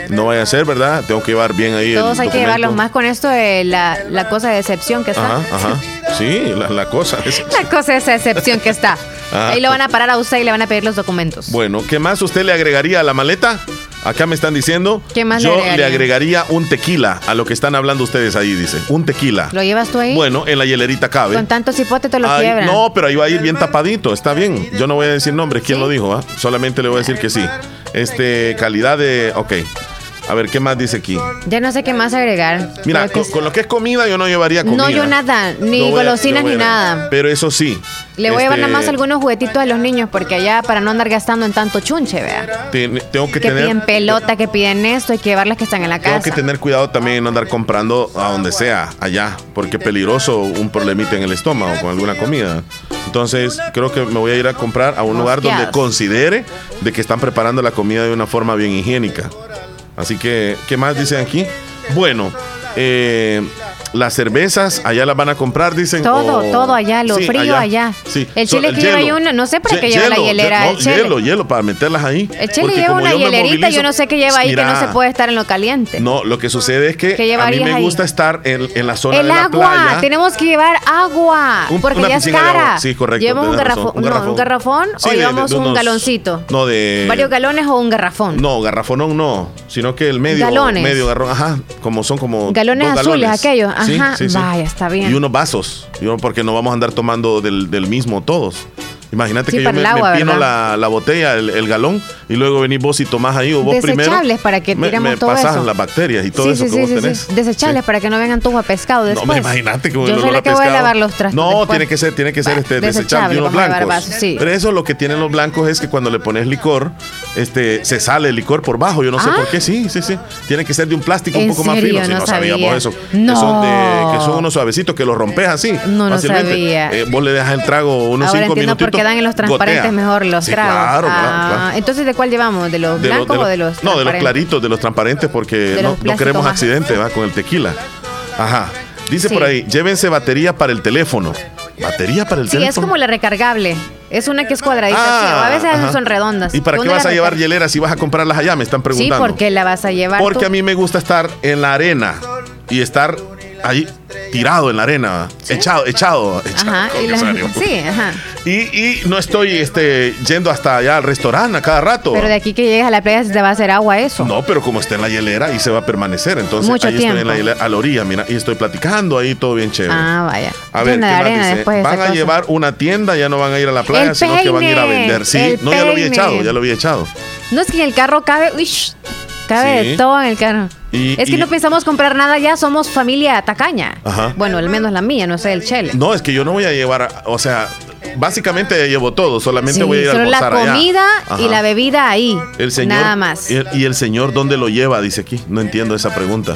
No vaya a ser, ¿verdad? Tengo que llevar bien ahí. Todos hay que llevarlos más con esto de la, cosa de excepción que está. Ajá, ajá. Sí, la, cosa. La cosa de esa excepción que está. Ah. Ahí lo van a parar a usted y le van a pedir los documentos. Bueno, ¿qué más usted le agregaría a la maleta? Acá me están diciendo. ¿Qué más Yo le agregaría? un tequila a lo que están hablando ustedes ahí, dice. Un tequila. ¿Lo llevas tú ahí? Bueno, en la hielerita cabe. Con tanto cipote te lo quiebran. No, pero ahí va a ir bien tapadito. Está bien. Yo no voy a decir nombres. ¿Quién lo dijo? Ah? Solamente le voy a decir que sí. Este, calidad de. Ok. A ver, ¿qué más dice aquí? Ya no sé qué más agregar. Mira, con, lo que es comida yo no llevaría comida. No, yo nada, ni golosinas ni nada. Pero eso sí. Le voy a llevar nada más este, algunos juguetitos a los niños porque allá para no andar gastando en tanto chunche, vea. tengo que, que tener... piden pelota, que piden esto, hay que llevarlas que están en la casa. Tengo que tener cuidado también en no andar comprando a donde sea, allá, porque es peligroso un problemita en el estómago con alguna comida. Entonces, creo que me voy a ir a comprar a un lugar donde considere de que están preparando la comida de una forma bien higiénica. Así que, ¿qué más dicen aquí? Bueno, eh, las cervezas allá las van a comprar, dicen. Todo, todo allá, lo frío allá. Sí. El chile que lleva una, no sé para qué lleva la hielera. el hielo, hielo, para meterlas ahí. El chile lleva una hielerita, yo no sé qué lleva ahí que no se puede estar en lo caliente. No, lo que sucede es que a mí me gusta estar en, la zona el de la agua, tenemos que llevar agua, porque ya es cara. Sí, correcto. Llevamos un garrafón, un garrafón, un garrafón o llevamos un galoncito. No, de... ¿Varios galones o un garrafón? No, garrafonón no, sino que el medio. Galones. Medio garrón, ajá, como son como. Galones azules, aquellos, ajá, vaya, está bien. Y unos vasos, porque no vamos a andar tomando del, del mismo todos. Imagínate que yo me, pino la, la, botella, el, galón, y luego venís vos y tomás ahí, o vos primero. Desechables para que tiremos me, todo eso. las bacterias y todo eso que vos tenés. Desechables para que no vengan todos a pescado después. No, imagínate que Yo soy la que voy a lavar los trastos. No, tiene que ser, tiene que ser este, desechable, y unos blancos. Pero eso lo que tienen los blancos es que cuando le pones licor, este, se sale el licor por bajo. Yo no sé por qué, sí, sí, sí. Tiene que ser de un plástico un poco más fino. Si no, sabíamos eso. No. Que son, de, que son unos suavecitos que los rompes así. No, no sabía. Eh, vos le dejas el trago unos cinco minutitos. Quedan en los transparentes es mejor los tragos. Ah, entonces, ¿de cuál llevamos? ¿De los blancos o de los No, de los claritos, de los transparentes, porque no, queremos accidente ¿va? con el tequila. Ajá. Dice por ahí, llévense batería para el teléfono. ¿Batería para el teléfono? Sí, es como la recargable. Es una que es cuadradita. Ah, a veces son redondas. ¿Y para qué vas a llevar hieleras si vas a comprarlas allá? Me están preguntando. Sí, ¿por qué la vas a llevar? Porque a mí me gusta estar en la arena y estar ahí tirado en la arena, echado, echado, ajá, y sí, ajá. Y, no estoy este, yendo hasta allá al restaurante a cada rato. Pero de aquí que llegues a la playa se te va a hacer agua eso. No, pero como está en la hielera y se va a permanecer. Entonces ahí estoy en la hielera, a la orilla, mira, y estoy platicando ahí todo bien chévere. Ah, vaya. A ver, ¿qué más dice? Van a llevar una tienda, ya no van a ir a la playa, sino que van a ir a vender. Sí, no, ya lo había echado, ya lo había echado. No es que en el carro cabe, uy, cabe de todo en el carro es que no pensamos comprar nada ya, somos familia tacaña. Bueno, al menos la mía, no sé, el chele. No, es que yo no voy a llevar, o sea, básicamente llevo todo, solamente voy a ir a la comida y la bebida ahí. El señor, nada más. Y, el señor dónde lo lleva? Dice aquí. No entiendo esa pregunta.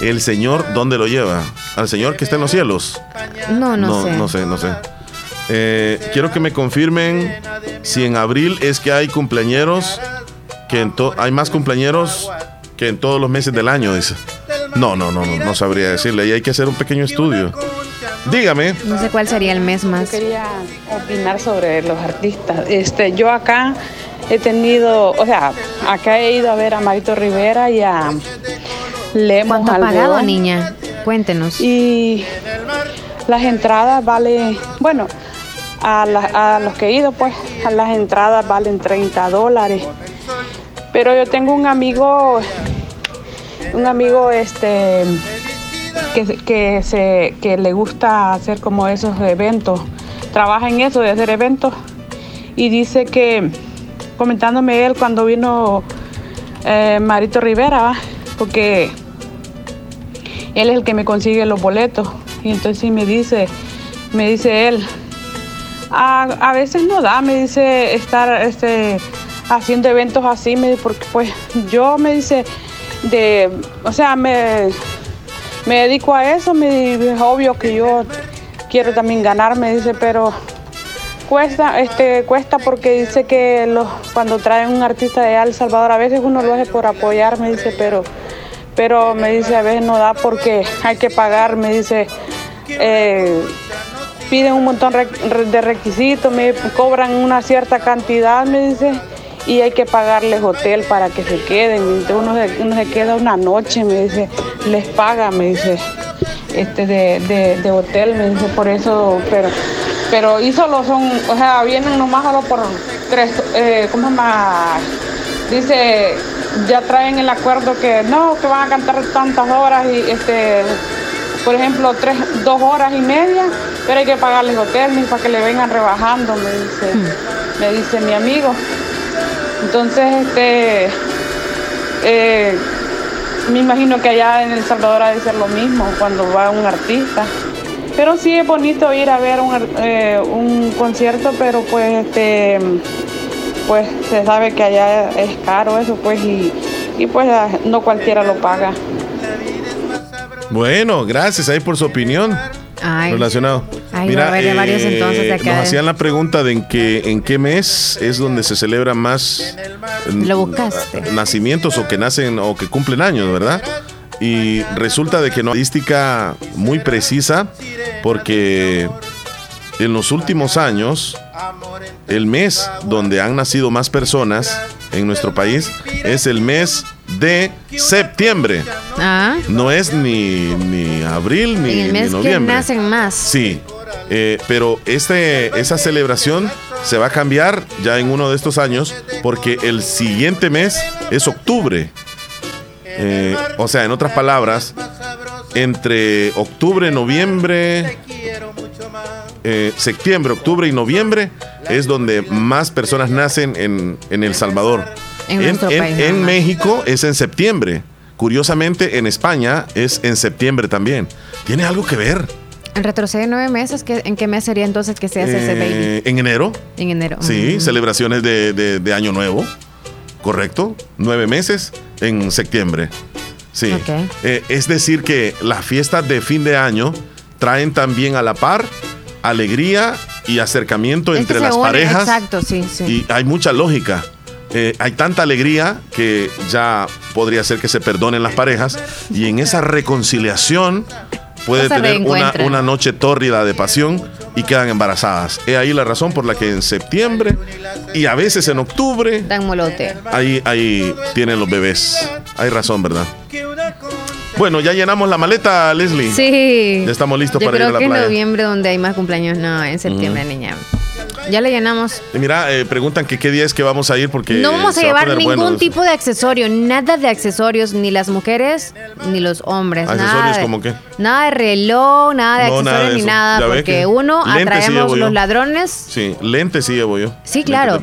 El señor dónde lo lleva? ¿Al señor que está en los cielos? No, no, sé. No sé, no sé. Eh, quiero que me confirmen si en abril es que hay cumpleañeros, que hay más cumpleaños que en todos los meses del año, dice. No, no, no, no, no sabría decirle. Ahí hay que hacer un pequeño estudio. Dígame. No sé cuál sería el mes más. Yo quería opinar sobre los artistas. Este, yo acá he tenido, o sea, acá he ido a ver a Marito Rivera y a Lemos ¿Cuánto ha pagado, niña? Cuéntenos. Y las entradas vale, bueno, a, a los que he ido, pues, a las entradas valen 30 dólares. Pero yo tengo un amigo, un amigo este que, se, que le gusta hacer como esos eventos, trabaja en eso de hacer eventos. Y dice que, comentándome él cuando vino eh, Marito Rivera, porque él es el que me consigue los boletos. Y entonces me dice, me dice él, a, a veces no da, me dice estar este haciendo eventos así, me, porque pues yo me dice, de, o sea, me, me dedico a eso, me, es obvio que yo quiero también ganar, me dice, pero cuesta, este, cuesta porque dice que los, cuando traen un artista de El Salvador, a veces uno lo hace por apoyar, me dice, pero, pero me dice, a veces no da porque hay que pagar, me dice, eh, piden un montón de requisitos, me cobran una cierta cantidad, me dice, y hay que pagarles hotel para que se queden. Uno se, uno se queda una noche, me dice, les paga, me dice, este de, de, hotel, me dice, por eso, pero pero y solo son, o sea, vienen nomás solo por tres, eh, ¿cómo se llama? Dice, ya traen el acuerdo que no, que van a cantar tantas horas y este, por ejemplo, tres, dos horas y media, pero hay que pagarles hotel para que le vengan rebajando, me dice, mm. me dice mi amigo. Entonces, este, eh, me imagino que allá en El Salvador ha de ser lo mismo cuando va un artista. Pero sí es bonito ir a ver un, eh, un concierto, pero pues este pues se sabe que allá es caro eso pues y, y pues no cualquiera lo paga. Bueno, gracias ahí por su opinión. relacionado. Mira, varios eh, entonces Nos hacían la pregunta de en qué, en qué mes es donde se celebra más lo buscaste. nacimientos o que nacen o que cumplen años, ¿verdad? Y resulta de que no estadística muy precisa porque en los últimos años el mes donde han nacido más personas en nuestro país es el mes de septiembre. Ah. No es ni, ni abril ni, el mes noviembre. Que nacen más. Sí. Eh, pero este, esa celebración se va a cambiar ya en uno de estos años porque el siguiente mes es octubre. Eh, o sea, en otras palabras, entre octubre, noviembre, eh, septiembre, octubre y noviembre es donde más personas nacen en, en El Salvador. En, México es en septiembre. Curiosamente, en España es en septiembre también. ¿Tiene algo que ver? Retrocede nueve meses. ¿En qué mes sería entonces que se hace ese baby? Eh, en enero. En enero. Sí, mm. celebraciones de, de, Año Nuevo. Correcto. Nueve meses en septiembre. Sí. Eh, es decir, que las fiestas de fin de año traen también a la par alegría y acercamiento entre las parejas. Exacto, sí, sí. Y hay mucha lógica. Eh, hay tanta alegría que ya podría ser que se perdonen las parejas y en esa reconciliación puede tener una, una, noche tórrida de pasión y quedan embarazadas. Es ahí la razón por la que en septiembre y a veces en octubre dan molote. Ahí, ahí tienen los bebés. Hay razón, ¿verdad? Bueno, ya llenamos la maleta, Leslie. Sí. Ya estamos listos para ir a la playa. Que en noviembre donde hay más cumpleaños, no, en septiembre, niña. Ya le llenamos. mira, eh, preguntan que qué día es que vamos a ir porque. No vamos a llevar ningún tipo de accesorio, nada de accesorios, ni las mujeres ni los hombres. ¿Accesorios como qué? Nada de reloj, nada de accesorios ni nada, porque uno atraemos los ladrones. Sí, lentes sí llevo yo. Sí, claro.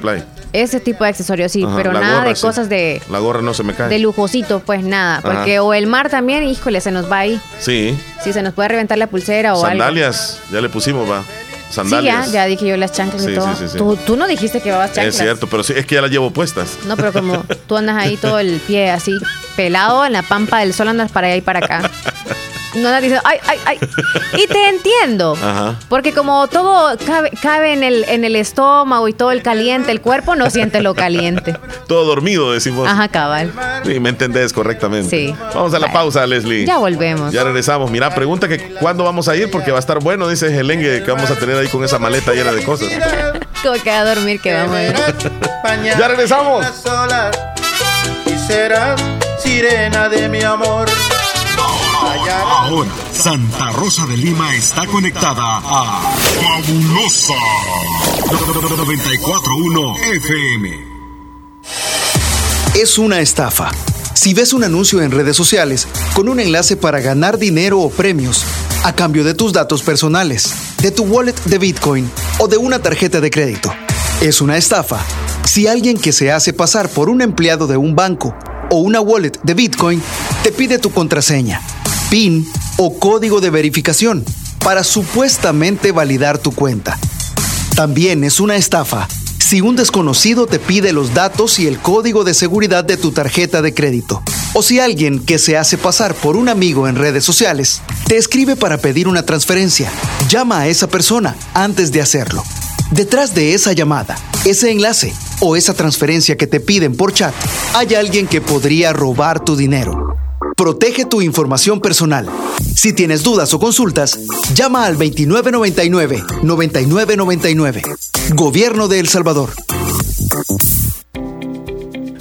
Ese tipo de accesorios, sí, pero nada de cosas de. La gorra no se me cae. De lujosito, pues nada. Porque o el mar también, híjole, se nos va ahí. Sí. Sí, se nos puede reventar la pulsera o Sandalias, ya le pusimos, va. Sandalias. Sí, ya, dije yo las chanclas y todo. tú, tú, no dijiste que llevabas chanclas. Es cierto, pero sí, es que ya las llevo puestas. No, pero como tú andas ahí todo el pie así, pelado en la pampa del sol, andas para allá y para acá. no la dice, ay, ay, ay. Y te entiendo. Porque como todo cabe, en, el, en el estómago y todo el caliente, el cuerpo no siente lo caliente. todo dormido, decimos. Ajá, cabal. Sí, me entendés correctamente. Sí. Vamos a la pausa, Leslie. Ya volvemos. Ya regresamos. Mira, pregunta que cuándo vamos a ir porque va a estar bueno, dice Helengue, que vamos a tener ahí con esa maleta llena de cosas. como que a dormir que vamos a ir. ya regresamos. Y serás sirena de mi amor. Ahora, Santa Rosa de Lima está conectada a Fabulosa 941 FM. Es una estafa. Si ves un anuncio en redes sociales con un enlace para ganar dinero o premios a cambio de tus datos personales, de tu wallet de Bitcoin o de una tarjeta de crédito, es una estafa. Si alguien que se hace pasar por un empleado de un banco o una wallet de Bitcoin te pide tu contraseña, PIN o código de verificación para supuestamente validar tu cuenta. También es una estafa si un desconocido te pide los datos y el código de seguridad de tu tarjeta de crédito. O si alguien que se hace pasar por un amigo en redes sociales te escribe para pedir una transferencia. Llama a esa persona antes de hacerlo. Detrás de esa llamada, ese enlace o esa transferencia que te piden por chat, hay alguien que podría robar tu dinero. Protege tu información personal. Si tienes dudas o consultas, llama al 2999-9999. Gobierno de El Salvador.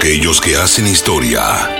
Aquellos que hacen historia,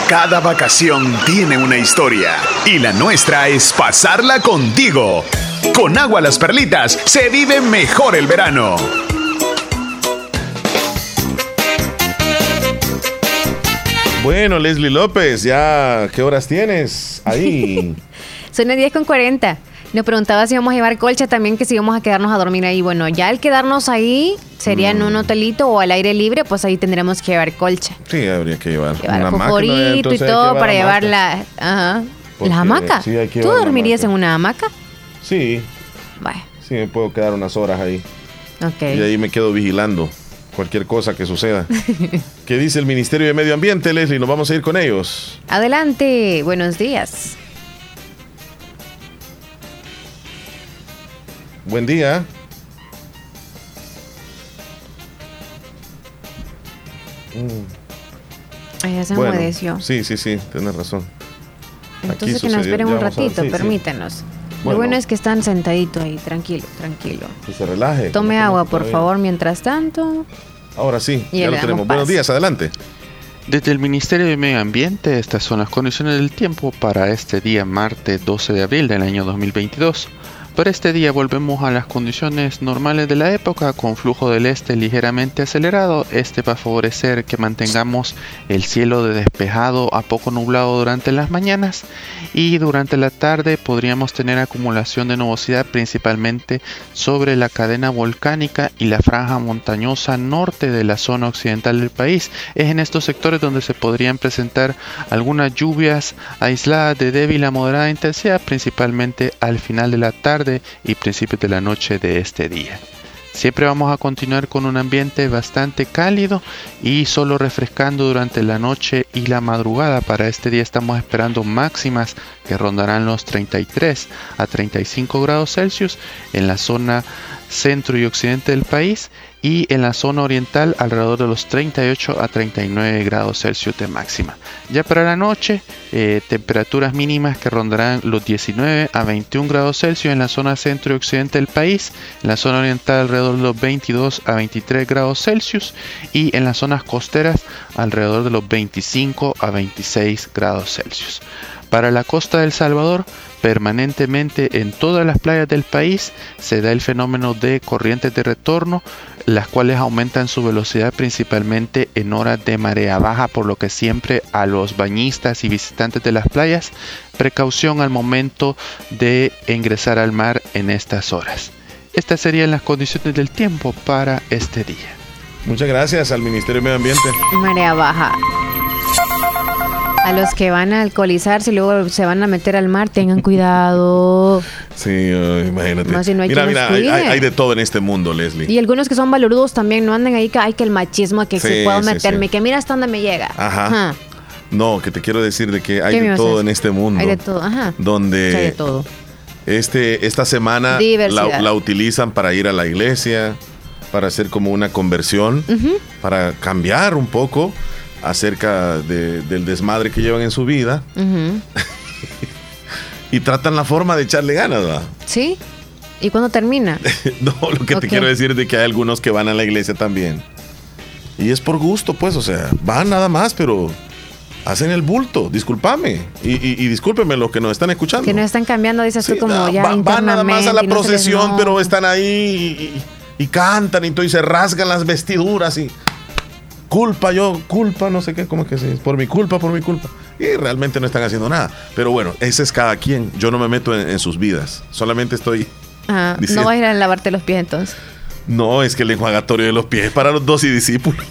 cada vacación tiene una historia y la nuestra es pasarla contigo. Con agua las perlitas se vive mejor el verano. Bueno, Leslie López, ya, ¿qué horas tienes ahí? Son las 10 con 40. Nos preguntaba si íbamos a llevar colcha también, que si íbamos a quedarnos a dormir ahí. Bueno, ya el quedarnos ahí sería en un mm. hotelito o al aire libre, pues ahí tendremos que llevar colcha. Sí, habría que llevar, llevar una y todo para llevar la, ajá, la hamaca. ¿Tú dormirías en una hamaca? Sí. Sí, me puedo quedar unas horas ahí. Okay. Y ahí me quedo vigilando cualquier cosa que suceda. ¿Qué dice el Ministerio de Medio Ambiente, Leslie? Nos vamos a ir con ellos. Adelante, buenos días. Buen día. Mm. Ahí se bueno, Sí, sí, sí, tienes razón. Entonces que nos esperen un ratito, permítanos. Lo bueno es que están sentaditos ahí, tranquilo, tranquilo. Que se relaje. Tome agua, por favor, mientras tanto. Ahora sí, ya lo tenemos. Buenos días, adelante. Desde el Ministerio de Medio Ambiente, estas son las condiciones del tiempo para este día martes 12 de abril del año 2022. Para este día volvemos a las condiciones normales de la época con flujo del este ligeramente acelerado. Este va a favorecer que mantengamos el cielo de despejado a poco nublado durante las mañanas y durante la tarde podríamos tener acumulación de nubosidad principalmente sobre la cadena volcánica y la franja montañosa norte de la zona occidental del país. Es en estos sectores donde se podrían presentar algunas lluvias aisladas de débil a moderada intensidad principalmente al final de la tarde y principios de la noche de este día. Siempre vamos a continuar con un ambiente bastante cálido y solo refrescando durante la noche y la madrugada. Para este día estamos esperando máximas que rondarán los 33 a 35 grados Celsius en la zona centro y occidente del país y en la zona oriental alrededor de los 38 a 39 grados Celsius de máxima. Ya para la noche, eh, temperaturas mínimas que rondarán los 19 a 21 grados Celsius en la zona centro y occidente del país, en la zona oriental alrededor de los 22 a 23 grados Celsius y en las zonas costeras alrededor de los 25 a 26 grados Celsius. Para la costa del Salvador, permanentemente en todas las playas del país se da el fenómeno de corrientes de retorno, las cuales aumentan su velocidad principalmente en horas de marea baja, por lo que siempre a los bañistas y visitantes de las playas, precaución al momento de ingresar al mar en estas horas. Estas serían las condiciones del tiempo para este día. Muchas gracias al Ministerio de Medio Ambiente. Marea baja. A los que van a alcoholizarse y luego se van a meter al mar, tengan cuidado. Sí, imagínate. mira, mira, hay, de todo en este mundo, Leslie. Y algunos que son boludos también, no anden ahí que hay que el machismo, que si puedo meterme, que mira hasta dónde me llega. Ajá. No, que te quiero decir de que hay de todo en este mundo. Hay de todo, ajá. Donde hay de todo. Este, esta semana la, utilizan para ir a la iglesia, para hacer como una conversión, para cambiar un poco acerca del desmadre que llevan en su vida. y tratan la forma de echarle ganas, ¿verdad? Sí. ¿Y cuándo termina? no, lo que te quiero decir es que hay algunos que van a la iglesia también. Y es por gusto, pues, o sea, van nada más, pero hacen el bulto, discúlpame. Y, y, discúlpeme los que nos están escuchando. Que no están cambiando, dices tú, como ya. van nada más a la procesión, pero están ahí y, cantan y todo, y se rasgan las vestiduras y culpa, yo, culpa, no sé qué, ¿cómo es que es? Por mi culpa, por mi culpa. Y realmente no están haciendo nada. Pero bueno, ese es cada quien. Yo no me meto en, sus vidas. Solamente estoy. no vas a ir a lavarte los pies entonces. No, es que el enjuagatorio de los pies es para los dos y discípulos.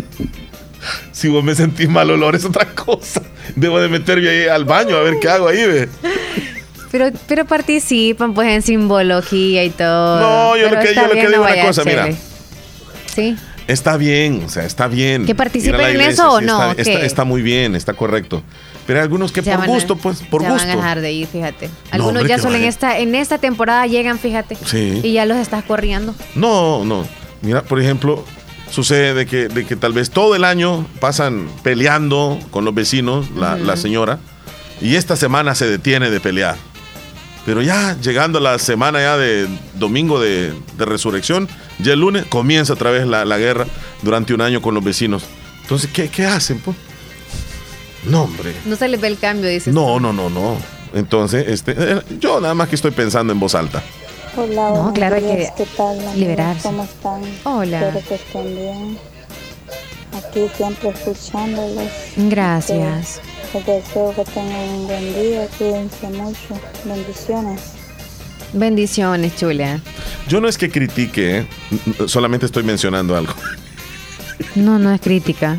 si vos me sentís mal olor es otra cosa. Debo de meterme ahí al baño a ver qué hago ahí, ve. Pero, pero participan pues en simbología y todo. No, yo lo que, yo lo que digo una cosa, mira. Sí. Está bien, o sea, está bien. ¿Que participen en eso o no? Está, muy bien, está correcto. Pero hay algunos que por gusto, pues, por gusto. van a dejar de ir, fíjate. Algunos ya solo en esta, en esta temporada llegan, fíjate. Sí. Y ya los estás corriendo. No, no. Mira, por ejemplo, sucede de que, de que tal vez todo el año pasan peleando con los vecinos, la, la señora, y esta semana se detiene de pelear. Pero ya llegando a la semana ya de domingo de, resurrección, ya el lunes comienza otra vez la, guerra durante un año con los vecinos. Entonces, ¿qué, qué hacen? Pues? No, hombre. No se les ve el cambio, dices. No, no, no, no. Entonces, este, eh, yo nada más que estoy pensando en voz alta. Hola, no, claro que ¿Qué tal, liberarse. ¿Cómo están? Hola. Espero que estén bien. Aquí siempre escuchándolos. Gracias. Les deseo que tengan un buen día, cuídense mucho. Bendiciones. Bendiciones, Julia. Yo no es que critique, ¿eh? solamente estoy mencionando algo. No, no es crítica.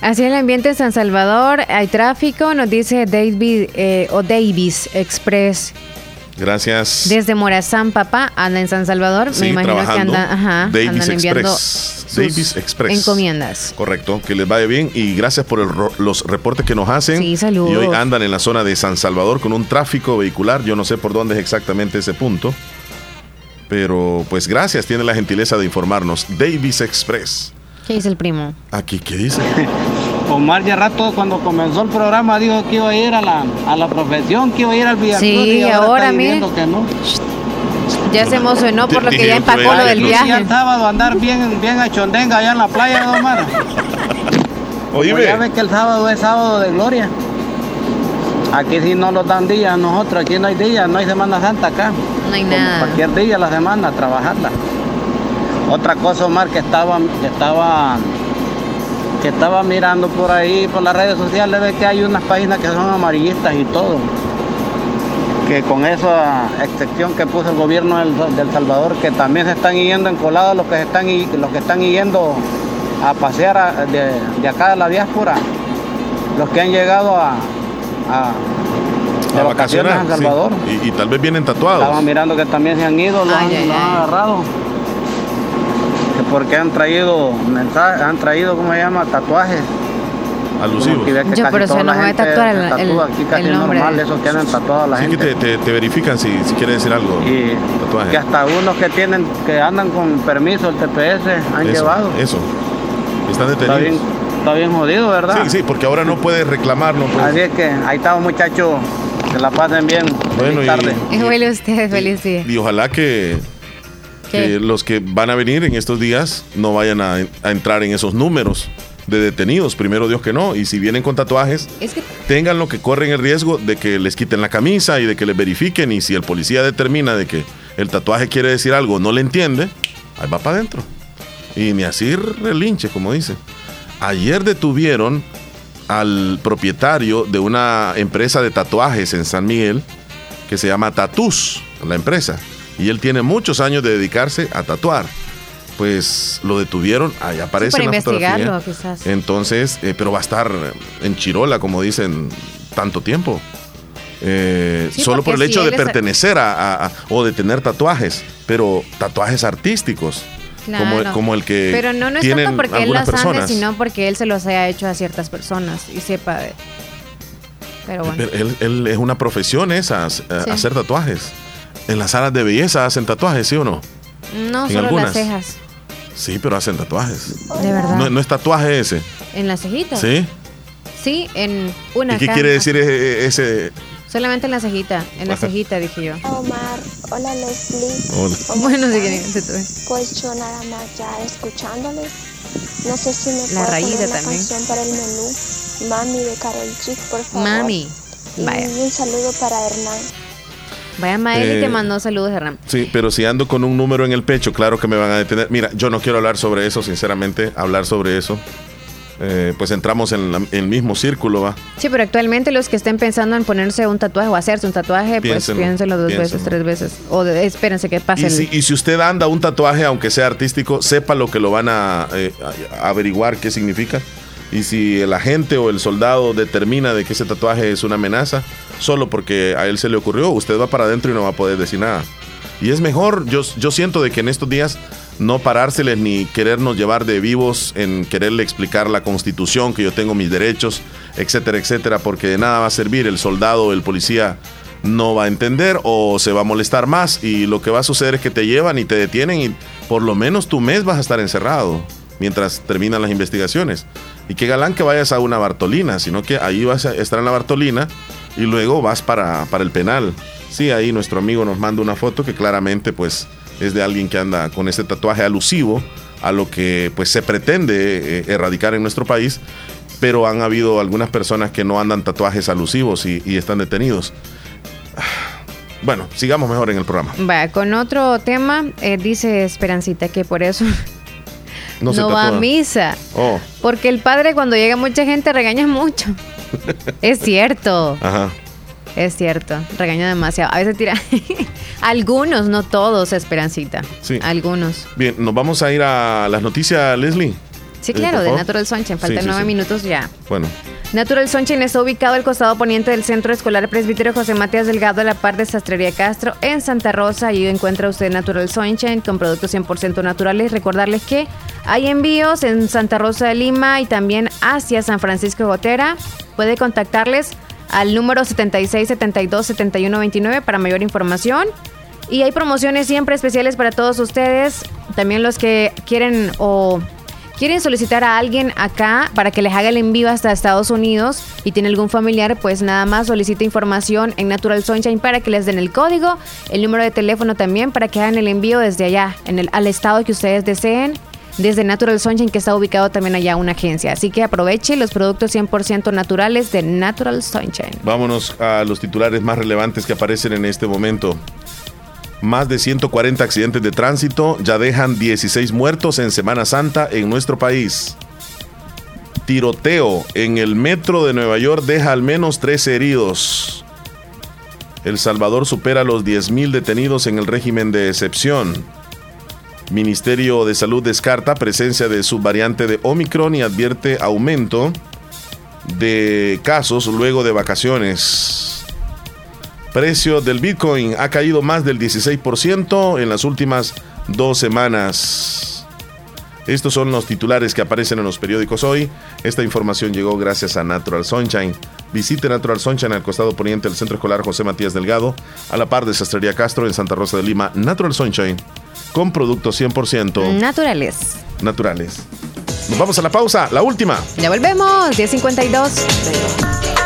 Así el ambiente en San Salvador, hay tráfico, nos dice David eh, o Davis Express Gracias. Desde Morazán, papá, anda en San Salvador. Me imagino que anda, ajá, Davis Express. Davis Express. Encomiendas. Correcto, que les vaya bien y gracias por los reportes que nos hacen. Sí, saludos. Y hoy andan en la zona de San Salvador con un tráfico vehicular. Yo no sé por dónde es exactamente ese punto. Pero pues gracias, tiene la gentileza de informarnos. Davis Express. ¿Qué dice el primo? Aquí, ¿qué dice? Omar ya rato cuando comenzó el programa dijo que iba a ir a la, a la profesión, que iba a ir al Villacruz sí, y ahora, mire. que no. Ya se emocionó por lo que ya empacó lo del viaje. el sábado andar bien, bien a Chondenga allá en la playa, Omar. Oye, ya ve que el sábado es sábado de gloria. Aquí sí no nos dan días, nosotros aquí no hay días, no hay Semana Santa acá. No hay nada. cualquier día la semana, trabajarla. Otra cosa, Omar, que estaba, que estaba, que estaba mirando por ahí, por las redes sociales, ve que hay unas páginas que son amarillistas y todo. Que con esa excepción que puso el gobierno del, Salvador, que también se están yendo encolados los que están, los que están yendo a pasear de, acá de la diáspora, los que han llegado a, a, vacaciones a Salvador. Y, tal vez vienen tatuados. Estaba mirando que también se han ido, lo, han, agarrado. porque han traído mensajes, han traído, ¿cómo se llama? Tatuajes. Alusivos. Yo por eso no voy a tatuar el, el, aquí casi el nombre. normal eso que han tatuado a la sí gente. que te, verifican si, si quieren decir algo. Y que hasta unos que tienen, que andan con permiso el TPS han llevado. Eso. Están detenidos. Está bien, jodido, ¿verdad? Sí, sí, porque ahora no puedes reclamar, no puedes. Así es que ahí estamos, muchachos. Que la pasen bien. Bueno, feliz tarde. Y, y, ustedes, feliz día. Y ojalá que, los que van a venir en estos días no vayan a, entrar en esos números de detenidos, primero Dios que no, y si vienen con tatuajes, tengan lo que corren el riesgo de que les quiten la camisa y de que les verifiquen, y si el policía determina de que el tatuaje quiere decir algo, no le entiende, ahí va para adentro. Y ni así relinche, como dice. Ayer detuvieron al propietario de una empresa de tatuajes en San Miguel que se llama Tatus, la empresa. Y él tiene muchos años de dedicarse a tatuar. Pues lo detuvieron, ahí aparece en la fotografía. Quizás. Entonces, eh, pero va a estar en Chirola, como dicen, tanto tiempo. Eh, solo por el hecho de pertenecer a, o de tener tatuajes, pero tatuajes artísticos como, el que Pero no, no es tanto porque él las ande, sino porque él se los haya hecho a ciertas personas y sepa de... Pero bueno. él, es una profesión esa, hacer tatuajes. En las salas de belleza hacen tatuajes, ¿sí o no? No, solo las cejas. Sí, pero hacen tatuajes. De verdad. No, es tatuaje ese. En las cejitas. Sí. Sí, en una. ¿Y qué quiere decir ese, Solamente en la cejita, en la cejita dije yo. Omar, hola Leslie. Hola. Bueno, si quieren Pues yo nada más ya escuchándoles. No sé si me la poner una canción para el menú. Mami de Carol Chick, por favor. Mami. Vaya. Y un saludo para Hernán. Vaya Maeli que eh, mandó saludos, Hernán. Sí, pero si ando con un número en el pecho, claro que me van a detener. Mira, yo no quiero hablar sobre eso, sinceramente, hablar sobre eso. Eh, pues entramos en, el mismo círculo, ¿va? Sí, pero actualmente los que estén pensando en ponerse un tatuaje o hacerse un tatuaje, pues piénselo dos veces, tres veces. O espérense que pase. Y, si, usted anda un tatuaje, aunque sea artístico, sepa lo que lo van a, eh, averiguar qué significa. Y si el agente o el soldado determina de que ese tatuaje es una amenaza, solo porque a él se le ocurrió, usted va para adentro y no va a poder decir nada. Y es mejor, yo, yo siento de que en estos días no parárseles ni querernos llevar de vivos en quererle explicar la constitución, que yo tengo mis derechos, etcétera, etcétera, porque de nada va a servir. El soldado, el policía no va a entender o se va a molestar más y lo que va a suceder es que te llevan y te detienen y por lo menos tu mes vas a estar encerrado mientras terminan las investigaciones. Y qué galán que vayas a una Bartolina, sino que ahí vas a estar en la Bartolina y luego vas para, para el penal. Sí, ahí nuestro amigo nos manda una foto que claramente pues es de alguien que anda con ese tatuaje alusivo a lo que pues se pretende eh, erradicar en nuestro país, pero han habido algunas personas que no andan tatuajes alusivos y, están detenidos. Bueno, sigamos mejor en el programa. Va, con otro tema, eh, dice Esperancita que por eso no, va a misa. Oh. Porque el padre cuando llega mucha gente regaña mucho. es cierto. Ajá. Es cierto, regaña demasiado. A veces tira. Algunos, no todos, Esperancita. Sí. Algunos. Bien, nos vamos a ir a las noticias, Leslie. Sí, claro, de Natural Sunshine. Faltan nueve minutos ya. Bueno. Natural Sunshine está ubicado al costado poniente del Centro Escolar Presbítero José Matías Delgado, a la par de Sastrería Castro, en Santa Rosa. Allí encuentra usted Natural Sunshine con productos 100% naturales. Recordarles que hay envíos en Santa Rosa de Lima y también hacia San Francisco de Gotera. Puede contactarles al número 76 72 71 29 para mayor información. Y hay promociones siempre especiales para todos ustedes, también los que quieren o quieren solicitar a alguien acá para que les haga el envío hasta Estados Unidos y tiene algún familiar, pues nada más solicita información en Natural Sunshine para que les den el código, el número de teléfono también para que hagan el envío desde allá, en el, al estado que ustedes deseen. desde Natural Sunshine, que está ubicado también allá una agencia. Así que aproveche los productos 100% naturales de Natural Sunshine. Vámonos a los titulares más relevantes que aparecen en este momento. Más de 140 accidentes de tránsito ya dejan 16 muertos en Semana Santa en nuestro país. Tiroteo en el metro de Nueva York deja al menos 13 heridos. El Salvador supera los 10.000 detenidos en el régimen de excepción. Ministerio de Salud descarta presencia de subvariante de Omicron y advierte aumento de casos luego de vacaciones. Precio del Bitcoin ha caído más del 16% en las últimas dos semanas. Estos son los titulares que aparecen en los periódicos hoy. Esta información llegó gracias a Natural Sunshine. Visite Natural Sunshine al costado poniente del Centro Escolar José Matías Delgado, a la par de Sastrería Castro en Santa Rosa de Lima. Natural Sunshine, con productos 100% naturales. Naturales. Nos vamos a la pausa, la última. Ya volvemos, 10.52.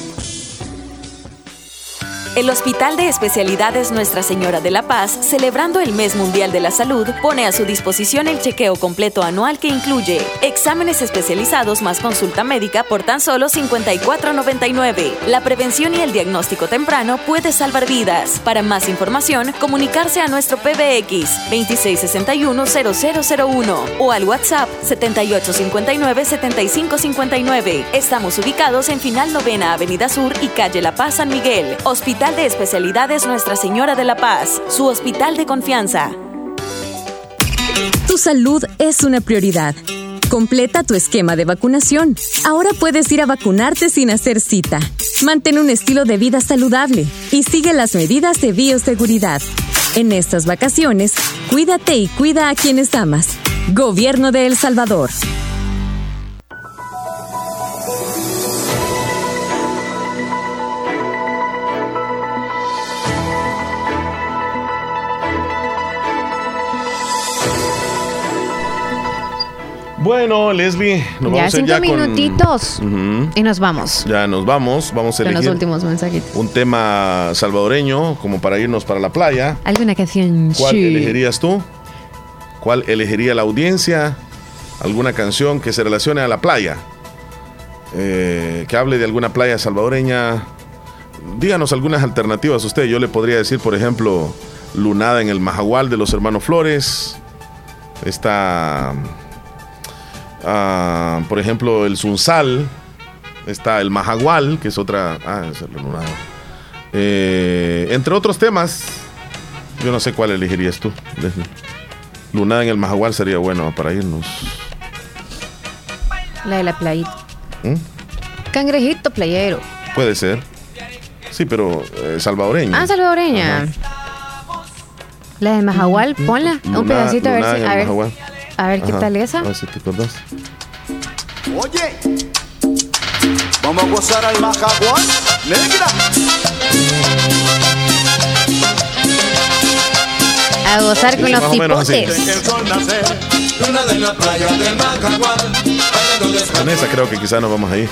El Hospital de Especialidades Nuestra Señora de la Paz, celebrando el Mes Mundial de la Salud, pone a su disposición el chequeo completo anual que incluye exámenes especializados más consulta médica por tan solo 54.99. La prevención y el diagnóstico temprano puede salvar vidas. Para más información, comunicarse a nuestro PBX 2661-0001 o al WhatsApp 7859-7559. Estamos ubicados en Final Novena Avenida Sur y Calle La Paz San Miguel. Hospital de Especialidades Nuestra Señora de la Paz, su hospital de confianza. Tu salud es una prioridad. Completa tu esquema de vacunación. Ahora puedes ir a vacunarte sin hacer cita. Mantén un estilo de vida saludable y sigue las medidas de bioseguridad. En estas vacaciones, cuídate y cuida a quienes amas. Gobierno de El Salvador. Bueno, Leslie, nos ya vamos cinco ya minutitos y nos vamos. Ya nos vamos, vamos a elegir los últimos mensajitos. un tema salvadoreño como para irnos para la playa. ¿Alguna canción? ¿Cuál elegirías tú? ¿Cuál elegiría la audiencia? ¿Alguna canción que se relacione a la playa? Eh, que hable de alguna playa salvadoreña. Díganos algunas alternativas usted. Yo le podría decir, por ejemplo, Lunada en el Majagual de los hermanos Flores. Está Ah, por ejemplo, el Sunsal. Está el Majagual, que es otra. Ah, es el eh, entre otros temas. Yo no sé cuál elegirías tú. Lunada en el Majagual sería bueno para irnos. La de la playita. ¿Mm? Cangrejito playero. Puede ser. Sí, pero eh, salvadoreña. Ah, salvadoreña. La de Majagual, ponla. un pedacito a ver si. A ver. A ver qué tal esa. A ver si te acordás. Oye, vamos a gozar al majaguán, negra. A gozar con los tipotes. Con esa creo que quizás nos vamos a ir.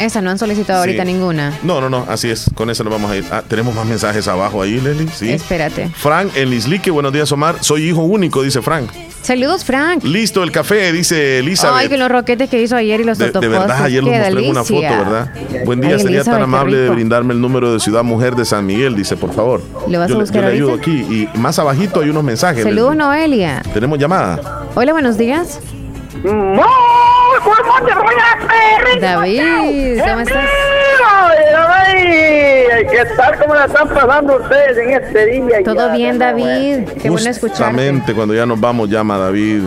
Esa no han solicitado ahorita ninguna. No, no, no, así es. Con eso nos vamos a ir. Ah, tenemos más mensajes abajo ahí, Leli. Sí. Espérate. Frank en Lislique, buenos días, Omar. Soy hijo único, dice Frank. Saludos, Frank. Listo el café, dice Elizabeth. Ay, que los roquetes que hizo ayer y los De, de verdad, ayer nos mostré una foto, ¿verdad? Buen día, Ay, sería tan amable de brindarme el número de Ciudad Mujer de San Miguel, dice, por favor. ¿Le vas a yo, le- buscar yo le ayudo aquí. Y más abajito hay unos mensajes. Saludos. Noelia. Tenemos llamada. Hola, buenos días. David, ¿cómo estás? ¿Qué tal? ¿Cómo la están pasando ustedes en este día? Todo Ya, bien, David. Qué bueno escucharte. Justamente cuando ya nos vamos, llama David.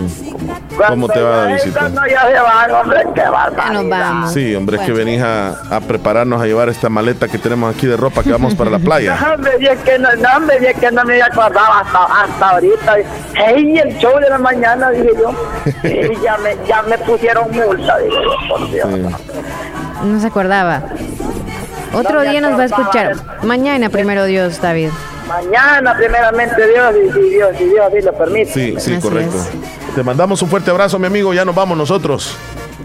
¿Cómo te va? Cuando ya se van, hombre, qué barbaridad. nos vamos. Sí, hombre, es que venís a, a prepararnos a llevar esta maleta que tenemos aquí de ropa que vamos para la playa. No, hombre, es que no, no, hombre, es que no me acordaba hasta, hasta ahorita. ¡Ey, el show de la mañana! Dije yo. Y ya me, ya me pusieron multa, dije yo, por Dios. No se acordaba. Otro día nos va a escuchar. Mañana, primero Dios, David. Mañana, primeramente Dios, y si Dios, si Dios, si lo permite. Sí, sí, correcto. Te mandamos un fuerte abrazo, mi amigo. Ya nos vamos nosotros.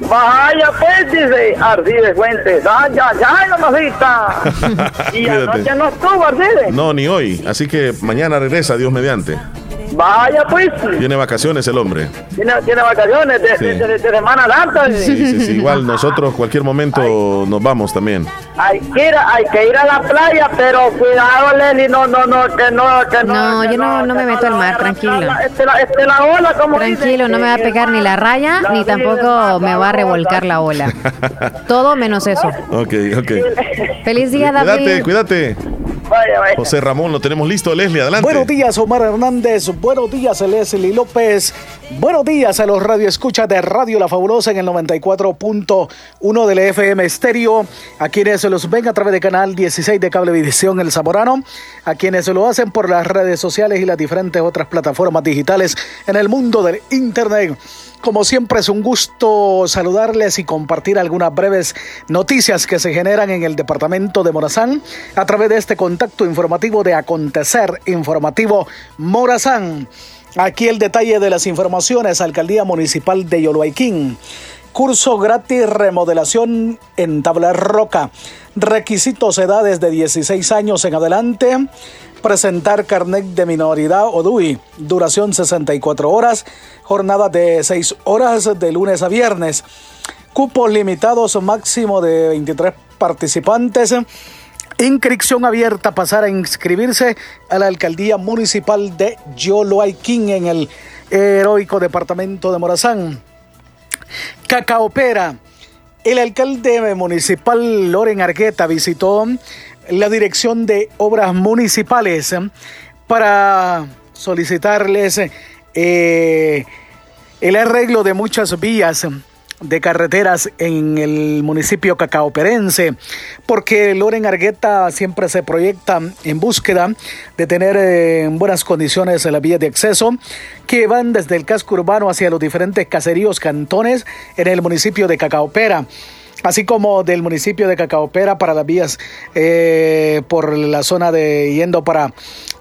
Vaya pues, dice Arcides Fuentes. ¡Ay, ay, ay, mamacita! Y Cuídate. anoche no estuvo Arcides. No, ni hoy. Así que mañana regresa, Dios mediante. Vaya pues. Tiene vacaciones el hombre. Tiene, tiene vacaciones de, Sí. de, de- de Semana Santa. Sí, sí, sí. Igual nosotros cualquier momento nos vamos también. Hay que, ir, a- hay que ir a la playa, pero cuidado, Leli, no, no, no, que no, que no. No, que yo no, no me meto al mar, tranquilo. Este la, este la ola, como Tranquilo, no me va a pegar ni la raya, ni tampoco me va a revolcar la ola. Todo menos eso. Ok, ok. Feliz día, Cuídate, José Ramón, lo tenemos listo. Leslie, adelante. Buenos días, Omar Hernández. Buenos días, Leslie López. Buenos días a los radioescuchas de Radio La Fabulosa en el 94.1 del FM Estéreo. A quienes se los ven a través de canal 16 de Cablevisión El Zamorano. A quienes se lo hacen por las redes sociales y las diferentes otras plataformas digitales en el mundo del Internet. Como siempre es un gusto saludarles y compartir algunas breves noticias que se generan en el departamento de Morazán a través de este contacto informativo de Acontecer Informativo Morazán. Aquí el detalle de las informaciones, Alcaldía Municipal de Yoloaiquín. Curso gratis remodelación en tabla roca. Requisitos edades de 16 años en adelante. Presentar carnet de minoridad o DUI. Duración 64 horas. Jornada de 6 horas de lunes a viernes. Cupos limitados máximo de 23 participantes. Inscripción abierta, pasar a inscribirse a la alcaldía municipal de Yoloaiquín en el heroico departamento de Morazán. Cacaopera. El alcalde municipal Loren Argueta visitó la dirección de obras municipales para solicitarles eh, el arreglo de muchas vías de carreteras en el municipio cacaoperense, porque Loren Argueta siempre se proyecta en búsqueda de tener eh, en buenas condiciones las vías de acceso que van desde el casco urbano hacia los diferentes caseríos cantones en el municipio de Cacaopera así como del municipio de Cacaopera para las vías eh, por la zona de yendo para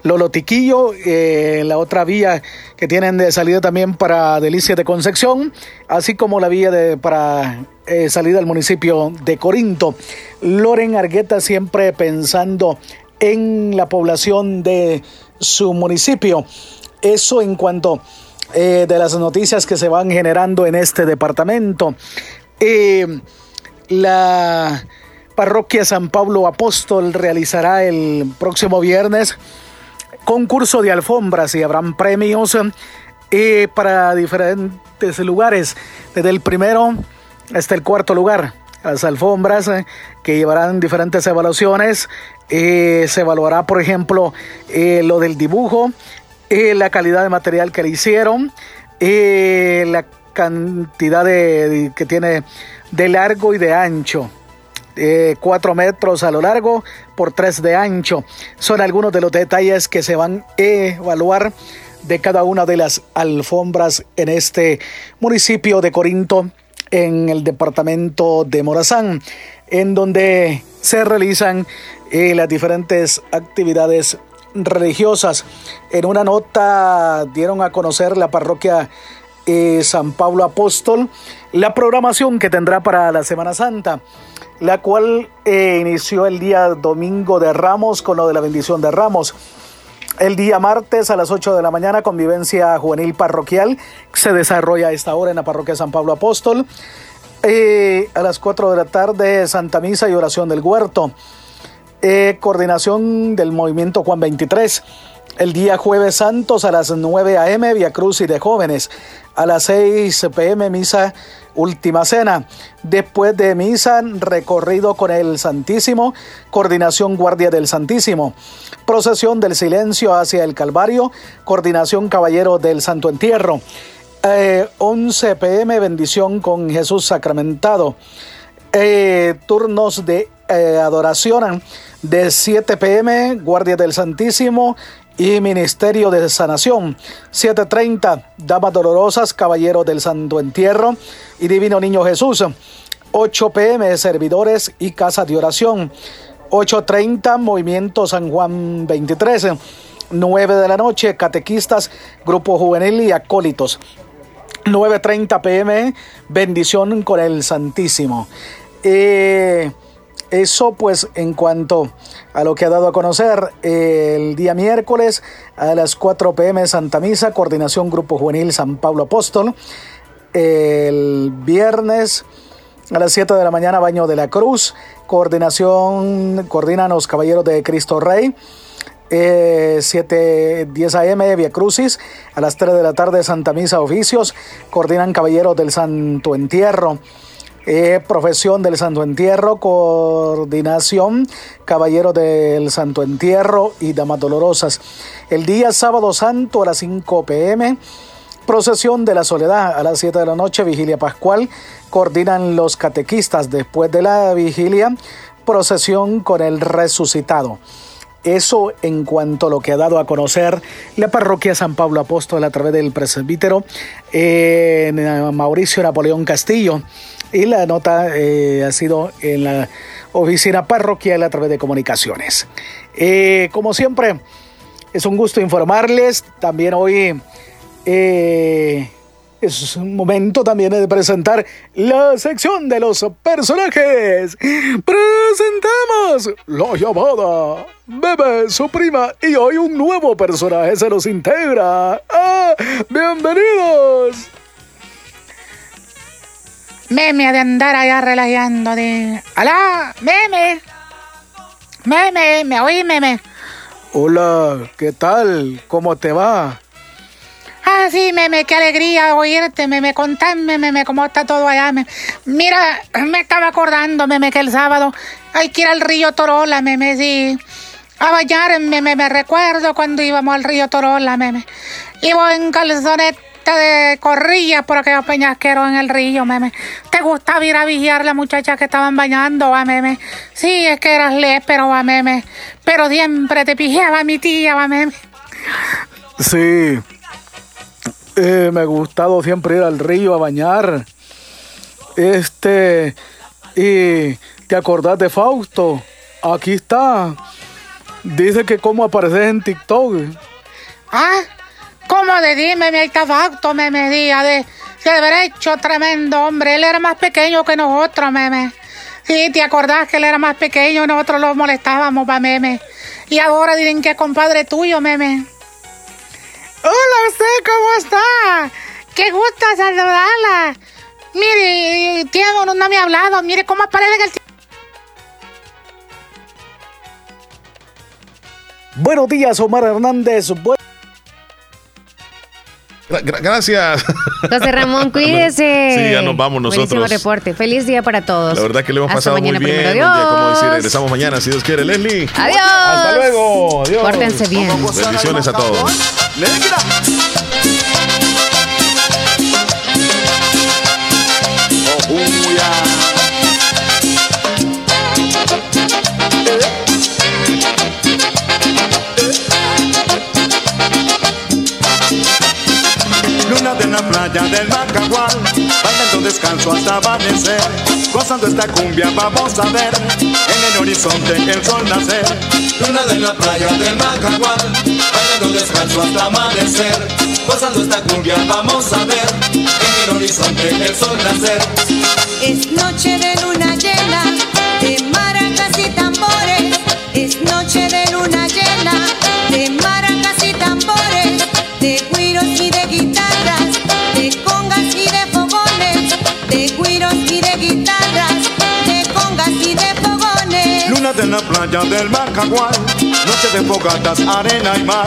Lolotiquillo, eh, la otra vía que tienen de salida también para Delicia de Concepción, así como la vía de, para eh, salida al municipio de Corinto. Loren Argueta siempre pensando en la población de su municipio. Eso en cuanto eh, de las noticias que se van generando en este departamento. Eh, la parroquia San Pablo Apóstol realizará el próximo viernes concurso de alfombras y habrán premios eh, para diferentes lugares, desde el primero hasta el cuarto lugar. Las alfombras eh, que llevarán diferentes evaluaciones. Eh, se evaluará, por ejemplo, lo del dibujo, la calidad de material que le hicieron, la cantidad de- que tiene de largo y de ancho. Eh, 4 metros a lo largo por 3 de ancho. Son algunos de los detalles que se van a evaluar de cada una de las alfombras en este municipio de Corinto, en el departamento de Morazán, en donde se realizan eh, las diferentes actividades religiosas. En una nota dieron a conocer la parroquia San Pablo Apóstol la programación que tendrá para la Semana Santa, la cual eh, inició el día domingo de Ramos con lo de la bendición de Ramos. El día martes a las 8 de la mañana, convivencia juvenil parroquial se desarrolla a esta hora en la parroquia San Pablo Apóstol. Eh, a las 4 de la tarde, Santa Misa y oración del huerto. Eh, coordinación del movimiento Juan 23. El día jueves santos a las 9 a.m. Via Cruz y de jóvenes. A las 6 p.m. misa última cena. Después de misa, recorrido con el Santísimo, coordinación guardia del Santísimo. Procesión del silencio hacia el Calvario, coordinación caballero del Santo Entierro. 11 eh, pm bendición con Jesús sacramentado. Eh, turnos de eh, adoración de 7 pm, Guardia del Santísimo y Ministerio de Sanación. 7.30, Damas Dolorosas, Caballero del Santo Entierro y Divino Niño Jesús. 8 pm, Servidores y Casa de Oración. 8.30, Movimiento San Juan 23. 9 de la noche, Catequistas, Grupo Juvenil y Acólitos. 9.30 pm, bendición con el Santísimo. Eh, eso pues en cuanto a lo que ha dado a conocer el día miércoles a las 4 pm Santa Misa, coordinación Grupo Juvenil San Pablo Apóstol. El viernes a las 7 de la mañana Baño de la Cruz, coordinación, coordinan los Caballeros de Cristo Rey. 7, 10 a.m. Via Crucis, a las 3 de la tarde Santa Misa Oficios, coordinan Caballeros del Santo Entierro. Eh, profesión del Santo Entierro, coordinación, Caballero del Santo Entierro y Damas Dolorosas. El día sábado santo a las 5 pm, procesión de la soledad a las 7 de la noche, vigilia pascual, coordinan los catequistas después de la vigilia, procesión con el resucitado. Eso en cuanto a lo que ha dado a conocer la parroquia San Pablo Apóstol a través del presbítero eh, Mauricio Napoleón Castillo. Y la nota eh, ha sido en la oficina parroquial a través de comunicaciones. Eh, como siempre, es un gusto informarles. También hoy es un momento también de presentar la sección de los personajes. Presentamos la llamada Bebe, su prima, y hoy un nuevo personaje se nos integra. ¡Ah! ¡Bienvenidos! Meme de andar allá relajando de... ¡Alá! ¡Meme! ¡Meme! ¿Me oí, meme? Hola, ¿qué tal? ¿Cómo te va? Ah, sí, meme, qué alegría oírte, meme, contame, meme, cómo está todo allá. Mira, me estaba acordando, meme, que el sábado hay que ir al río Torola, meme, sí. A bañarme, meme, me recuerdo cuando íbamos al río Torola, meme. Iba en de corrilla por aquellos peñasqueros en el río, meme. ¿Te gustaba ir a vigiar a las muchachas que estaban bañando, va, meme? Sí, es que eras pero va, meme. Pero siempre te pijaba mi tía, va, meme. Sí, eh, me ha gustado siempre ir al río a bañar. Este, y te acordás de Fausto. Aquí está. Dice que cómo apareces en TikTok. Ah, ¿cómo de dime, está Fausto, me medía de, de hecho tremendo hombre. Él era más pequeño que nosotros, meme. Sí, ¿te acordás que él era más pequeño nosotros lo molestábamos, pa' meme? Y ahora dicen que es compadre tuyo, meme. Hola, usted, ¿cómo está? Qué gusto saludarla. Mire, tiempo no me ha hablado. Mire cómo aparece el... Buenos días, Omar Hernández. Gracias. José Ramón, cuídese. Sí, ya nos vamos nosotros. Buenísimo reporte. Feliz día para todos. La verdad que le hemos pasado muy bien. Adiós. como decir, regresamos mañana, si Dios quiere. Leslie. Adiós. Hasta luego. Adiós. Pórtense bien. Bendiciones a todos. Playa del Macagual. Bailando descanso hasta amanecer, gozando esta cumbia vamos a ver, en el horizonte el sol nacer. Luna de la playa del Macagual, bailando descanso hasta amanecer, gozando esta cumbia vamos a ver, en el horizonte el sol nacer. Es noche de luna llena, Luna de la playa del Macagual, noche de fogatas, arena y mar,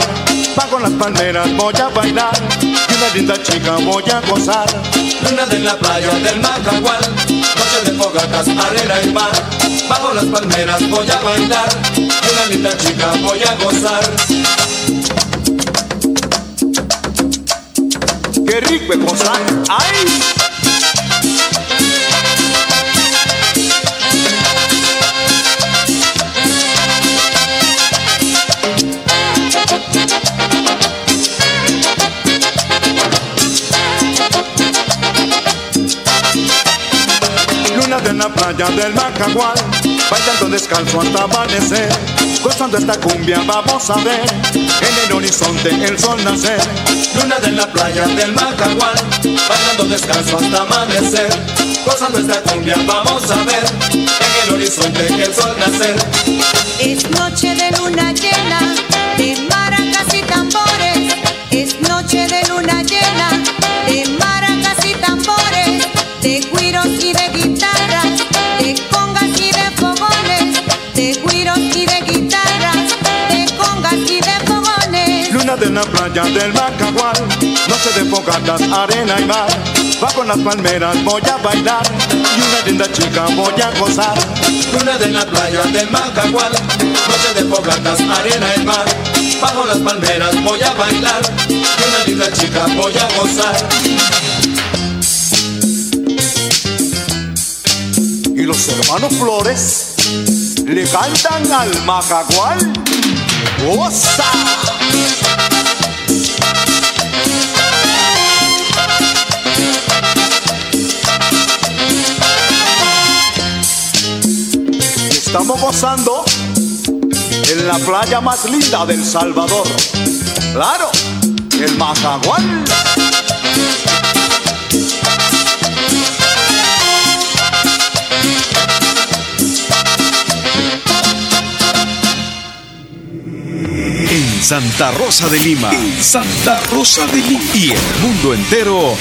bajo las palmeras voy a bailar, y una linda chica voy a gozar. Luna de la playa del Macagual, noche de fogatas, arena y mar, bajo las palmeras voy a bailar, y una linda chica voy a gozar. Qué rico es gozar, ay. De la playa del Macagual, bailando descalzo hasta amanecer, gozando esta cumbia vamos a ver, en el horizonte el sol nacer. Luna de la playa del Macagual, bailando descanso hasta amanecer, gozando esta cumbia vamos a ver, en el horizonte el sol nacer. Es noche de luna llena, de maracas y tambores. Es noche de luna de la playa del Macagual, noche de fogatas, arena y mar. Bajo las palmeras voy a bailar y una linda chica voy a gozar. Luna de la playa del Macagual, noche de fogatas, arena y mar. Bajo las palmeras voy a bailar y una linda chica voy a gozar. Y los hermanos Flores le cantan al Macagual. ¡Goza! Estamos gozando en la playa más linda del Salvador. Claro, el Macagual. En Santa Rosa de Lima. En Santa Rosa de Lima. Y el mundo entero.